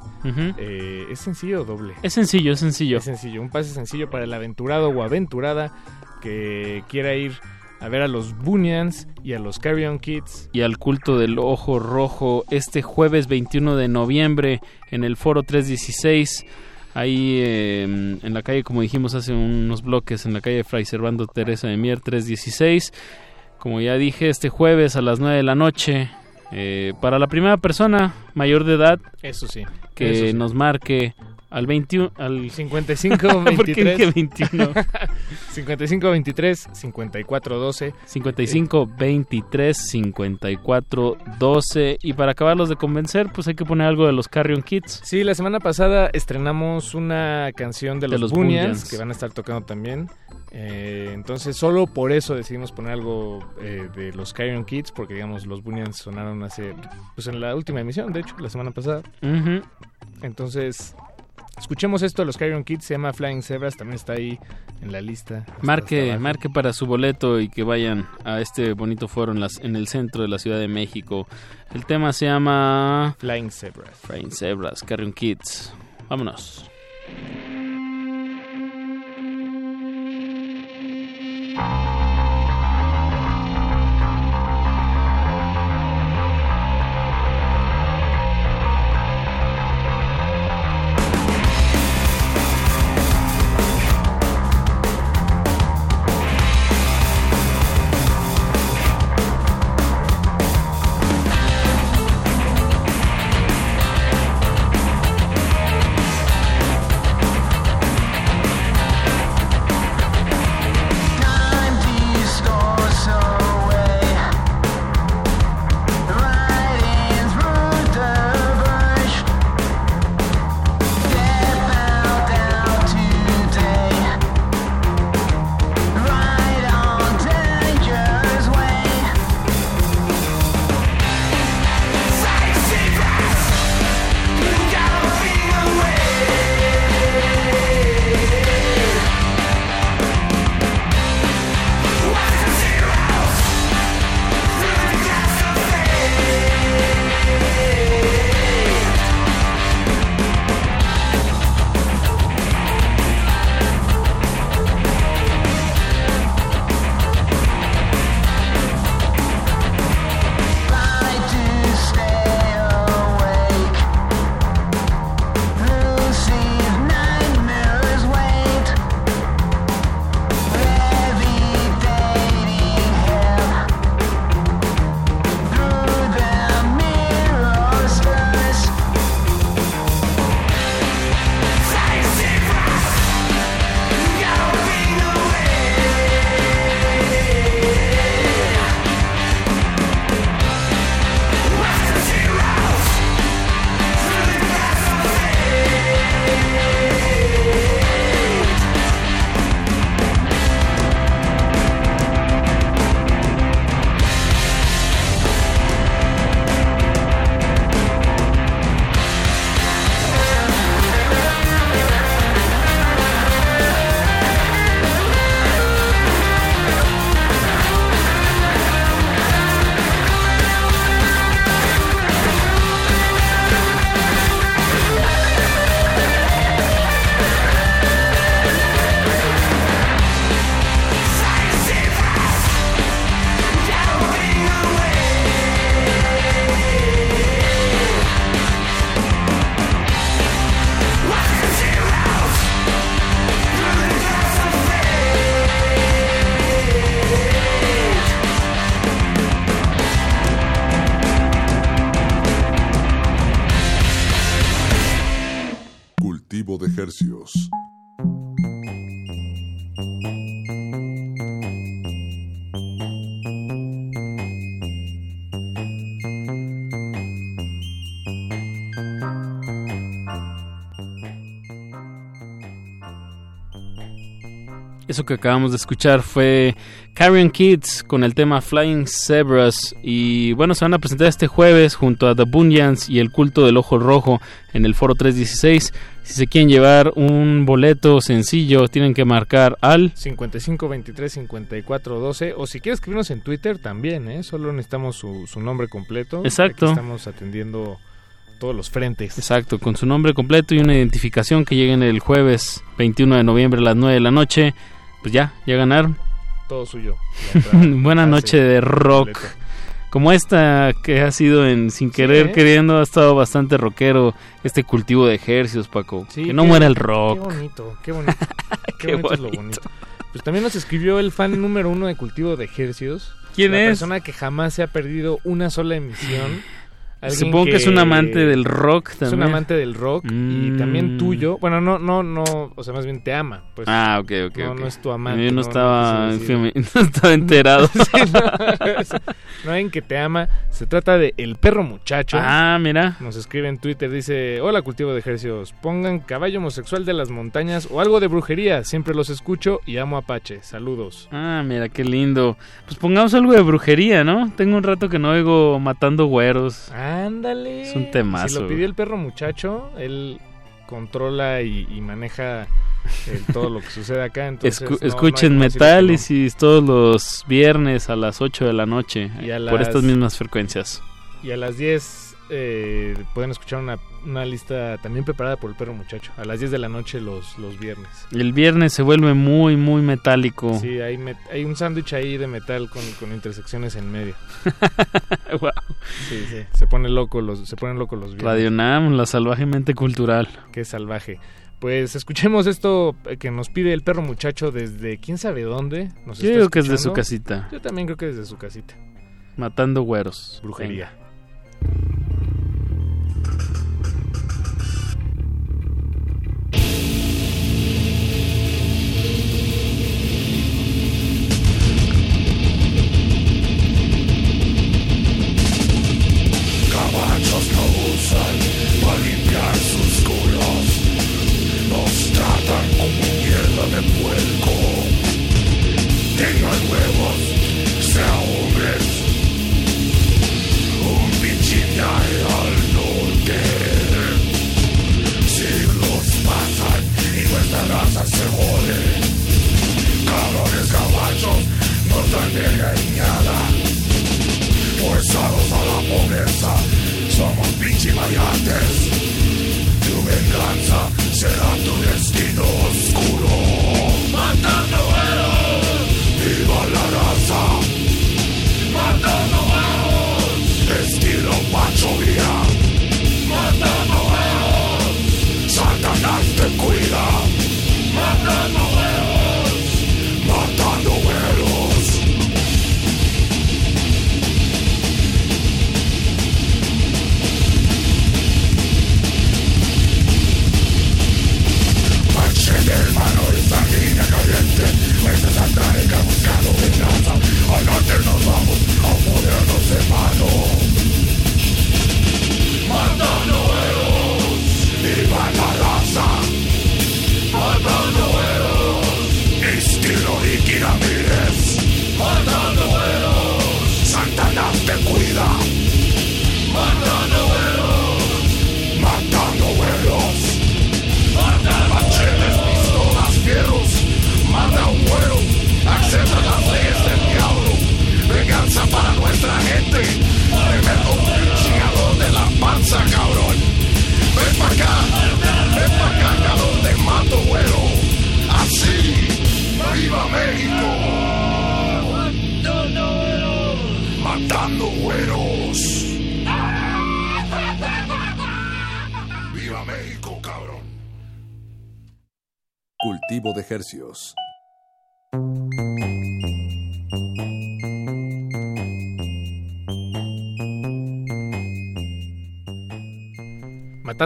Speaker 23: Eh, ¿Es sencillo o doble?
Speaker 22: Es sencillo, es sencillo.
Speaker 23: Es sencillo. Un pase sencillo para el aventurado o aventurada que quiera ir a ver a los Bunyan's y a los Carrion Kids.
Speaker 22: y al culto del ojo rojo este jueves 21 de noviembre en el foro 316 ahí eh, en la calle como dijimos hace unos bloques en la calle Fray Servando Teresa de Mier 316 como ya dije este jueves a las 9 de la noche eh, para la primera persona mayor de edad
Speaker 23: Eso sí.
Speaker 22: que
Speaker 23: eso sí.
Speaker 22: nos marque al 21 al
Speaker 23: 55 *laughs*
Speaker 22: ¿Por qué
Speaker 23: 23
Speaker 22: dije 21?
Speaker 23: 55 23 54 12
Speaker 22: 55 23 54 12 y para acabarlos de convencer pues hay que poner algo de los Carrion Kids
Speaker 23: Sí, la semana pasada estrenamos una canción de
Speaker 22: De
Speaker 23: los, Bunyan's,
Speaker 22: Bunyan's.
Speaker 23: que van a estar tocando también. Eh, entonces, solo por eso decidimos poner algo eh, de los Carrion Kids, porque digamos, los Bunyan's sonaron hace, pues en la última emisión, de hecho, la semana pasada. Entonces, escuchemos esto de los Carrion Kids, se llama Flying Zebras, también está ahí en la lista.
Speaker 22: Marque, marque para su boleto y que vayan a este bonito foro en, las, en el centro de la Ciudad de México. El tema se llama
Speaker 23: Flying Zebras.
Speaker 22: Flying Zebras, Carrion Kids. Vámonos. Eso que acabamos de escuchar fue Carrion Kids con el tema Flying Zebras y bueno, se van a presentar este jueves junto a The Bunyans y el culto del ojo rojo en el foro 316. Si se quieren llevar un boleto sencillo, tienen que marcar al
Speaker 23: 55 23 54 12 o si quieres escribirnos en Twitter también, ¿eh? Solo necesitamos su, su nombre completo.
Speaker 22: Exacto.
Speaker 23: Aquí Estamos atendiendo todos los frentes.
Speaker 22: Exacto, con su nombre completo y una identificación que lleguen el jueves 21 de noviembre a las 9 de la noche. Pues ya, ya ganaron.
Speaker 23: Todo suyo. *laughs*
Speaker 22: Buena noche de rock. Como esta que ha sido en sin querer
Speaker 23: ¿eh?
Speaker 22: queriendo ha estado bastante rockero este cultivo de ejercicios, Paco.
Speaker 23: Sí,
Speaker 22: que no
Speaker 23: qué-
Speaker 22: muera el rock.
Speaker 23: Qué bonito, qué bonito. Qué, *laughs*
Speaker 22: Qué
Speaker 23: bonito es lo
Speaker 22: bonito.
Speaker 23: bonito. Pues también nos escribió el fan número uno de Cultivo de Ejercios.
Speaker 22: ¿Quién
Speaker 23: la
Speaker 22: es?
Speaker 23: persona que jamás se ha perdido una sola emisión. *laughs*
Speaker 22: Supongo que es un amante del rock
Speaker 23: Es
Speaker 22: también.
Speaker 23: un amante del rock y
Speaker 22: Mm.
Speaker 23: también tuyo. Bueno, no, no, no, o sea, más bien te ama. Pues.
Speaker 22: Ah, ok, ok.
Speaker 23: No,
Speaker 22: ok.
Speaker 23: no es tu amante.
Speaker 22: Yo no, estaba, en fin, *laughs* no estaba enterado. *laughs*
Speaker 23: No, *laughs* no alguien que te ama. Se trata de El Perro Muchacho.
Speaker 22: Ah, mira.
Speaker 23: Nos escribe en Twitter, dice, hola cultivo de ejercicios, pongan caballo homosexual de las montañas o algo de brujería, siempre los escucho y amo Apache, saludos.
Speaker 22: Ah, mira, qué lindo. Pues pongamos algo de brujería, ¿no? Tengo un rato que no oigo matando güeros.
Speaker 23: Ándale.
Speaker 22: Es un temazo.
Speaker 23: Si lo pidió el perro muchacho, él controla y, y maneja todo lo que sucede acá. Entonces
Speaker 22: Escu-
Speaker 23: no-
Speaker 22: escuchen
Speaker 23: no.
Speaker 22: Metálisis todos los viernes a las 8 de la noche
Speaker 23: Y a
Speaker 22: por estas mismas frecuencias.
Speaker 23: Y a las 10 eh, pueden escuchar una, una lista también preparada por el perro muchacho. A las 10 de la noche los, los viernes.
Speaker 22: El viernes se vuelve muy, muy metálico.
Speaker 23: Sí, hay, met- hay un sándwich ahí de metal con, con intersecciones en medio. *laughs*
Speaker 22: Wow.
Speaker 23: Sí, sí. Se pone loco los, se ponen locos los viernes.
Speaker 22: Radio Nam, la salvajemente cultural.
Speaker 23: Qué salvaje. Pues escuchemos esto que nos pide el perro muchacho desde quién sabe dónde. Nos
Speaker 22: Yo
Speaker 23: está
Speaker 22: digo que es de su casita.
Speaker 23: Yo también creo que desde su casita.
Speaker 22: Matando güeros.
Speaker 23: Brujería.
Speaker 28: thank you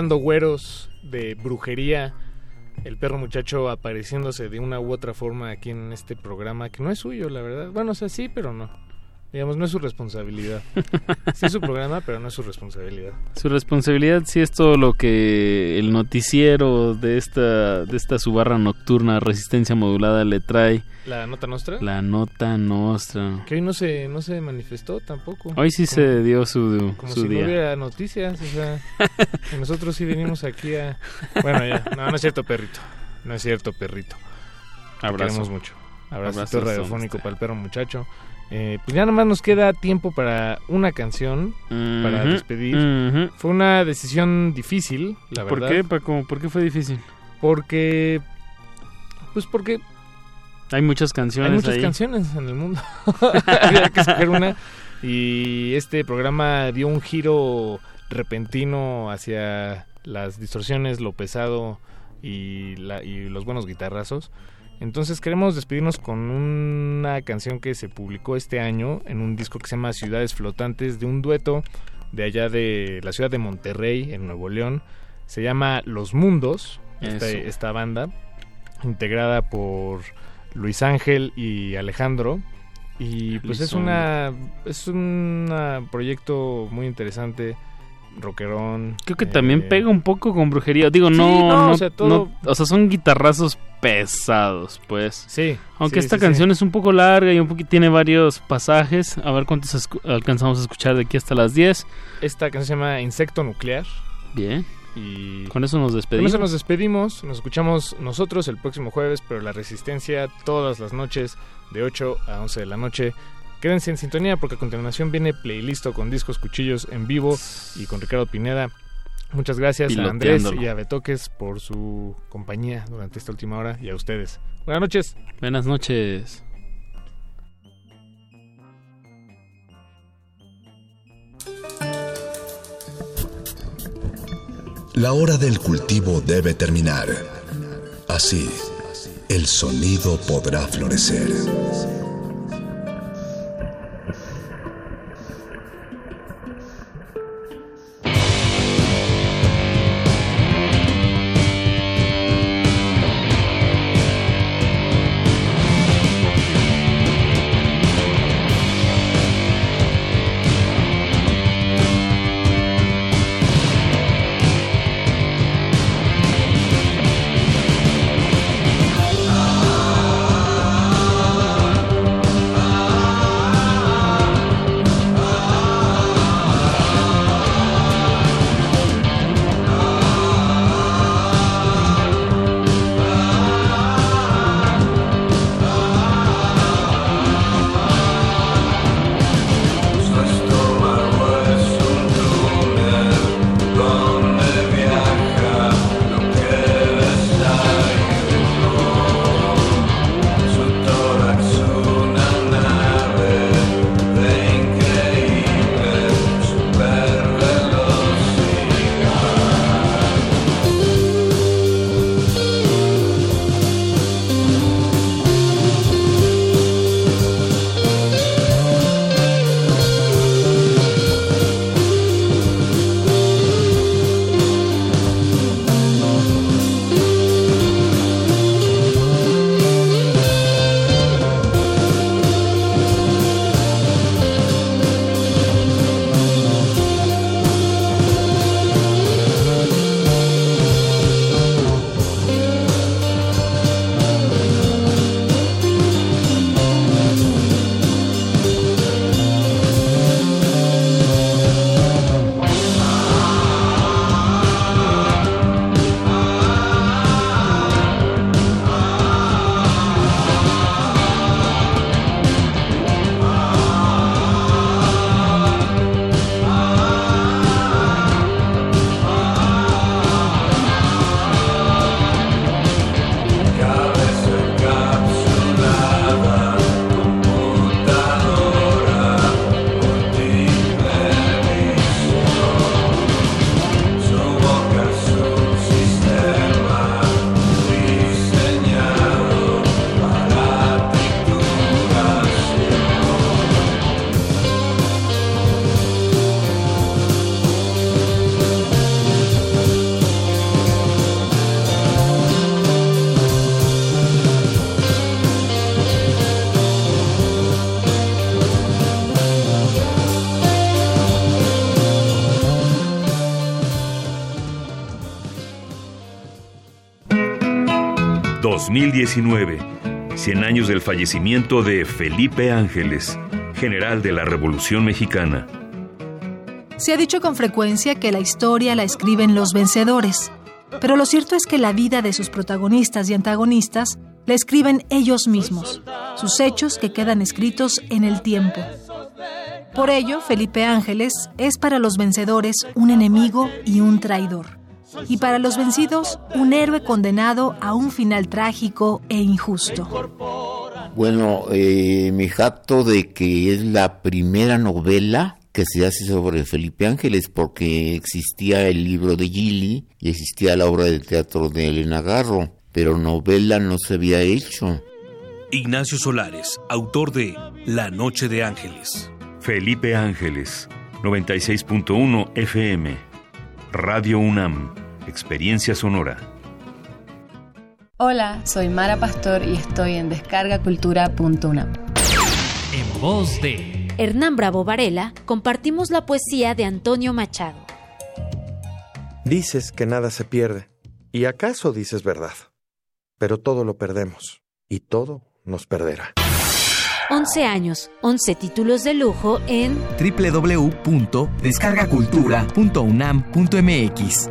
Speaker 28: Matando güeros
Speaker 27: de
Speaker 23: brujería. El perro muchacho apareciéndose de una u otra forma aquí en este programa, que no es suyo, la verdad. Bueno, o sea, sí, pero no. Digamos, no es su responsabilidad. Sí es su programa, pero no es su responsabilidad.
Speaker 22: Su responsabilidad sí es todo lo que el noticiero de esta de esta su barra nocturna resistencia modulada le trae.
Speaker 23: ¿La nota nuestra?
Speaker 22: La nota nuestra.
Speaker 23: Que hoy no se, no se manifestó tampoco.
Speaker 22: Hoy sí se dio su,
Speaker 23: Como
Speaker 22: su
Speaker 23: si
Speaker 22: día.
Speaker 23: no hubiera noticias, o sea, nosotros sí venimos aquí a... Bueno, ya, no, no es cierto, perrito. No es cierto, perrito. Te
Speaker 22: Abrazo.
Speaker 23: queremos mucho. Abrazo
Speaker 22: Abrazo,
Speaker 23: radiofónico para el perro muchacho. Eh, pues ya nada más nos queda tiempo para una canción para despedir. Fue una decisión difícil, la
Speaker 22: ¿Por
Speaker 23: verdad.
Speaker 22: qué, Paco? ¿Por qué fue difícil?
Speaker 23: Porque... Pues porque
Speaker 22: Hay muchas canciones
Speaker 23: hay muchas
Speaker 22: ahí.
Speaker 23: canciones en el mundo. *laughs* *laughs* Había que escoger una. Y este programa dio un giro repentino hacia las distorsiones, lo pesado y, la- y los buenos guitarrazos. Entonces queremos despedirnos con una canción que se publicó este año en un disco que se llama Ciudades Flotantes de un dueto de allá de la ciudad de Monterrey, en Nuevo León. Se llama Los Mundos, esta,
Speaker 22: Eso.
Speaker 23: esta banda, integrada por Luis Ángel y Alejandro. Y pues es una es un proyecto muy interesante, rockerón.
Speaker 22: Creo que
Speaker 23: eh,
Speaker 22: también pega un poco con brujería. Digo,
Speaker 23: Sí,
Speaker 22: no,
Speaker 23: no,
Speaker 22: no,
Speaker 23: o sea, todo-
Speaker 22: no- o sea, son guitarrazos pesados, pues.
Speaker 23: Sí.
Speaker 22: Aunque
Speaker 23: sí,
Speaker 22: esta
Speaker 23: sí,
Speaker 22: canción
Speaker 23: sí.
Speaker 22: es un poco larga y un poquito tiene varios pasajes. A ver cuántos alcanzamos a escuchar de aquí hasta las 10.
Speaker 23: Esta canción se llama Insecto Nuclear.
Speaker 22: Bien.
Speaker 23: Y
Speaker 22: Con eso nos
Speaker 23: Con
Speaker 22: despedimos.
Speaker 23: eso nos despedimos, nos escuchamos nosotros el próximo jueves, pero la resistencia todas las noches de 8 a 11 de la noche. Quédense en sintonía porque a continuación viene playlist con discos cuchillos en vivo y con Ricardo Pineda. Muchas gracias a Andrés y a Betoques por su compañía durante esta última hora y a ustedes. Buenas noches.
Speaker 22: Buenas noches.
Speaker 3: La hora del cultivo debe terminar. Así, el sonido podrá florecer.
Speaker 29: 2019. 100 años del fallecimiento de Felipe Ángeles, general de la Revolución Mexicana.
Speaker 30: Se ha dicho con frecuencia que la historia la escriben los vencedores, pero lo cierto es que la vida de sus protagonistas y antagonistas la escriben ellos mismos, sus hechos que quedan escritos en el tiempo. Por ello, Felipe Ángeles es para los vencedores un enemigo y un traidor, y para los vencidos un héroe condenado a un final trágico e injusto.
Speaker 31: Bueno, eh, me jacto de que es la primera novela que se hace sobre Felipe Ángeles porque existía el libro de Gili y existía la obra de teatro de Elena Garro, pero novela no se había hecho.
Speaker 16: Ignacio Solares, autor de La Noche de Ángeles.
Speaker 29: Felipe Ángeles, 96.1 FM. Radio UNAM, Experiencia Sonora.
Speaker 32: Hola, soy Mara Pastor y estoy en descargacultura.unam.
Speaker 33: En voz de Hernán Bravo Varela, compartimos la poesía de Antonio Machado.
Speaker 34: Dices que nada se pierde, y acaso dices verdad, pero todo lo perdemos, y todo nos perderá.
Speaker 33: 11 años, 11 títulos de lujo en
Speaker 35: www.descargacultura.unam.mx.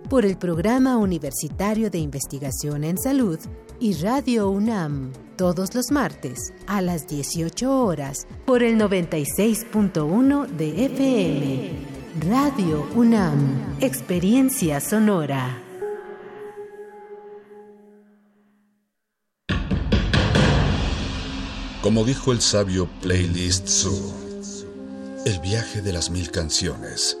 Speaker 33: por el Programa Universitario de Investigación en Salud y Radio UNAM, todos los martes a las 18 horas por el 96.1 de FM. Radio UNAM, Experiencia Sonora.
Speaker 3: Como dijo el sabio Playlist Zoo, el viaje de las mil canciones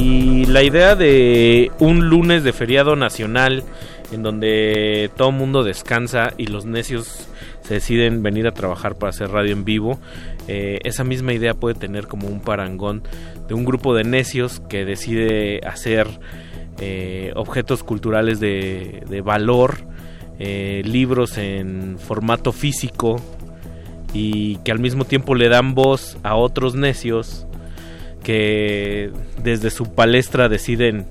Speaker 22: Y la idea de un lunes de feriado nacional en donde todo mundo descansa y los necios se deciden venir a trabajar para hacer radio en vivo, eh, esa misma idea puede tener como un parangón de un grupo de necios que decide hacer eh, objetos culturales de, de valor, eh, libros en formato físico y que al mismo tiempo le dan voz a otros necios que desde su palestra deciden,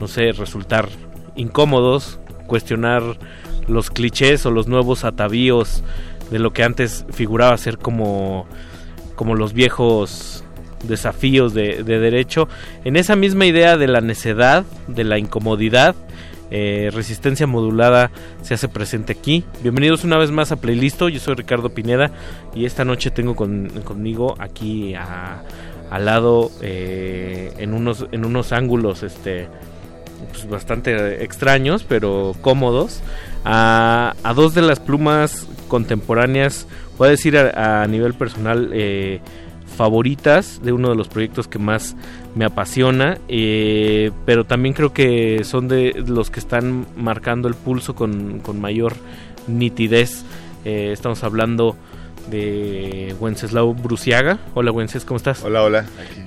Speaker 22: no sé, resultar incómodos, cuestionar los clichés o los nuevos atavíos de lo que antes figuraba ser como, como los viejos desafíos de, de derecho. En esa misma idea de la necedad, de la incomodidad, eh, resistencia modulada se hace presente aquí. Bienvenidos una vez más a Playlisto. Yo soy Ricardo Pineda y esta noche tengo con, conmigo aquí a, al lado eh, en unos en unos ángulos este pues, bastante extraños pero cómodos a, a, dos de las plumas contemporáneas voy a decir a, nivel personal eh, favoritas, de uno de los proyectos que más me apasiona, eh, pero también creo que son de los que están marcando el pulso con, con mayor nitidez. Estamos hablando de Wenceslao Bruciaga. Hola Wences, ¿cómo estás?
Speaker 36: Hola, hola. Aquí.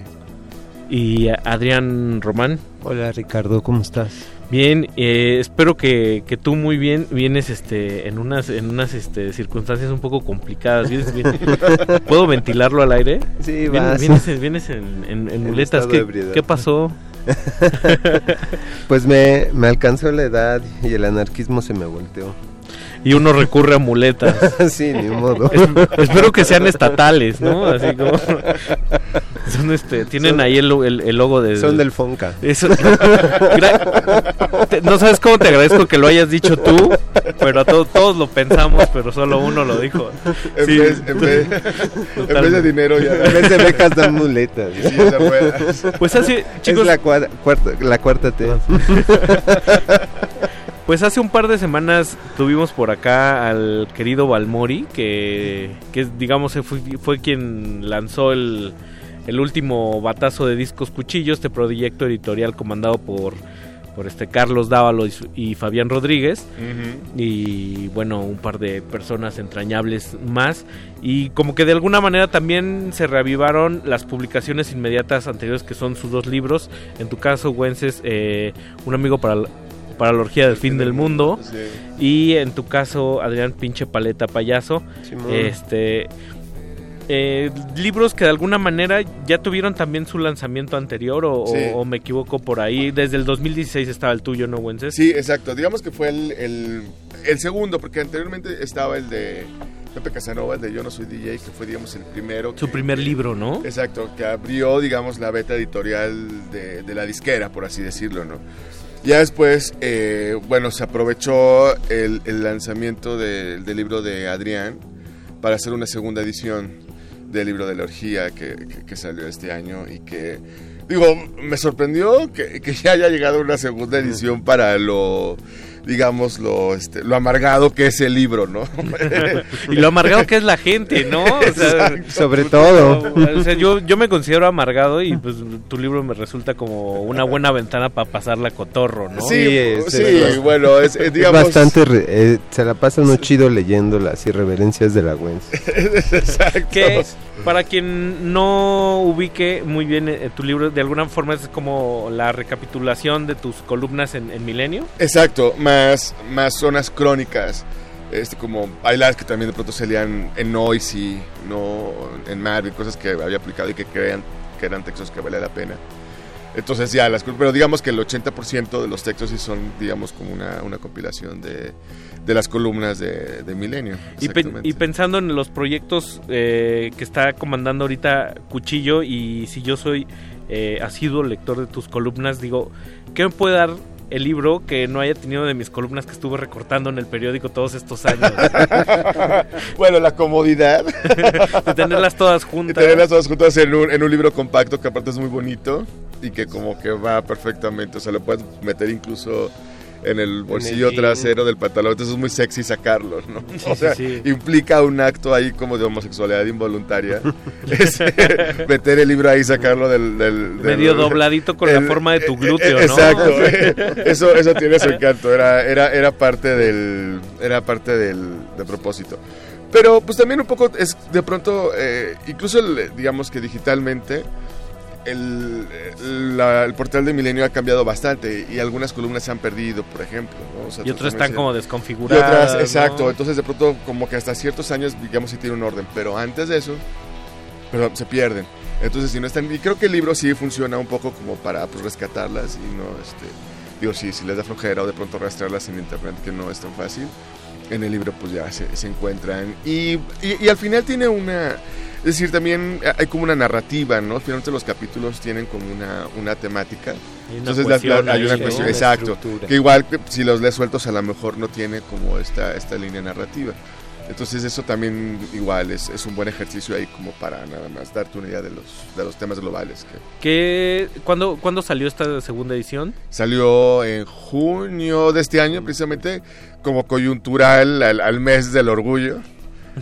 Speaker 22: Y Adrián Román.
Speaker 37: Hola Ricardo, ¿cómo estás?
Speaker 22: Bien, eh, espero que, que, tú muy bien vienes este en unas en unas este, circunstancias un poco complicadas. ¿Vienes, vienes, *laughs* ¿Puedo ventilarlo al aire?
Speaker 37: Sí,
Speaker 22: vas. Vienes, vienes en, en, en muletas. ¿Qué, ¿Qué, pasó? *laughs*
Speaker 37: pues me, me alcanzó la edad y el anarquismo se me volteó
Speaker 22: y uno recurre a muletas. *laughs*
Speaker 37: sí, ni modo.
Speaker 22: Es, espero que sean estatales, ¿no? Así como *laughs* son este, tienen
Speaker 37: Son-
Speaker 22: ahí el, el- el logo de
Speaker 37: Son del Fonca.
Speaker 22: Eso- no sabes cómo te agradezco que lo hayas dicho tú, pero a todos todos lo pensamos, pero solo uno lo dijo.
Speaker 36: En,
Speaker 22: Sí,
Speaker 36: vez, en, vez, en vez de dinero ya.
Speaker 37: En vez de becas dan muletas.
Speaker 36: Ruedas.
Speaker 22: Pues así, chicos,
Speaker 37: Es la, cua- cuarta, la cuarta T.
Speaker 22: Pues hace un par de semanas tuvimos por acá al querido Balmori, que, que digamos fue, fue quien lanzó el, el último batazo de discos cuchillos, este proyecto editorial comandado por, por este Carlos Dávalo y, Fabián Rodríguez y bueno, un par de personas entrañables más. Y como que de alguna manera también se reavivaron las publicaciones inmediatas anteriores que son sus dos libros. En tu caso, Wences, eh, Un amigo para la, para la orgía del fin del mundo. Y en tu caso, Adrián Pinche Paleta Payaso.
Speaker 37: Simón.
Speaker 22: Este... eh, libros que de alguna manera ya tuvieron también su lanzamiento anterior o, o-
Speaker 36: Sí.
Speaker 22: o me equivoco por ahí. Desde el 2016 estaba el tuyo, ¿no, Wences?
Speaker 36: Sí, exacto. Digamos que fue el, el, el segundo, porque anteriormente estaba el de Pepe Casanova, el de Yo no soy DJ, que fue, digamos, el primero.
Speaker 22: Su
Speaker 36: que-
Speaker 22: primer libro, ¿no?
Speaker 36: Exacto, que abrió, digamos, la beta editorial de, de la disquera, por así decirlo, ¿no? Ya después, eh, bueno, se aprovechó el, el lanzamiento de- del libro de Adrián para hacer una segunda edición del libro de la orgía que, que- que salió este año y que, digo, me sorprendió que, que ya haya llegado una segunda edición para lo, digamos, lo, este, lo amargado que es el libro, ¿no? *laughs*
Speaker 22: y lo amargado que es la gente, ¿no? O sea,
Speaker 36: Exacto.
Speaker 37: Sobre todo.
Speaker 22: O sea, yo, yo me considero amargado y pues tu libro me resulta como una buena ventana para pasarla cotorro, ¿no?
Speaker 36: Sí,
Speaker 37: es-
Speaker 36: sí,
Speaker 37: es-
Speaker 36: bueno, es, eh,
Speaker 37: Es
Speaker 36: digamos...
Speaker 37: bastante. re- eh, se la pasa uno chido leyendo las irreverencias de la Gwen. *laughs*
Speaker 36: Exacto.
Speaker 22: Que para quien no ubique muy bien eh, tu libro, de alguna forma es como la recapitulación de tus columnas en, en Milenio.
Speaker 36: Exacto, más, más zonas crónicas. Este, como bailadas que también de pronto salían en Noisy, no en Marvel, cosas que había aplicado y que crean que eran textos que valía la pena. Entonces ya, las, pero digamos que el 80% de los textos sí son, digamos, como una, una compilación de, de las columnas de, de Milenio.
Speaker 22: Y pensando en los proyectos eh, que está comandando ahorita Cuchillo y si yo soy eh, asiduo lector de tus columnas, digo, ¿qué me puede dar el libro que no haya tenido de mis columnas que estuve recortando en el periódico todos estos años? *laughs*
Speaker 36: bueno, la comodidad.
Speaker 22: de tenerlas todas juntas.
Speaker 36: Y tenerlas todas juntas en un, en un libro compacto que aparte es muy bonito y que como que va perfectamente. O sea, lo puedes meter incluso en el bolsillo trasero del pantalón. Entonces es muy sexy sacarlo, ¿no? O sea,
Speaker 22: sí, sí.
Speaker 36: implica un acto ahí como de homosexualidad involuntaria. *laughs* Es, meter el libro ahí y sacarlo del... del- del-
Speaker 22: Medio dobladito con la forma de tu
Speaker 36: eh,
Speaker 22: glúteo,
Speaker 36: eh,
Speaker 22: ¿no?
Speaker 36: Exacto. *laughs* eso, eso tiene su encanto. Era, era, era parte del... Era parte del, del propósito. Pero pues también un poco es de pronto, eh, incluso el, digamos que digitalmente, el, la- el portal de Milenio ha cambiado bastante y algunas columnas se han perdido, por ejemplo. ¿no? O sea,
Speaker 22: Y otras están
Speaker 36: se-
Speaker 22: como
Speaker 36: y
Speaker 22: desconfiguradas.
Speaker 36: otras,
Speaker 22: ¿no?
Speaker 36: exacto. Entonces de pronto como que hasta ciertos años, digamos, sí tiene un orden, pero antes de eso, pero se pierden. Entonces si no están, y creo que el libro sí funciona un poco como para pues, rescatarlas y no, este, digo, sí, si les da flojera o de pronto rastrearlas en internet, que no es tan fácil en el libro pues ya se, se encuentran. Y, y, y al final tiene una es decir también hay como una narrativa no finalmente los capítulos tienen como una, una temática.
Speaker 22: Una
Speaker 36: entonces la- la- hay una cuestión exacto
Speaker 22: estructura.
Speaker 36: que igual si los lees sueltos a lo mejor no tiene como esta esta línea narrativa. Entonces eso también igual es, es un buen ejercicio ahí como para nada más darte una idea de los de los temas globales que
Speaker 22: ¿Qué, ¿cuándo, ¿Cuándo salió esta segunda edición?
Speaker 36: Salió en junio de este año, precisamente como coyuntural al, al mes del orgullo.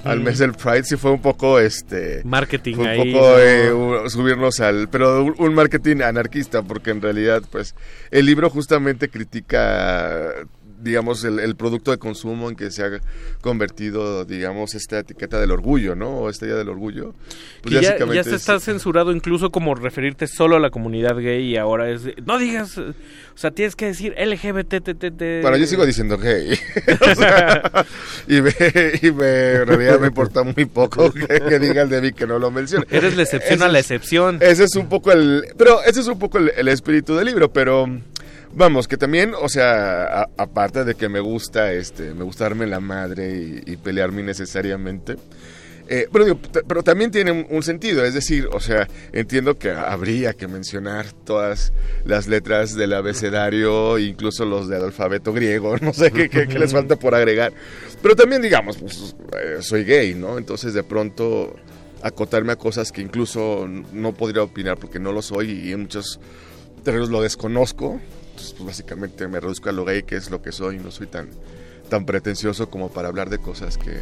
Speaker 36: al mes del Pride, sí fue un poco este
Speaker 22: marketing
Speaker 36: fue un
Speaker 22: ahí,
Speaker 36: poco
Speaker 22: ¿no?
Speaker 36: eh, un- subirnos al pero un, un marketing anarquista porque en realidad pues el libro justamente critica digamos el, el producto de consumo en que se ha convertido digamos esta etiqueta del orgullo no o esta idea del orgullo pues
Speaker 22: ya, ya se
Speaker 36: es-
Speaker 22: está censurado incluso como referirte solo a la comunidad gay y ahora es de, no digas o sea tienes que decir LGBT
Speaker 36: Bueno, yo sigo diciendo gay. *laughs* O sea, y, me, y me- en realidad me importa muy poco que, que diga el de mí que no lo mencione.
Speaker 22: Eres la excepción
Speaker 36: Ese
Speaker 22: a la
Speaker 36: es-
Speaker 22: excepción.
Speaker 36: Ese es un poco el... Pero ese es un poco el, el espíritu del libro, pero... Vamos, que también, o sea, a- aparte de que me gusta, este, me gusta darme la madre y, y pelearme innecesariamente, eh, pero, digo, t- pero también tiene un, un sentido, es decir, o sea, entiendo que habría que mencionar todas las letras del abecedario, incluso los del alfabeto griego, *laughs* no sé qué, qué- qué les *laughs* falta por agregar. Pero también, digamos, pues, eh, soy gay, ¿no? Entonces, de pronto, acotarme a cosas que incluso no podría opinar porque no lo soy y en muchos terrenos lo desconozco. Pues, básicamente me reduzco a lo gay, que es lo que soy, y no soy tan, tan pretencioso como para hablar de cosas que,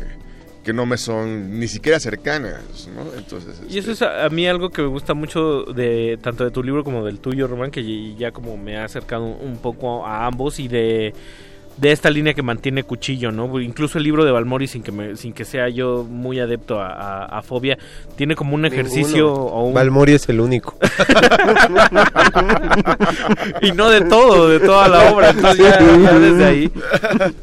Speaker 36: que no me son ni siquiera cercanas, ¿no? Entonces,
Speaker 22: Y eso es a, a mí algo que me gusta mucho de tanto de tu libro como del tuyo, Román, que ya como me ha acercado un poco a ambos y de de esta línea que mantiene Cuchillo, ¿no? Incluso el libro de Balmori, sin que me, sin que sea yo muy adepto a, a- a Fobia, tiene como un ejercicio
Speaker 37: Ninguno.
Speaker 22: o un...
Speaker 37: Balmori es el único. *laughs*
Speaker 22: y no de todo, de toda la obra. Entonces ya, ya desde ahí,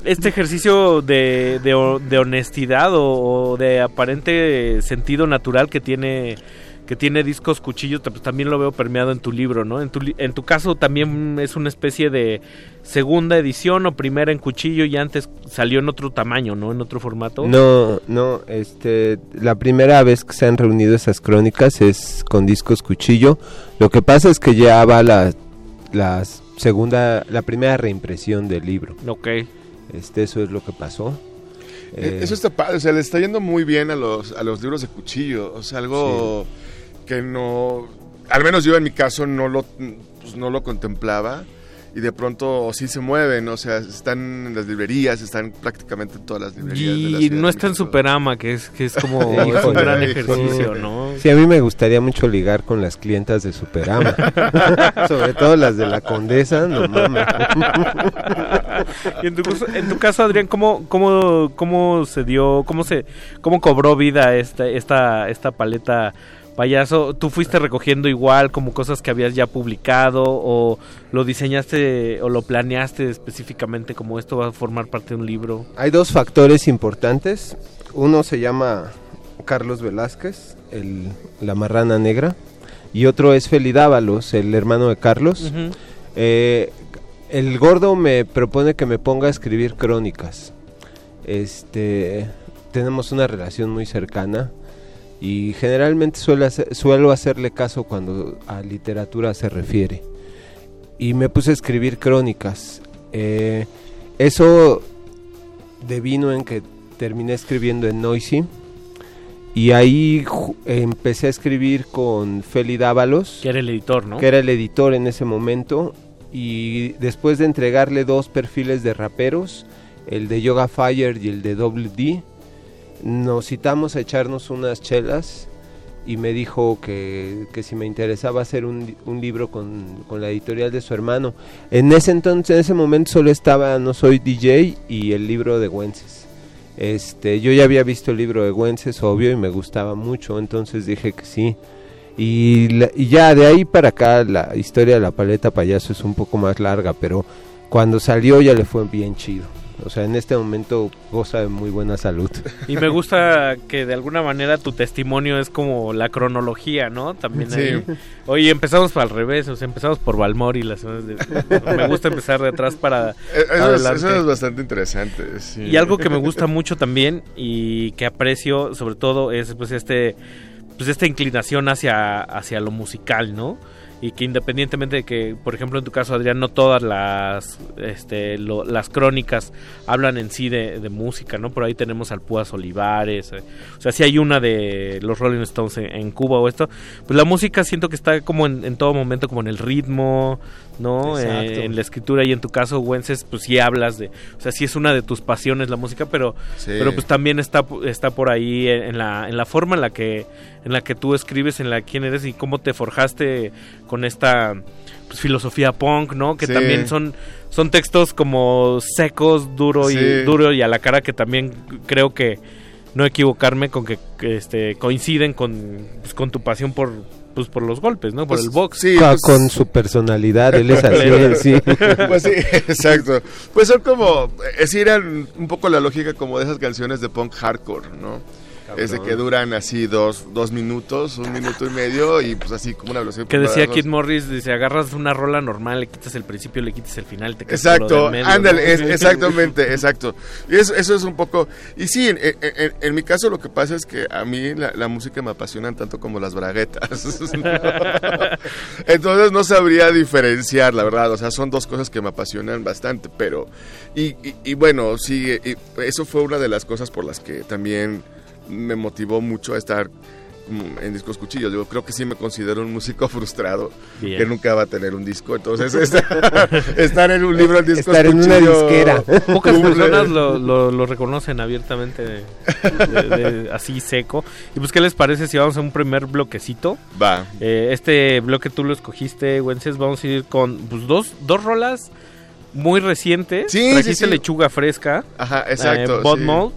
Speaker 22: este ejercicio de, de, ho- de honestidad o, o de aparente sentido natural que tiene que tiene discos cuchillos, pues también lo veo permeado en tu libro, ¿no? En tu, li- en tu caso también es una especie de segunda edición o primera en cuchillo y antes salió en otro tamaño, ¿no? En otro formato.
Speaker 37: No, no, este, la primera vez que se han reunido esas crónicas es con discos cuchillo. Lo que pasa es que ya va la, la segunda, la primera reimpresión del libro.
Speaker 22: Ok.
Speaker 37: Este, eso es lo que pasó.
Speaker 36: Eh,
Speaker 37: Eh,
Speaker 36: Eso está padre, o sea, le está yendo muy bien a los, a los libros de cuchillo, o sea, algo que no, al menos yo en mi caso no lo, pues, no lo contemplaba y de pronto sí se mueven, o sea, están en las librerías, están prácticamente en todas las librerías. de la
Speaker 22: Y no está en Superama, que es, que es como *laughs* es un gran ejercicio, ¿no?
Speaker 37: Sí, a mí me gustaría mucho ligar con las clientas de Superama. *laughs* Sobre todo las de la Condesa, no mames.
Speaker 22: Y en tu, caso- en tu caso, Adrián, ¿cómo, cómo, cómo se dio, cómo se, cómo cobró vida esta, esta, esta paleta payaso? ¿Tú fuiste recogiendo igual como cosas que habías ya publicado o lo diseñaste o lo planeaste específicamente como esto va a formar parte de un libro?
Speaker 37: Hay dos factores importantes. Uno se llama Carlos Velázquez, el, la marrana negra, y otro es Felidávalos, el hermano de Carlos. Eh, el gordo me propone que me ponga a escribir crónicas. Este, tenemos una relación muy cercana y generalmente suele hacer- suelo hacerle caso cuando a literatura se refiere. Y me puse a escribir crónicas. Eh, eso devino en que terminé escribiendo en Noisy. Y ahí empecé a escribir con Feli Dávalos.
Speaker 22: Que era el editor, ¿no?
Speaker 37: Que era el editor en ese momento. Y después de entregarle dos perfiles de raperos, el de Yoga Fire y el de WD, nos citamos a echarnos unas chelas y me dijo que, que si me interesaba hacer un, un libro con, con la editorial de su hermano. En ese entonces, en ese momento solo estaba No Soy DJ y el libro de Wences. Este, yo ya había visto el libro de Wences, obvio, y me gustaba mucho, entonces dije que sí. Y, la- y ya de ahí para acá la historia de la paleta payaso es un poco más larga, pero cuando salió ya le fue bien chido. O sea, en este momento goza de muy buena salud.
Speaker 22: Y me gusta *laughs* que de alguna manera tu testimonio es como la cronología, ¿no? También
Speaker 36: Sí.
Speaker 22: ahí. Oye, empezamos al revés, o sea, empezamos por Balmori. Las, *laughs* me gusta empezar de atrás para
Speaker 36: Eh, Eso es,
Speaker 22: adelante.
Speaker 36: eso es bastante interesante. sí.
Speaker 22: Y algo que me gusta mucho también y que aprecio sobre todo es pues este pues esta inclinación hacia hacia lo musical, ¿no? Y que independientemente de que, por ejemplo, en tu caso, Adrián, no todas las este, lo- las crónicas hablan en sí de, de música, ¿no? Por ahí tenemos al Púas Olivares, eh, o sea, si hay una de los Rolling Stones en, en Cuba o esto, pues la música siento que está como en, en todo momento, como en el ritmo ¿no? Eh, en la escritura y en tu caso, Wences, pues sí hablas de, o sea, sí es una de tus pasiones la música, pero,
Speaker 36: Sí.
Speaker 22: pero pues también está, está por ahí en la, en la forma en la que, en la que tú escribes, en la quién eres y cómo te forjaste con esta pues, filosofía punk, ¿no? Que
Speaker 36: Sí.
Speaker 22: también son, son textos como secos, duro y
Speaker 36: Sí.
Speaker 22: duro y a la cara que también creo que no equivocarme con que, que, este coinciden con, pues, con tu pasión por pues por los golpes, ¿no? Por
Speaker 36: Pues,
Speaker 22: el box.
Speaker 36: sí,
Speaker 37: Ah,
Speaker 36: pues-
Speaker 37: con su personalidad, él es así, sí. *laughs*
Speaker 36: Pues sí, exacto. Pues son como, es ir un poco la lógica como de esas canciones de punk hardcore, ¿no? Es de que duran así dos, dos minutos, un minuto y medio y pues así como una velocidad.
Speaker 22: Que decía Kid. Morris, dice, agarras una rola normal, le quitas el principio, le quitas el final, te quedas
Speaker 36: Exacto,
Speaker 22: medio,
Speaker 36: ándale,
Speaker 22: ¿no?
Speaker 36: es- exactamente, exacto. Y eso, eso es un poco... Y sí, en, en- en- en mi caso lo que pasa es que a mí la, la música me apasiona tanto como las braguetas. *laughs* Entonces no sabría diferenciar, la verdad. O sea, son dos cosas que me apasionan bastante, pero... Y, y- y bueno, sí, y eso fue una de las cosas por las que también me motivó mucho a estar en discos cuchillos. Yo creo que sí me considero un músico *laughs* frustrado
Speaker 22: Bien.
Speaker 36: que nunca va a tener un disco. Entonces, estar, *laughs* estar en un libro en discos
Speaker 37: Estar en una disquera. *laughs*
Speaker 22: Pocas
Speaker 36: cumple-
Speaker 22: personas lo, lo- lo reconocen abiertamente de- de- de- así seco. Y pues, ¿qué les parece si vamos a un primer bloquecito?
Speaker 36: Va.
Speaker 22: Eh, este bloque tú lo escogiste, Wences. Vamos a ir con pues, dos, dos rolas muy recientes.
Speaker 36: Sí,
Speaker 22: Trajiste
Speaker 36: sí, sí.
Speaker 22: lechuga fresca.
Speaker 36: Ajá, exacto,
Speaker 22: Eh,
Speaker 36: sí.
Speaker 22: Mold.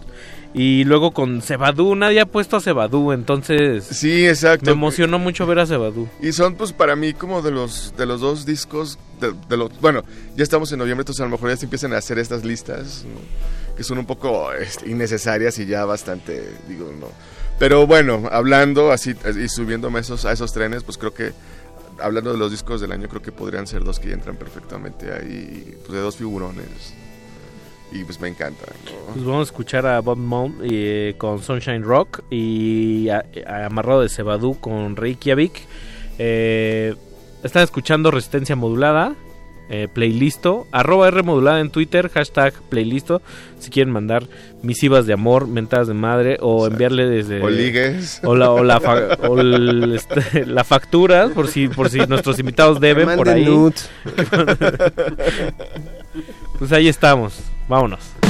Speaker 22: Y luego con Cebadú, nadie ha puesto a Cebadú, entonces...
Speaker 36: Sí, exacto.
Speaker 22: Me emocionó mucho ver a Cebadú.
Speaker 36: Y son pues para mí como de los de los dos discos de, de los bueno, ya estamos en noviembre, entonces a lo mejor ya se empiezan a hacer estas listas ¿no? que son un poco este, innecesarias y ya bastante digo, no. Pero bueno, hablando así y subiéndome esos a esos trenes, pues creo que hablando de los discos del año creo que podrían ser dos que entran perfectamente ahí, pues de dos figurones. Y pues me encanta, ¿no?
Speaker 22: Pues vamos a escuchar a Bob Mould eh, con Sunshine Rock y a- a Amarrado de Cebadú con Reykjavik. Eh, están escuchando Resistencia Modulada, eh, playlisto, arroba R modulada en Twitter, hashtag playlisto, si quieren mandar misivas de amor, mentadas de madre o enviarle desde...
Speaker 36: O ligues.
Speaker 22: O la, o la, fa- *laughs* o el, este, la factura, por si, por si nuestros invitados deben, por ahí. *laughs* pues ahí estamos, vámonos.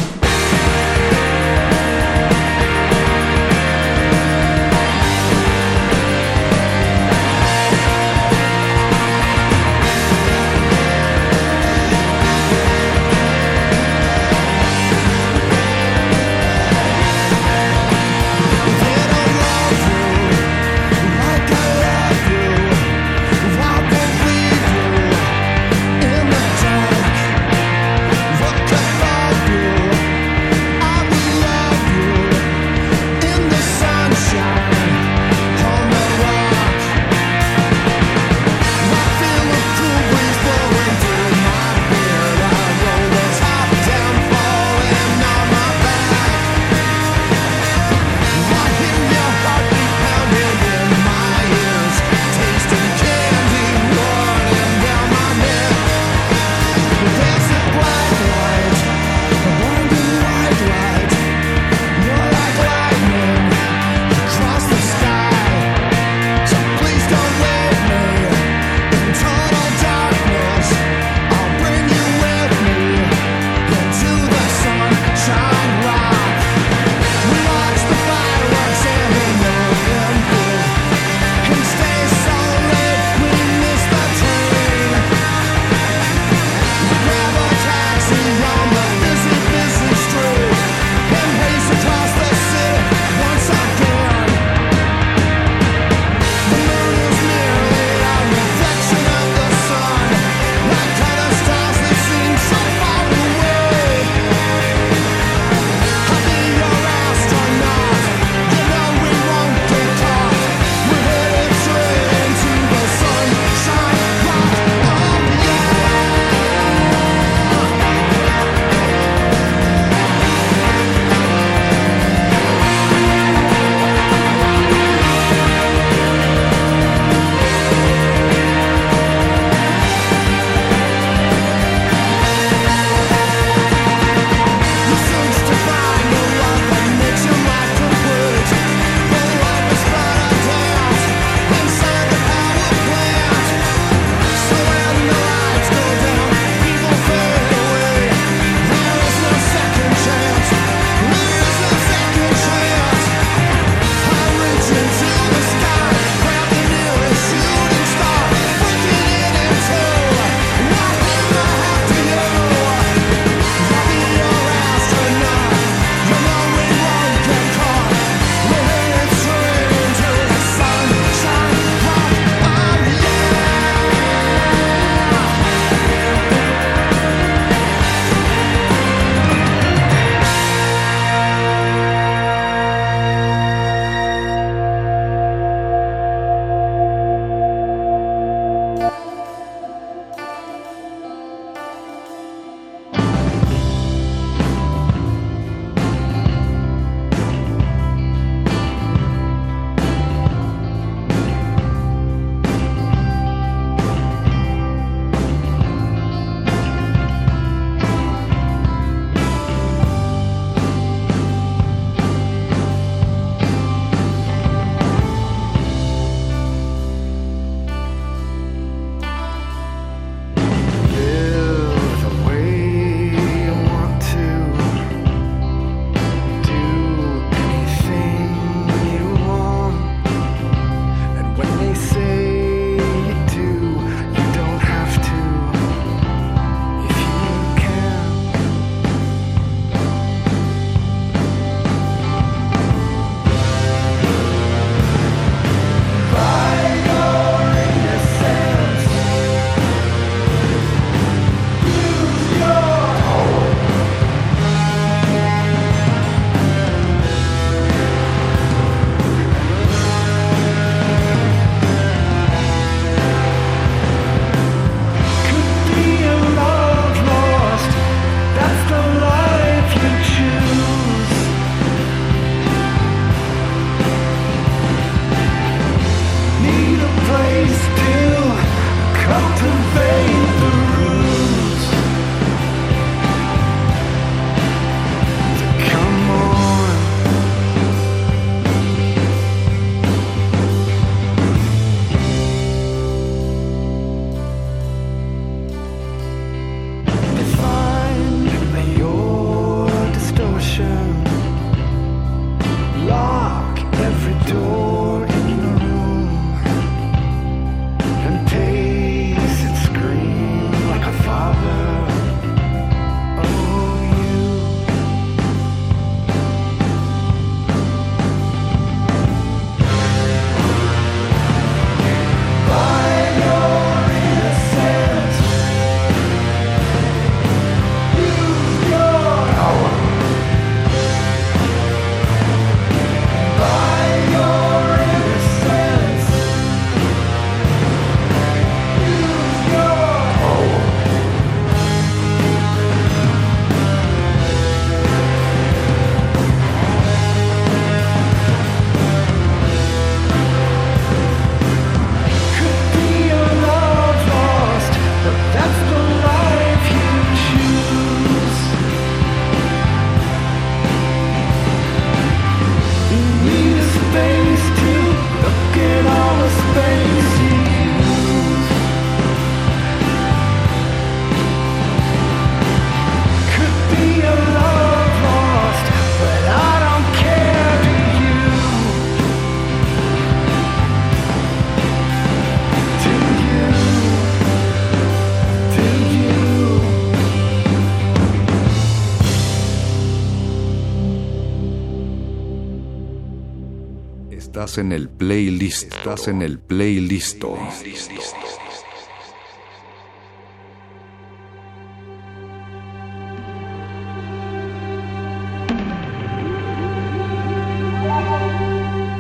Speaker 3: Estás en el playlist. Estás en el playlist.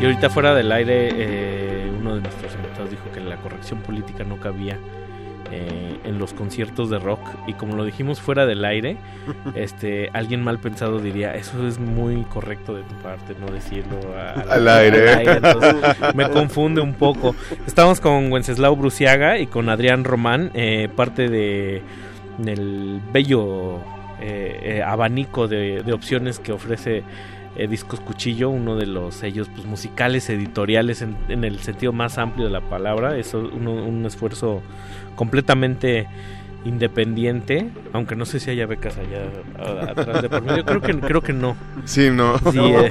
Speaker 22: Y ahorita fuera del aire, eh, uno de nuestros invitados dijo que la corrección política no cabía en los conciertos de rock. Y como lo dijimos fuera del aire, *laughs* este alguien mal pensado diría, eso es muy correcto de tu parte, no decirlo a-
Speaker 36: Al aire.
Speaker 22: Entonces, *laughs* me confunde un poco. Estamos con Wenceslao Bruciaga y con Adrián Román, eh, parte de del bello eh, eh, abanico de, de opciones que ofrece eh, Discos Cuchillo, uno de los sellos pues, musicales, editoriales en, en el sentido más amplio de la palabra. Es un, un esfuerzo completamente independiente, aunque no sé si haya becas allá a- atrás de por medio. Creo que, creo que no.
Speaker 36: Sí, no.
Speaker 22: Sí, eh.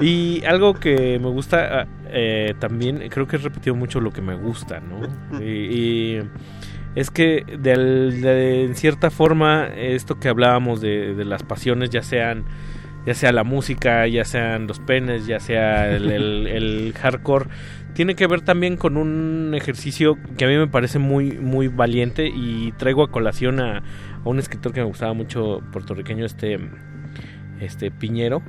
Speaker 22: *laughs* y algo que me gusta ah, eh, también, creo que he repetido mucho lo que me gusta, ¿no? Y, y es que de, en cierta forma esto que hablábamos de, de las pasiones, ya sean ya sea la música, ya sean los penes, ya sea el, el- *laughs* el hardcore, tiene que ver también con un ejercicio que a mí me parece muy muy valiente y traigo a colación a, a un escritor que me gustaba mucho puertorriqueño, este este Piñero,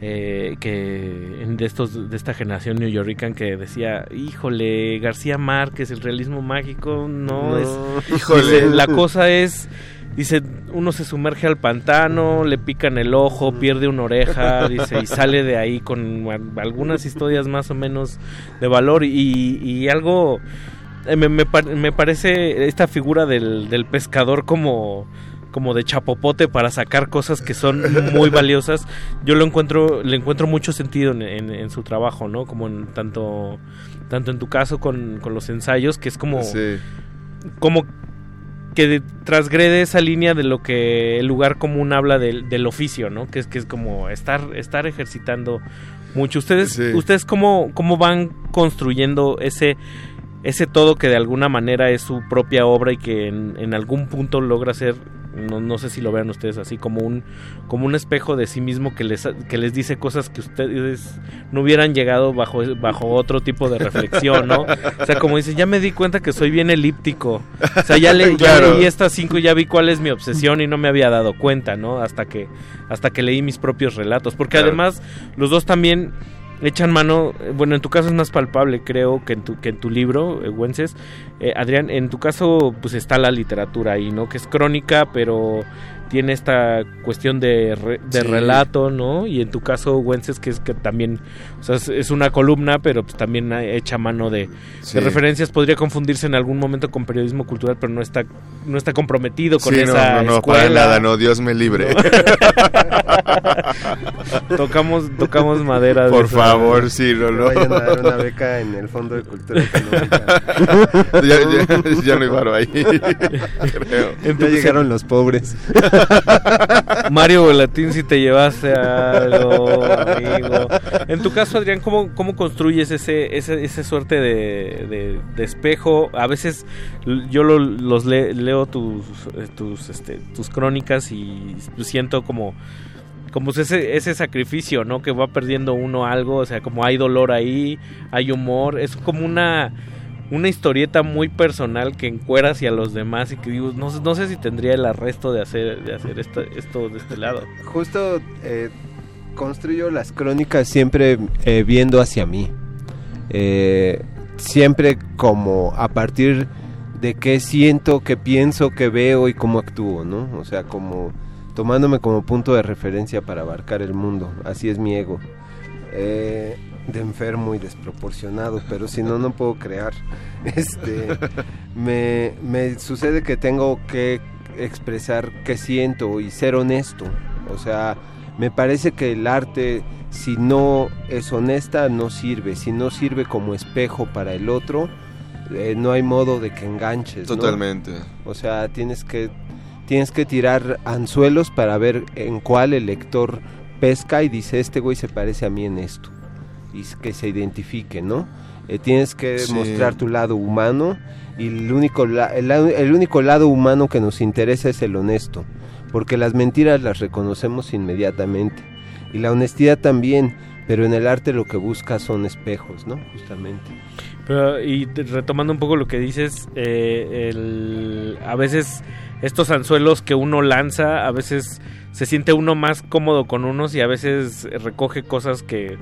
Speaker 22: eh, que de estos de esta generación New Yorkican que decía, híjole, García Márquez, el realismo mágico, no,
Speaker 36: No,
Speaker 22: es,
Speaker 36: híjole.
Speaker 22: la cosa es Dice, uno se sumerge al pantano, le pican el ojo, pierde una oreja, dice, y sale de ahí con al- algunas historias más o menos de valor y, y algo eh, me, me me parece esta figura del, del pescador como como de chapopote para sacar cosas que son muy valiosas yo lo encuentro le encuentro mucho sentido en, en- en su trabajo no como en tanto tanto en tu caso con, con los ensayos que es como
Speaker 36: Sí.
Speaker 22: como que de- transgrede esa línea de lo que el lugar común habla del, del oficio, ¿no? Que es que es como estar estar ejercitando mucho. Ustedes
Speaker 36: Sí.
Speaker 22: ustedes cómo cómo van construyendo ese ese todo que de alguna manera es su propia obra y que en, en algún punto logra ser no, no sé si lo vean ustedes así como un como un espejo de sí mismo que les que les dice cosas que ustedes no hubieran llegado bajo bajo otro tipo de reflexión, ¿no? O sea, como dice, ya me di cuenta que soy bien elíptico. O sea, ya, le, ya leí estas cinco y ya vi cuál es mi obsesión y no me había dado cuenta, ¿no? Hasta que hasta que leí mis propios relatos, porque
Speaker 36: Claro.
Speaker 22: además los dos también echan mano, eh, bueno, en tu caso es más palpable, creo, que en tu, que en tu libro, eh, Güences. Eh, Adrián, en tu caso, pues está la literatura ahí, ¿no? Que es crónica, pero tiene esta cuestión de, re- de
Speaker 36: Sí.
Speaker 22: relato, ¿no? Y en tu caso, Güences, que es que también, o sea, es, una columna, pero pues también ha- echa mano de,
Speaker 36: Sí.
Speaker 22: de referencias. Podría confundirse en algún momento con periodismo cultural, pero no está, no está comprometido con
Speaker 36: Sí, no,
Speaker 22: esa
Speaker 36: no, no,
Speaker 22: escuela.
Speaker 36: para nada, no, Dios me libre. *laughs*
Speaker 22: tocamos, tocamos madera. de
Speaker 36: Por
Speaker 22: esa-
Speaker 36: favor, sí, no, no.
Speaker 37: vayan a dar una beca en el Fondo de Cultura Económica. *laughs*
Speaker 36: ya, ya, ya no hay varo ahí, creo.
Speaker 37: Ya llegaron los pobres.
Speaker 22: Mario Volatín, si te llevaste algo, amigo. En tu caso, Adrián, ¿cómo, cómo construyes ese, ese, ese suerte de, de- de espejo? A veces yo lo- los le- leo tus, eh, tus, este, tus crónicas y siento como como ese, ese sacrificio, ¿no? Que va perdiendo uno algo, o sea, como hay dolor ahí, hay humor, es como una una historieta muy personal que encuera hacia los demás y que digo, no, no sé si tendría el arresto de hacer, de hacer esto, esto de este lado.
Speaker 37: Justo eh, construyo las crónicas siempre eh, viendo hacia mí. Eh, siempre como a partir de qué siento, qué pienso, qué veo y cómo actúo, ¿no? O sea, como tomándome como punto de referencia para abarcar el mundo. Así es mi ego. Eh, de enfermo y desproporcionado, pero si no, no puedo crear. *laughs* Este, me, me sucede que tengo que expresar qué siento y ser honesto. O sea, me parece que el arte, si no es honesta, no sirve. Si no sirve como espejo para el otro, eh, no hay modo de que enganches. ¿no?
Speaker 36: Totalmente.
Speaker 37: O sea, tienes que, tienes que tirar anzuelos para ver en cuál el lector pesca y dice, este güey se parece a mí en esto. Y que se identifique, ¿no? Eh, tienes que
Speaker 36: Sí.
Speaker 37: mostrar tu lado humano y el único, la- el, la- el único lado humano que nos interesa es el honesto. Porque las mentiras las reconocemos inmediatamente. Y la honestidad también, pero en el arte lo que busca son espejos, ¿no? Justamente.
Speaker 22: Pero, y retomando un poco lo que dices, eh, el- a veces estos anzuelos que uno lanza, a veces se siente uno más cómodo con unos y a veces recoge cosas que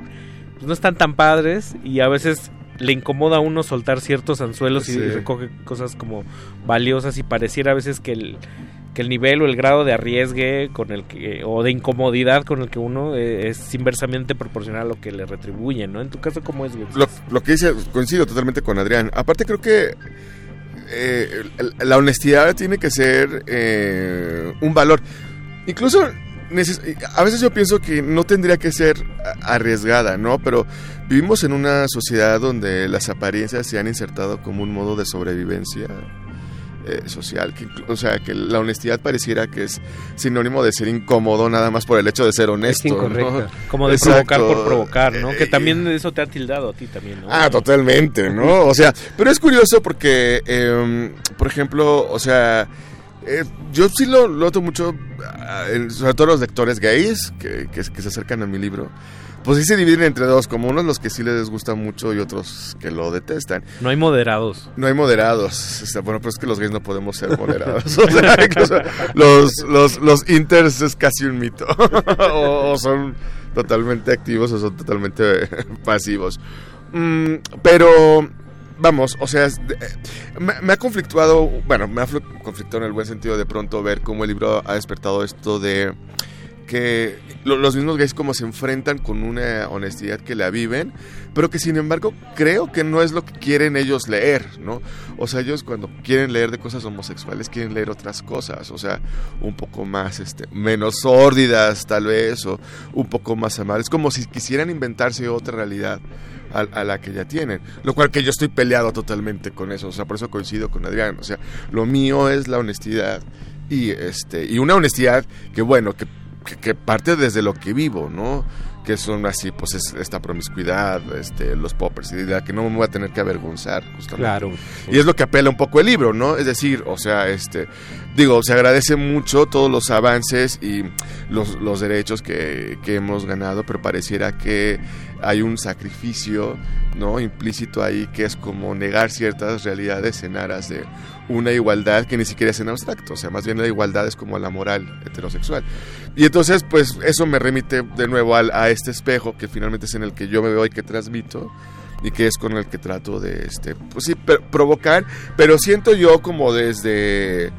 Speaker 22: pues, no están tan padres y a veces le incomoda a uno soltar ciertos anzuelos y recoge cosas como valiosas y pareciera a veces que el que el nivel o el grado de arriesgue con el que o de incomodidad con el que uno eh, es inversamente proporcional a lo que le retribuyen, ¿no? En tu caso cómo es?
Speaker 36: Lo, lo que dice, coincido totalmente con Adrián. Aparte creo que eh, la honestidad tiene que ser eh, un valor. Incluso a veces yo pienso que no tendría que ser arriesgada, ¿no? Pero vivimos en una sociedad donde las apariencias se han insertado como un modo de sobrevivencia eh, social. Que, o sea, que la honestidad pareciera que es sinónimo de ser incómodo nada más por el hecho de ser honesto. ¿no?
Speaker 22: incorrecta. Como de
Speaker 36: Exacto.
Speaker 22: provocar por provocar, ¿no? Que también eso te ha tildado a ti también, ¿no?
Speaker 36: Ah, totalmente, ¿no? O sea, pero es curioso porque, eh, por ejemplo, o sea, eh, yo sí lo noto mucho, ah, sobre todo los lectores gays que, que- que se acercan a mi libro. Pues sí se dividen entre dos, como unos los que sí les gusta mucho y otros que lo detestan.
Speaker 22: No hay moderados.
Speaker 36: No hay moderados. O sea, bueno, pero es que los gays no podemos ser moderados. *laughs* O sea, incluso los, los, los inters es casi un mito. *laughs* o, son totalmente activos o son totalmente *laughs* pasivos. Mm, pero, vamos, o sea, eh, me, me ha conflictuado, bueno, me ha conflictuado en el buen sentido de pronto ver cómo el libro ha despertado esto de que lo- los mismos gays como se enfrentan con una honestidad que la viven, pero que sin embargo creo que no es lo que quieren ellos leer, ¿no? O sea, ellos cuando quieren leer de cosas homosexuales quieren leer otras cosas, o sea, un poco más, este, menos sórdidas tal vez, o un poco más amables, como si quisieran inventarse otra realidad a la que ya tienen, lo cual que yo estoy peleado totalmente con eso, o sea, por eso coincido con Adrián, o sea, lo mío es la honestidad y este y una honestidad que bueno, que que, que parte desde lo que vivo, ¿no? Que son así, pues es esta promiscuidad, este, los poppers, y de la que no me voy a tener que avergonzar, justamente.
Speaker 37: Claro.
Speaker 36: Y es lo que apela un poco el libro, ¿no? Es decir, o sea, este, digo, se agradece mucho todos los avances y los, los derechos que, que hemos ganado, pero pareciera que hay un sacrificio, ¿no? Implícito ahí que es como negar ciertas realidades en aras de una igualdad que ni siquiera es en abstracto, o sea, más bien la igualdad es como la moral heterosexual. Y entonces, pues eso me remite de nuevo al, a este espejo que finalmente es en el que yo me veo y que transmito y que es con el que trato de, este, pues sí, provocar, pero siento yo como desde,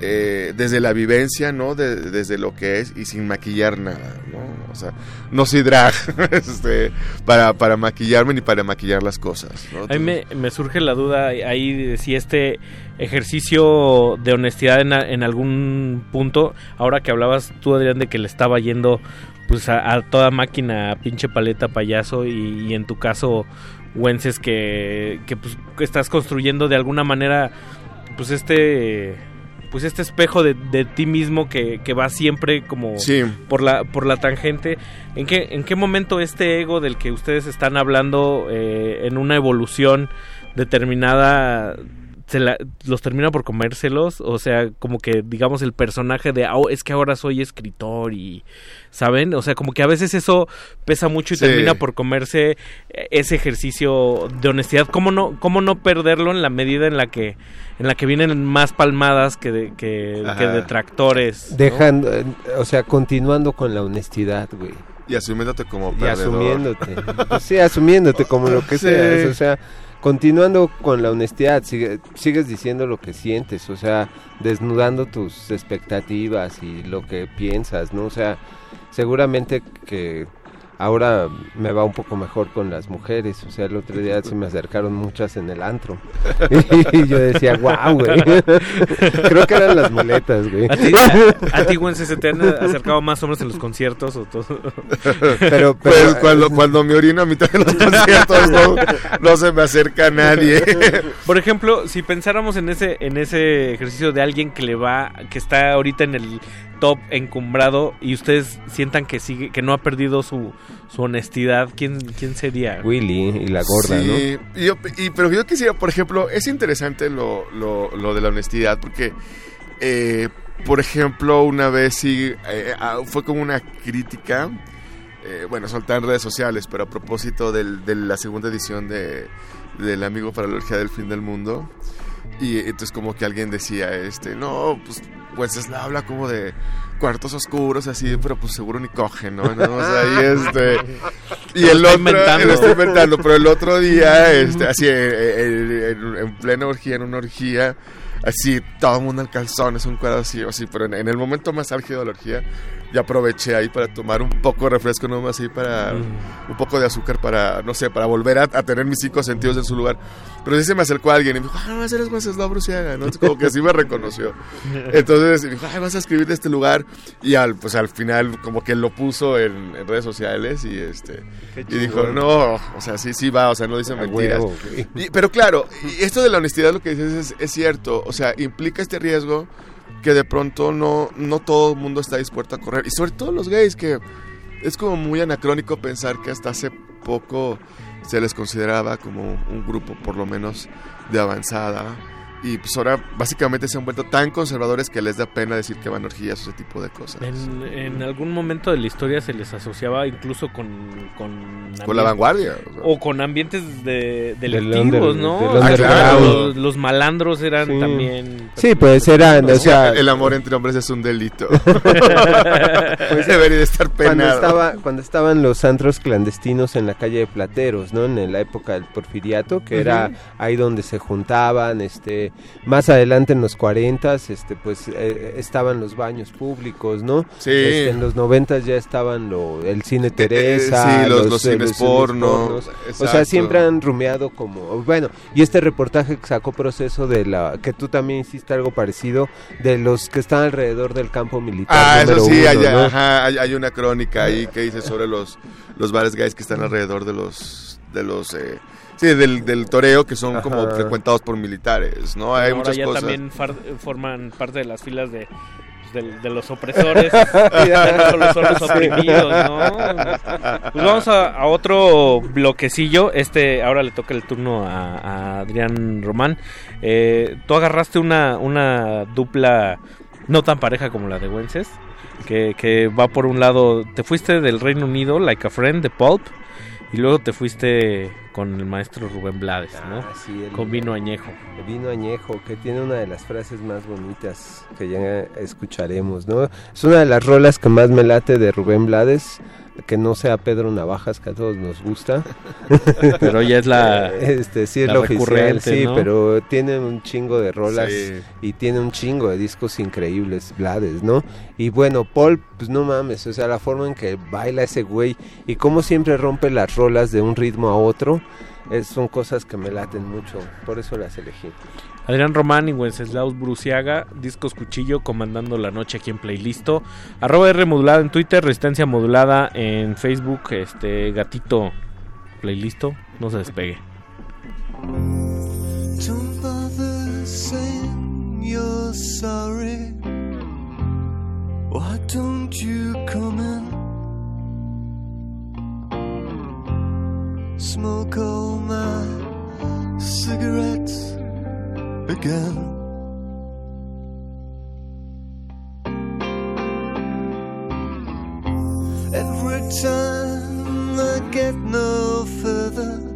Speaker 36: eh, desde la vivencia, ¿no? De- desde lo que es y sin maquillar nada, ¿no? O sea, no soy drag *laughs* este, para, para maquillarme ni para maquillar las cosas, ¿no?
Speaker 22: A mí me, me surge la duda ahí de si este ejercicio de honestidad en, algún punto, ahora que hablabas tú, Adrián, de que le estaba yendo pues a, a toda máquina, a pinche paleta payaso, y, y en tu caso, Wences, que, que pues que estás construyendo de alguna manera pues este pues este espejo de, de ti mismo que, que va siempre como
Speaker 36: Sí.
Speaker 22: por la por la tangente en qué en qué momento este ego del que ustedes están hablando eh, en una evolución determinada se la- los termina por comérselos o sea como que digamos el personaje de "Ah, es que ahora soy escritor y saben o sea como que a veces eso pesa mucho y
Speaker 36: Sí.
Speaker 22: termina por comerse ese ejercicio de honestidad cómo no cómo no perderlo en la medida en la que en la que vienen más palmadas que de, que, que detractores ¿no?
Speaker 37: Dejando, eh, o sea, continuando con la honestidad, güey.
Speaker 36: Y asumiéndote como
Speaker 37: Y
Speaker 36: perdedor.
Speaker 37: asumiéndote. Pues sí, asumiéndote como lo que
Speaker 36: Sí.
Speaker 37: seas. O sea, continuando con la honestidad, sigue- sigues diciendo lo que sientes, o sea, desnudando tus expectativas y lo que piensas, ¿no? O sea, seguramente que ahora me va un poco mejor con las mujeres, o sea, el otro día se me acercaron muchas en el antro. *laughs* y yo decía, wow, güey. *laughs* Creo que eran las muletas, güey.
Speaker 22: ¿A ti, a, a ti, te han acercado más hombres en los conciertos o todo?
Speaker 37: Pero,
Speaker 36: pues cuando, cuando me orino a mitad de los conciertos no, no se me acerca nadie. *laughs*
Speaker 22: Por ejemplo, si pensáramos en ese en ese ejercicio de alguien que le va que está ahorita en el top encumbrado y ustedes sientan que sigue que no ha perdido su, su honestidad, ¿quién quién sería?
Speaker 37: Willy y la gorda, ¿no?
Speaker 36: Sí, y yo- y- pero yo quisiera, por ejemplo, es interesante lo, lo, lo de la honestidad, porque, eh, por ejemplo, una vez sí, eh, ah, fue como una crítica eh, bueno, soltar en redes sociales, pero a propósito del- de la segunda edición de del Amigo para la Orgía del Fin del Mundo. Y entonces como que alguien decía, este, no, pues Wenceslao habla como de cuartos oscuros, así, pero pues seguro ni coge, ¿no? ¿No? O sea, y este... Y el otro,
Speaker 22: inventando.
Speaker 36: está inventando, pero el otro día, este, así, eh, eh, en, en plena orgía, en una orgía, así, todo el mundo en calzones, un cuadro así, o así, pero en, en el momento más álgido de la orgía, ya aproveché ahí para tomar un poco de refresco, nomás ahí para, un poco de azúcar para, no sé, para volver a, a tener mis cinco sentidos en su lugar. Pero sí se me acercó alguien y me dijo, ah, a eres Wenceslao Bruciaga, ¿no? Como que así me reconoció. *laughs* Entonces me dijo, ay, vas a escribir de este lugar. Y al, pues al final, como que lo puso en, en redes sociales y este. Y dijo, no, o sea, sí, sí va, o sea, no dice
Speaker 37: A
Speaker 36: mentiras. Y- pero claro, y esto de la honestidad, lo que dices es, es cierto. O sea, implica este riesgo que de pronto no, no todo el mundo está dispuesto a correr. Y sobre todo los gays, que es como muy anacrónico pensar que hasta hace poco se les consideraba como un grupo por lo menos de avanzada. Y pues ahora básicamente se han vuelto tan conservadores que les da pena decir que van a orgías o ese tipo de cosas.
Speaker 22: En, en algún momento de la historia se les asociaba incluso con... Con,
Speaker 36: Con la vanguardia, o sea.
Speaker 22: O con ambientes de,
Speaker 37: Del
Speaker 22: delictivos, ¿no? Ah, claro, los, los malandros eran
Speaker 37: Sí.
Speaker 22: también...
Speaker 37: Sí, pues eran, o sea...
Speaker 36: el amor entre hombres es un delito. *laughs* pues debería de estar
Speaker 37: Cuando,
Speaker 36: penado.
Speaker 37: estaba, cuando estaban los antros clandestinos en la calle de Plateros, ¿no? En la época del porfiriato, que era ahí donde se juntaban, este, más adelante en los 40 este, pues eh, estaban los baños públicos, ¿no?
Speaker 36: Sí.
Speaker 37: Este, en los 90 ya estaban lo, el cine Teresa,
Speaker 36: Eh, sí, los- los
Speaker 37: eh,
Speaker 36: cines porno.
Speaker 37: O sea, siempre han rumeado como, bueno, y este reportaje que sacó proceso de la, que tú también hiciste algo parecido, de los que están alrededor del campo militar.
Speaker 36: Ah, eso sí,
Speaker 37: uno,
Speaker 36: hay,
Speaker 37: ¿no?
Speaker 36: ajá, hay, hay una crónica ahí que dice sobre los, los bares gays que están alrededor de los... De los eh, sí, del, del toreo que son como
Speaker 37: Ajá.
Speaker 36: frecuentados por militares, ¿no? Hay
Speaker 22: Ahora
Speaker 36: muchas
Speaker 22: ya
Speaker 36: cosas.
Speaker 22: también far- forman parte de las filas de, pues, de, de los opresores. *laughs* son los oprimidos, ¿no? Pues vamos a, a otro bloquecillo. Este ahora le toca el turno a, a Adrián Román. Eh, tú agarraste una, una dupla no tan pareja como la de Wences. Que, que va por un lado, te fuiste del Reino Unido, Like a Friend, de Pulp, y luego te fuiste con el maestro Rubén Blades, ¿no?
Speaker 37: Ah, sí, el-
Speaker 22: con vino añejo.
Speaker 37: El vino añejo, que tiene una de las frases más bonitas que ya escucharemos, ¿no? Es una de las rolas que más me late de Rubén Blades, que no sea Pedro Navajas, que a todos nos gusta. *laughs*
Speaker 22: Pero ya es la- *laughs*
Speaker 37: Este, sí, es
Speaker 22: la
Speaker 37: lo oficial,
Speaker 22: recurrente,
Speaker 37: sí,
Speaker 22: ¿no?
Speaker 37: pero tiene un chingo de rolas
Speaker 36: Sí.
Speaker 37: y tiene un chingo de discos increíbles, Blades, ¿no? Y bueno, Paul, pues no mames, o sea, la forma en que baila ese güey y cómo siempre rompe las rolas de un ritmo a otro, es- son cosas que me laten mucho, por eso las elegí.
Speaker 22: Adrián Román y Wenceslaus Bruciaga, Discos Cuchillo, comandando la noche aquí en Playlisto. Arroba R modulada en Twitter, Resistencia modulada en Facebook, este gatito Playlisto, no se despegue.
Speaker 7: Don't you come in? Smoke all my cigarettes again. Every time I get no further.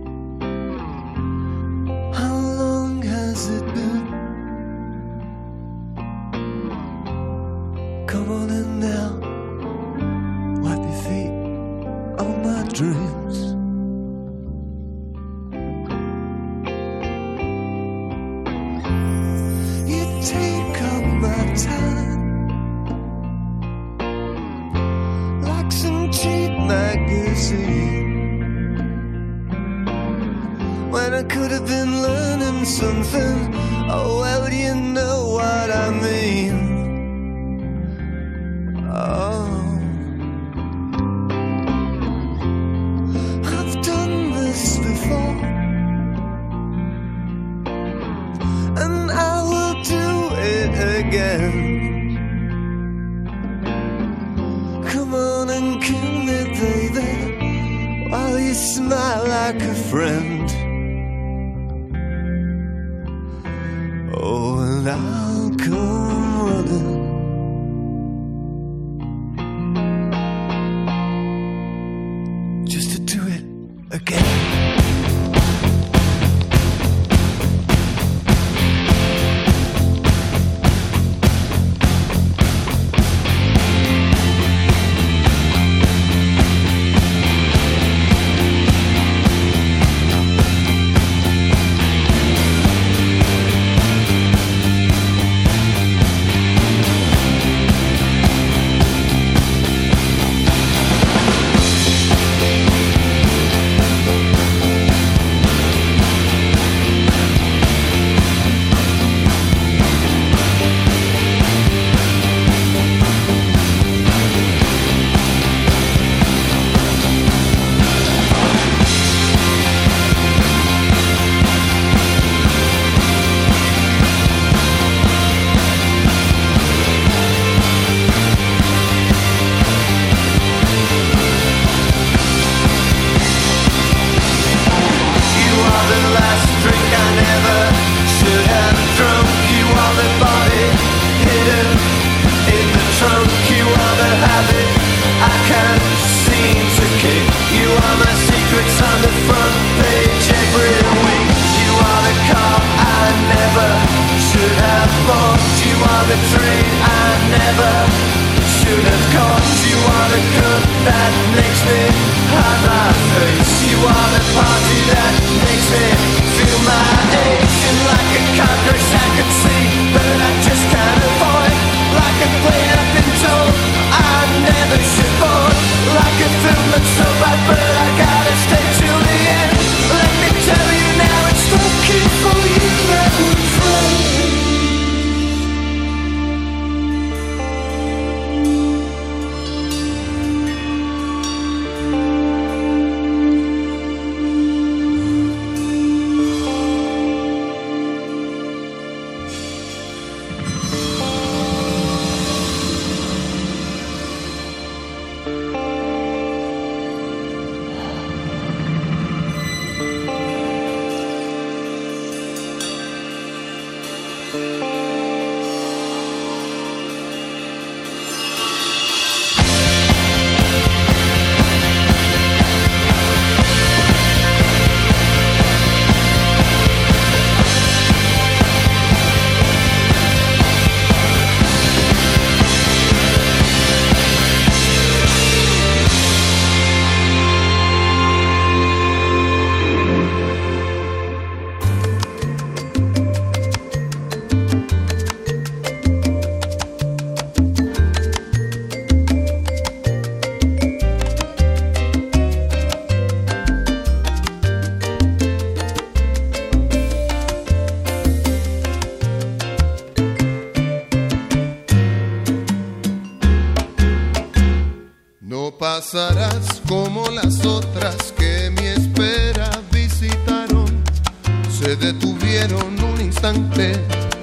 Speaker 38: fueron un instante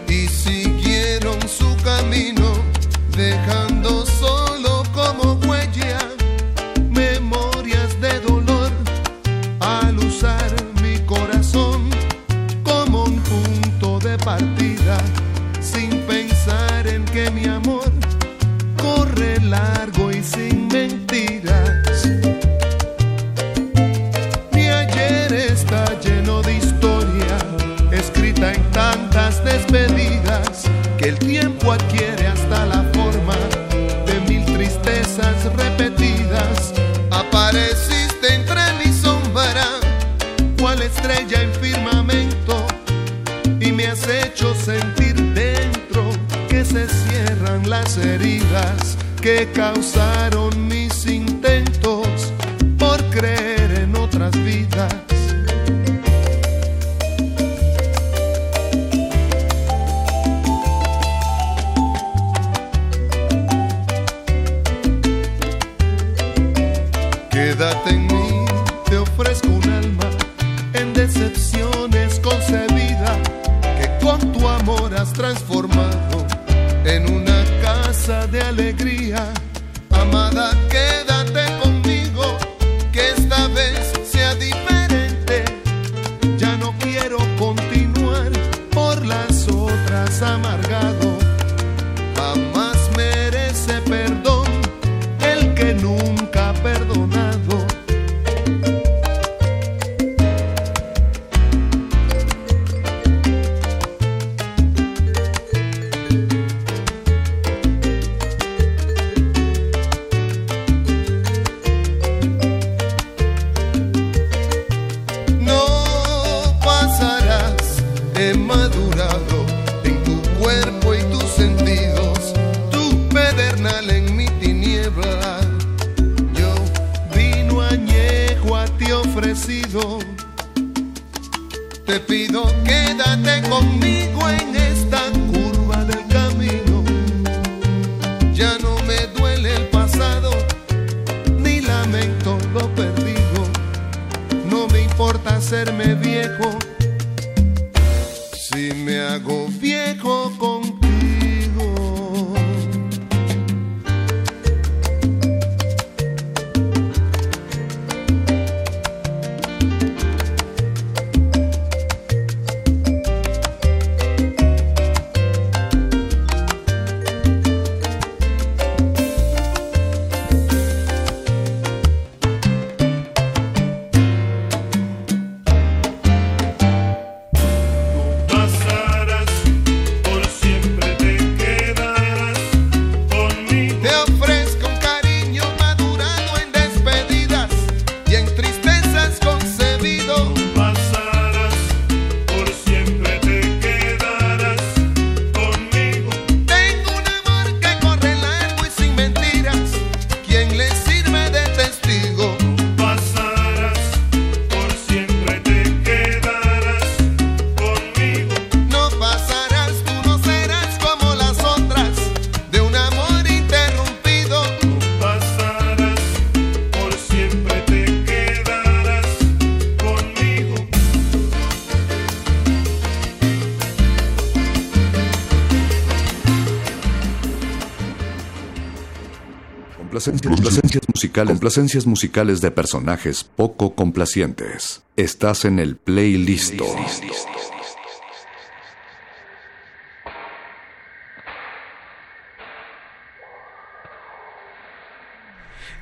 Speaker 38: y si las heridas que causaron mis
Speaker 3: musicales, complacencias musicales de personajes poco complacientes. Estás en el playlist.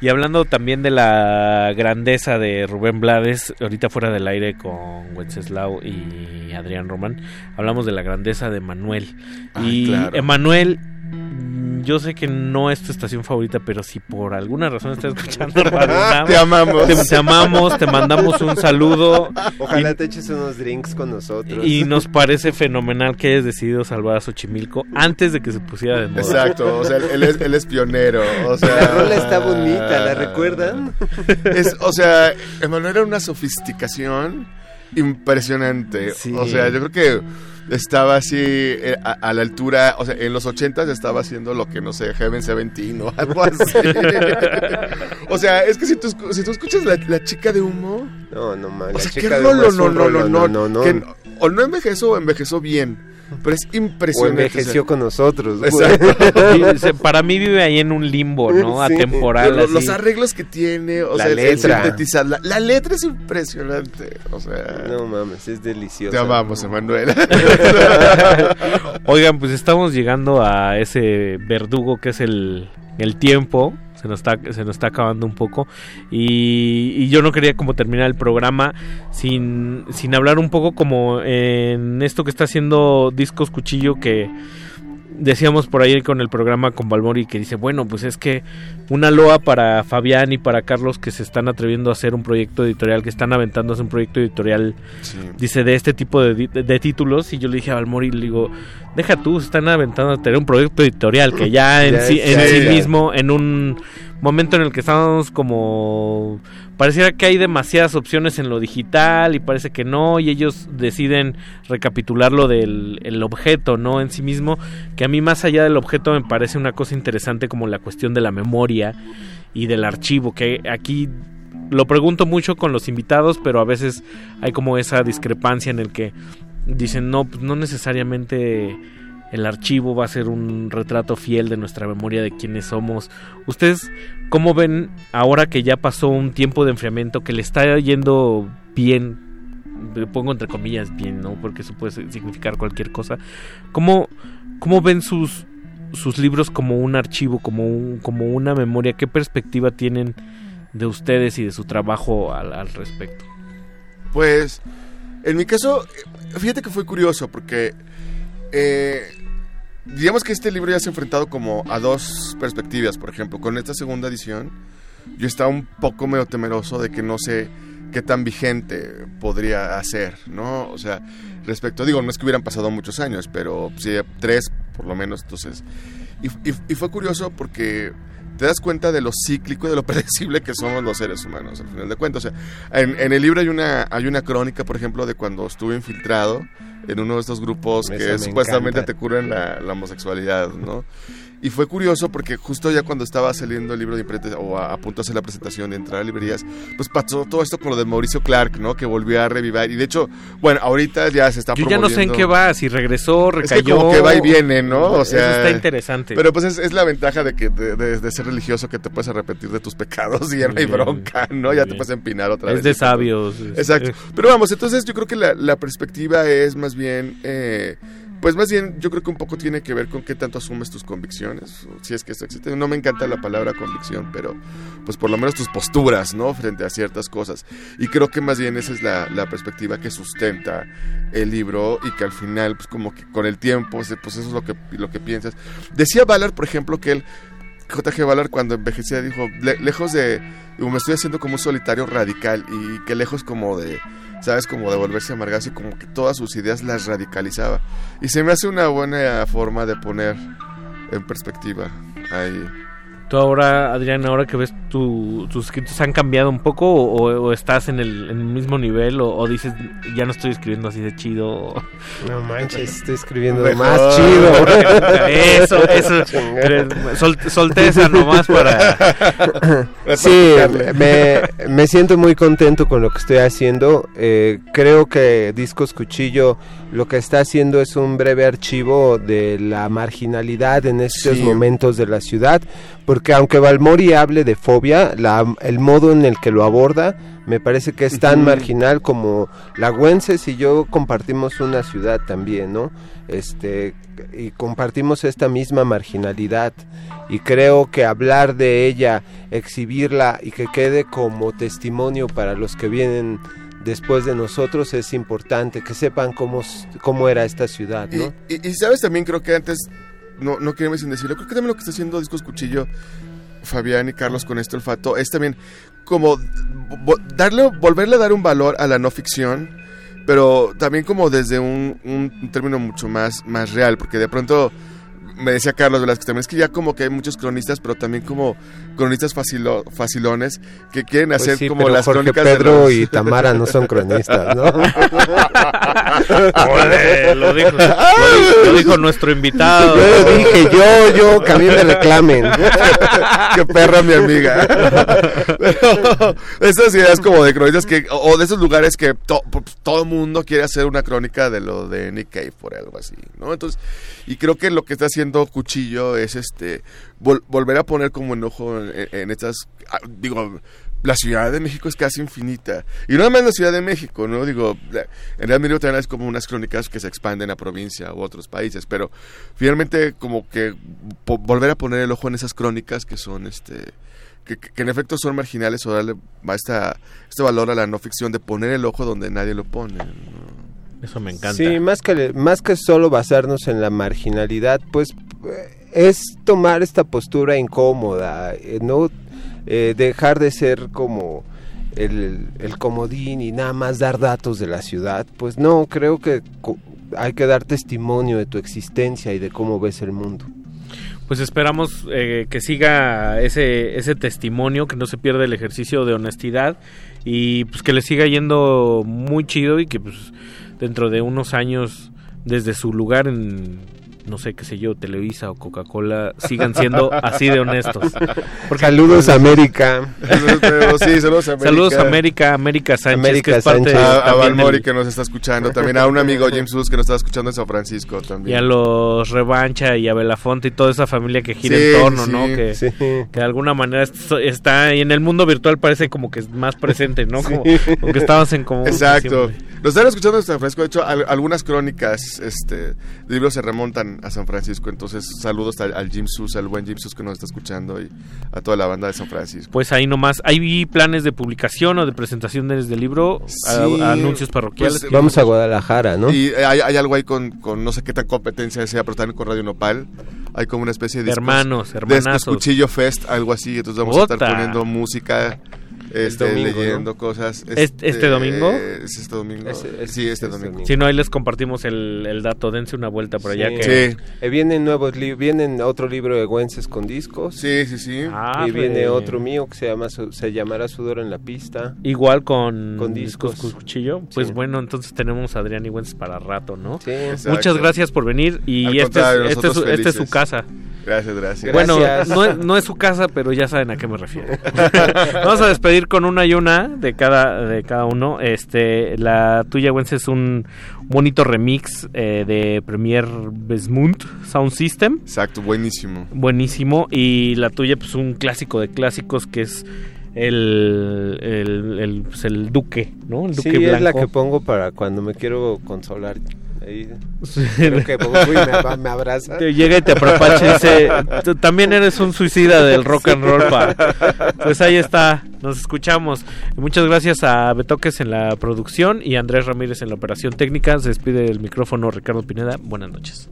Speaker 22: Y hablando también de la grandeza de Rubén Blades, ahorita fuera del aire con Wenceslao y Adrián Román, hablamos de la grandeza de Manuel. y
Speaker 36: claro.
Speaker 22: Emanuel, yo sé que no es tu estación favorita, pero si por alguna razón estás escuchando Radio *laughs*
Speaker 36: Te amamos.
Speaker 22: Te, te amamos, te mandamos un saludo.
Speaker 37: Ojalá
Speaker 22: Y-
Speaker 37: te eches unos drinks con nosotros.
Speaker 22: y nos parece fenomenal que hayas decidido salvar a Xochimilco antes de que se pusiera de moda.
Speaker 36: Exacto, o sea, él es, él es pionero, o sea...
Speaker 37: La rola está bonita, ¿la recuerdan?
Speaker 36: Es, o sea, Emanuel era una sofisticación impresionante. O sea, yo creo que estaba así eh, a, a la altura, o sea, en los ochentas estaba haciendo lo que, no sé, Heaven Seventeen o *laughs* algo así. *laughs* o sea, es que si tú, si tú escuchas la, la chica de humo...
Speaker 37: No, no, man,
Speaker 36: O
Speaker 37: la
Speaker 36: sea,
Speaker 37: chica
Speaker 36: qué
Speaker 37: de
Speaker 36: rolo,
Speaker 37: humo es
Speaker 36: no, no, no, no,
Speaker 37: no, no.
Speaker 36: que no- o no envejeció o envejeció bien. Pero es
Speaker 37: O
Speaker 36: impresionante.
Speaker 37: envejeció
Speaker 36: o sea.
Speaker 37: con nosotros. güey.
Speaker 36: Exacto.
Speaker 22: Para mí vive ahí en un limbo, ¿no?
Speaker 37: Sí.
Speaker 22: Atemporal.
Speaker 36: Lo-
Speaker 22: así.
Speaker 36: los arreglos que tiene, o
Speaker 37: La
Speaker 36: sea,
Speaker 37: letra.
Speaker 36: sintetizar, la, la letra es impresionante, o sea,
Speaker 37: No mames, es delicioso.
Speaker 36: te amamos, Emanuel. *laughs*
Speaker 22: Oigan, pues estamos llegando a ese verdugo que es el, el tiempo. Se nos, está, se nos está acabando un poco. Y, y yo no quería como terminar el programa sin, sin hablar un poco como en esto que está haciendo Discos Cuchillo que decíamos por ahí con el programa con Balmori que dice, bueno, pues es que una loa para Fabián y para Carlos que se están atreviendo a hacer un proyecto editorial, que están aventando a hacer un proyecto editorial, dice, de este tipo de, de títulos. Y yo le dije a Balmori, le digo, deja tú, se están aventando a tener un proyecto editorial que ya en, *laughs*
Speaker 37: Ya,
Speaker 22: sí, en
Speaker 37: ya,
Speaker 22: sí
Speaker 37: ya.
Speaker 22: mismo, en un momento en el que estábamos como pareciera que hay demasiadas opciones en lo digital y parece que no y ellos deciden recapitular lo del el objeto no en sí mismo que a mí más allá del objeto me parece una cosa interesante como la cuestión de la memoria y del archivo que aquí lo pregunto mucho con los invitados pero a veces hay como esa discrepancia en el que dicen no pues no necesariamente el archivo va a ser un retrato fiel de nuestra memoria de quiénes somos. ¿Ustedes cómo ven ahora que ya pasó un tiempo de enfriamiento que le está yendo bien? Pongo entre comillas bien, ¿no? Porque eso puede significar cualquier cosa. ¿Cómo, cómo ven sus, sus libros como un archivo, como, un, como una memoria? ¿Qué perspectiva tienen de ustedes y de su trabajo al, al respecto?
Speaker 36: Pues, en mi caso, fíjate que fue curioso porque, eh, digamos que este libro ya se ha enfrentado como a dos perspectivas, por ejemplo, con esta segunda edición, yo estaba un poco medio temeroso de que no sé qué tan vigente podría hacer, ¿no? O sea, respecto, digo, no es que hubieran pasado muchos años, pero sí, tres por lo menos, entonces... Y, y- y fue curioso porque te das cuenta de lo cíclico y de lo *laughs* predecible que somos los seres humanos, al final de cuentas. O sea, en, en el libro hay una, hay una crónica, por ejemplo, de cuando estuve infiltrado en uno de estos grupos que
Speaker 37: me
Speaker 36: supuestamente
Speaker 37: encanta.
Speaker 36: te curan la, la homosexualidad, ¿no? Y fue curioso porque justo ya cuando estaba saliendo el libro de imprenta o a, a punto de hacer la presentación de entrar a librerías, pues pasó todo esto con lo de Mauricio Clark, ¿no? Que volvió a revivir. Y de hecho, bueno, ahorita ya se está
Speaker 22: Yo ya no sé en qué va, si regresó,
Speaker 36: es
Speaker 22: recayó.
Speaker 36: que como que va y viene, ¿no? O
Speaker 22: Eso
Speaker 36: sea,
Speaker 22: está interesante.
Speaker 36: Pero pues es, es la ventaja de que de, de- de ser religioso que te puedes arrepentir de tus pecados y ya no hay bronca, ¿no? Ya te puedes empinar otra
Speaker 22: Es
Speaker 36: vez.
Speaker 22: de
Speaker 36: y todo.
Speaker 22: sabios, es-
Speaker 36: Exacto.
Speaker 22: eh.
Speaker 36: Pero vamos, entonces yo creo que la, la perspectiva es más bien, eh, pues más bien yo creo que un poco tiene que ver con qué tanto asumes tus convicciones, si es que esto existe. No me encanta la palabra convicción, pero pues por lo menos tus posturas, ¿no? Frente a ciertas cosas. Y creo que más bien esa es la, la perspectiva que sustenta el libro y que al final, pues como que con el tiempo, pues eso es lo que, lo que piensas. Decía Ballard, por ejemplo, que él J.G. Ballard cuando envejecía dijo, "Le- lejos de, me estoy haciendo como un solitario radical y que lejos como de, sabes, como de volverse amargazo y como que todas sus ideas las radicalizaba. Y se me hace una buena forma de poner en perspectiva ahí.
Speaker 22: Tú ahora, Adrián, ahora que ves tu- tus escritos, ¿han cambiado un poco o, o estás en el, en el mismo nivel o, o dices, ya no estoy escribiendo así de chido?
Speaker 37: No *laughs* manches, estoy escribiendo
Speaker 22: Mejor.
Speaker 37: más chido. *laughs*
Speaker 22: Eso, eso. *laughs* Pero sol- solté esa nomás para...
Speaker 37: Sí, me, me siento muy contento con lo que estoy haciendo. Eh, creo que Discos Cuchillo lo que está haciendo es un breve archivo de la marginalidad en estos
Speaker 36: Sí.
Speaker 37: momentos de la ciudad, porque aunque Balmori hable de fobia, la- el modo en el que lo aborda me parece que es tan marginal como Lagüenses y yo compartimos una ciudad también, ¿no? Este, y compartimos esta misma marginalidad y creo que hablar de ella, exhibirla y que quede como testimonio para los que vienen después de nosotros es importante, que sepan cómo, cómo era esta ciudad, ¿no?
Speaker 36: Y, y sabes también, creo que antes, no, no queremos sin decirlo, creo que también lo que está haciendo Discos Cuchillo, Fabián y Carlos con este olfato, es también como darle, volverle a dar un valor a la no ficción, pero también como desde un, un término mucho más, más real, porque de pronto me decía Carlos Velázquez también, es que ya como que hay muchos cronistas, pero también como cronistas facilo- facilones que quieren
Speaker 37: Pues
Speaker 36: hacer
Speaker 37: sí,
Speaker 36: como
Speaker 37: pero
Speaker 36: las
Speaker 37: Jorge
Speaker 36: crónicas de
Speaker 37: Pedro
Speaker 36: los-
Speaker 37: y Tamara no son cronistas, ¿no? *laughs*
Speaker 22: Lo dijo, lo dijo- lo dijo nuestro invitado.
Speaker 37: Yo dije, yo, yo, que a mí me reclamen. *laughs*
Speaker 36: Qué perra mi amiga. Pero esas ideas como de cronistas que, o de esos lugares que to- pues, todo el mundo quiere hacer una crónica de lo de Nick Cave por algo así, ¿no? Entonces, y creo que lo que está haciendo Cuchillo es este vol- volver a poner como enojo en, en estas, ah, digo, la Ciudad de México es casi infinita. Y no más la Ciudad de México, ¿no? Digo, en realidad también es como unas crónicas que se expanden a provincia u otros países, pero finalmente como que volver a poner el ojo en esas crónicas que son, este, que, en efecto son marginales o darle esta, este valor a la no ficción de poner el ojo donde nadie lo pone.
Speaker 22: Eso me encanta.
Speaker 37: Sí, más que, más que solo basarnos en la marginalidad, pues es tomar esta postura incómoda, eh, no Eh, dejar de ser como el, el comodín y nada más dar datos de la ciudad. Pues no, creo que hay que dar testimonio de tu existencia y de cómo ves el mundo.
Speaker 22: Pues esperamos eh, que siga ese, ese testimonio, que no se pierda el ejercicio de honestidad y pues que le siga yendo muy chido y que pues dentro de unos años desde su lugar en no sé qué sé yo, Televisa o Coca-Cola sigan siendo así de honestos.
Speaker 37: Saludos, América.
Speaker 36: Sí, saludos, América.
Speaker 22: Saludos América, América Sánchez,
Speaker 37: América
Speaker 22: que es parte
Speaker 37: Sánchez.
Speaker 36: A, a Valmori
Speaker 22: del-
Speaker 36: que nos está escuchando, también a un amigo James Sus que nos está escuchando en San Francisco
Speaker 22: y
Speaker 36: también.
Speaker 22: a los Revancha y a Belafonte y toda esa familia que gira
Speaker 36: Sí,
Speaker 22: en torno,
Speaker 36: sí,
Speaker 22: ¿no?
Speaker 36: sí.
Speaker 22: Que,
Speaker 37: Sí.
Speaker 22: que de alguna manera est- está y en el mundo virtual parece como que es más presente, ¿no? Como,
Speaker 37: Sí.
Speaker 22: como que estabas en común.
Speaker 36: Exacto.
Speaker 22: siempre.
Speaker 36: Nos están escuchando en San Francisco. De hecho, al- algunas crónicas este, de libros se remontan a San Francisco. Entonces, saludos al, al Jim Sus, al buen Jim Sus que nos está escuchando y a toda la banda de San Francisco.
Speaker 22: Pues ahí nomás, ¿hay planes de publicación o de presentación del libro? A-
Speaker 36: Sí,
Speaker 22: a anuncios parroquiales.
Speaker 36: pues,
Speaker 37: Vamos a Guadalajara, ¿no?
Speaker 36: Y hay, hay algo ahí con, con no sé qué tan competencia sea, pero también con Radio Nopal. Hay como una especie de... discos-
Speaker 22: Hermanos, hermanazos.
Speaker 36: Cuchillo Fest, algo así. Entonces vamos a estar poniendo música, este,
Speaker 37: domingo,
Speaker 36: leyendo cosas.
Speaker 22: ¿Este- este domingo?
Speaker 36: ¿Es este domingo? Sí, este
Speaker 37: este
Speaker 36: domingo.
Speaker 37: domingo.
Speaker 22: Si no, ahí les compartimos el, el dato. Dense una vuelta por allá.
Speaker 37: Sí.
Speaker 22: Que,
Speaker 36: Sí.
Speaker 37: Eh, vienen nuevos li- vienen otro libro de Güences con discos.
Speaker 36: Sí, sí, sí.
Speaker 22: Ah,
Speaker 37: y viene
Speaker 22: re-
Speaker 37: otro mío que se llama Su- se llamará Sudor en la pista.
Speaker 22: Igual con,
Speaker 37: Con discos.
Speaker 22: con cuchillo. Pues
Speaker 37: Sí.
Speaker 22: bueno, entonces tenemos a Adrián Igüenz para rato, ¿no?
Speaker 37: Sí.
Speaker 36: Exacto.
Speaker 22: Muchas gracias por venir y
Speaker 36: Al
Speaker 22: este es, este, es, su- este es casa.
Speaker 36: Gracias, gracias.
Speaker 22: Bueno,
Speaker 37: Gracias.
Speaker 22: no es, no es su casa, pero ya saben a qué me refiero. *laughs* Vamos a despedir con una y una de cada de cada uno. Este, la tuya, Wences, es un bonito remix eh, de Premier Besmund Sound System.
Speaker 36: Exacto, buenísimo.
Speaker 22: Buenísimo. Y la tuya, pues un clásico de clásicos que es el, el, el, pues, el Duque, ¿no? El Duque
Speaker 37: Sí,
Speaker 22: Blanco.
Speaker 37: es la que pongo para cuando me quiero consolar me, abraza.
Speaker 22: Te llega y te apropacha dice, también eres un suicida del rock and roll. Pues ahí está, nos escuchamos. Muchas gracias a Betoques en la producción y a Andrés Ramírez en la operación técnica. Se despide el micrófono Ricardo Pineda. Buenas noches.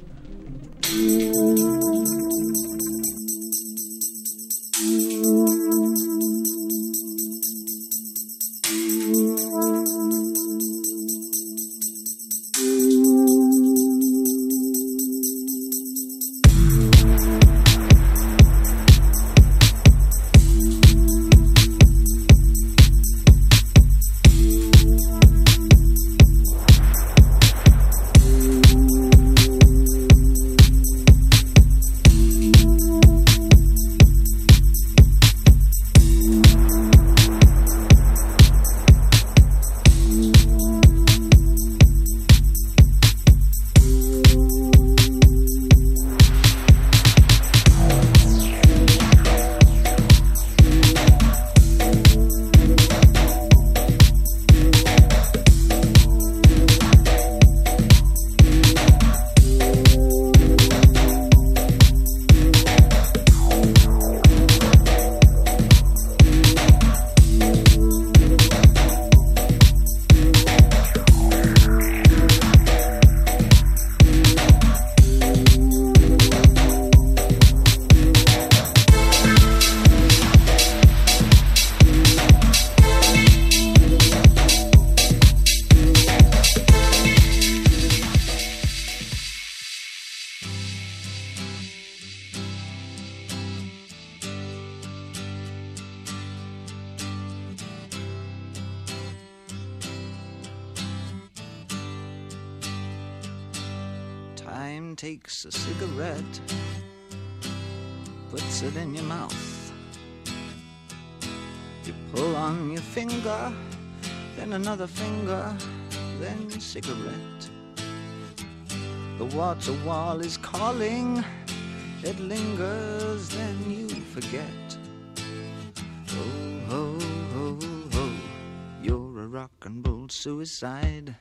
Speaker 39: Suicide.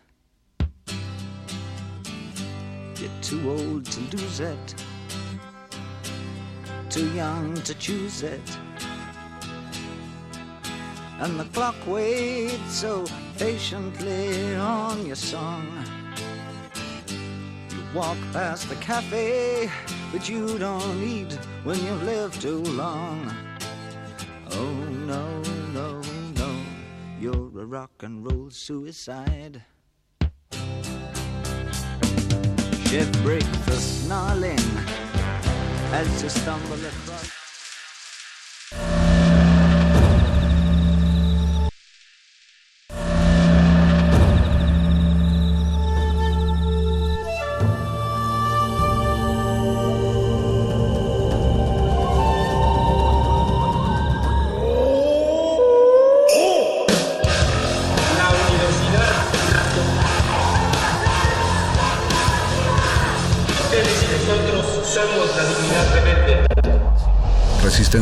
Speaker 39: You're too old to lose it, too young to choose it. And the clock waits so patiently on your song. You walk past the cafe, but you don't eat when you've lived too long. Oh no, no, no, you're a rock and roll suicide. Ship break the snarling as you stumble across.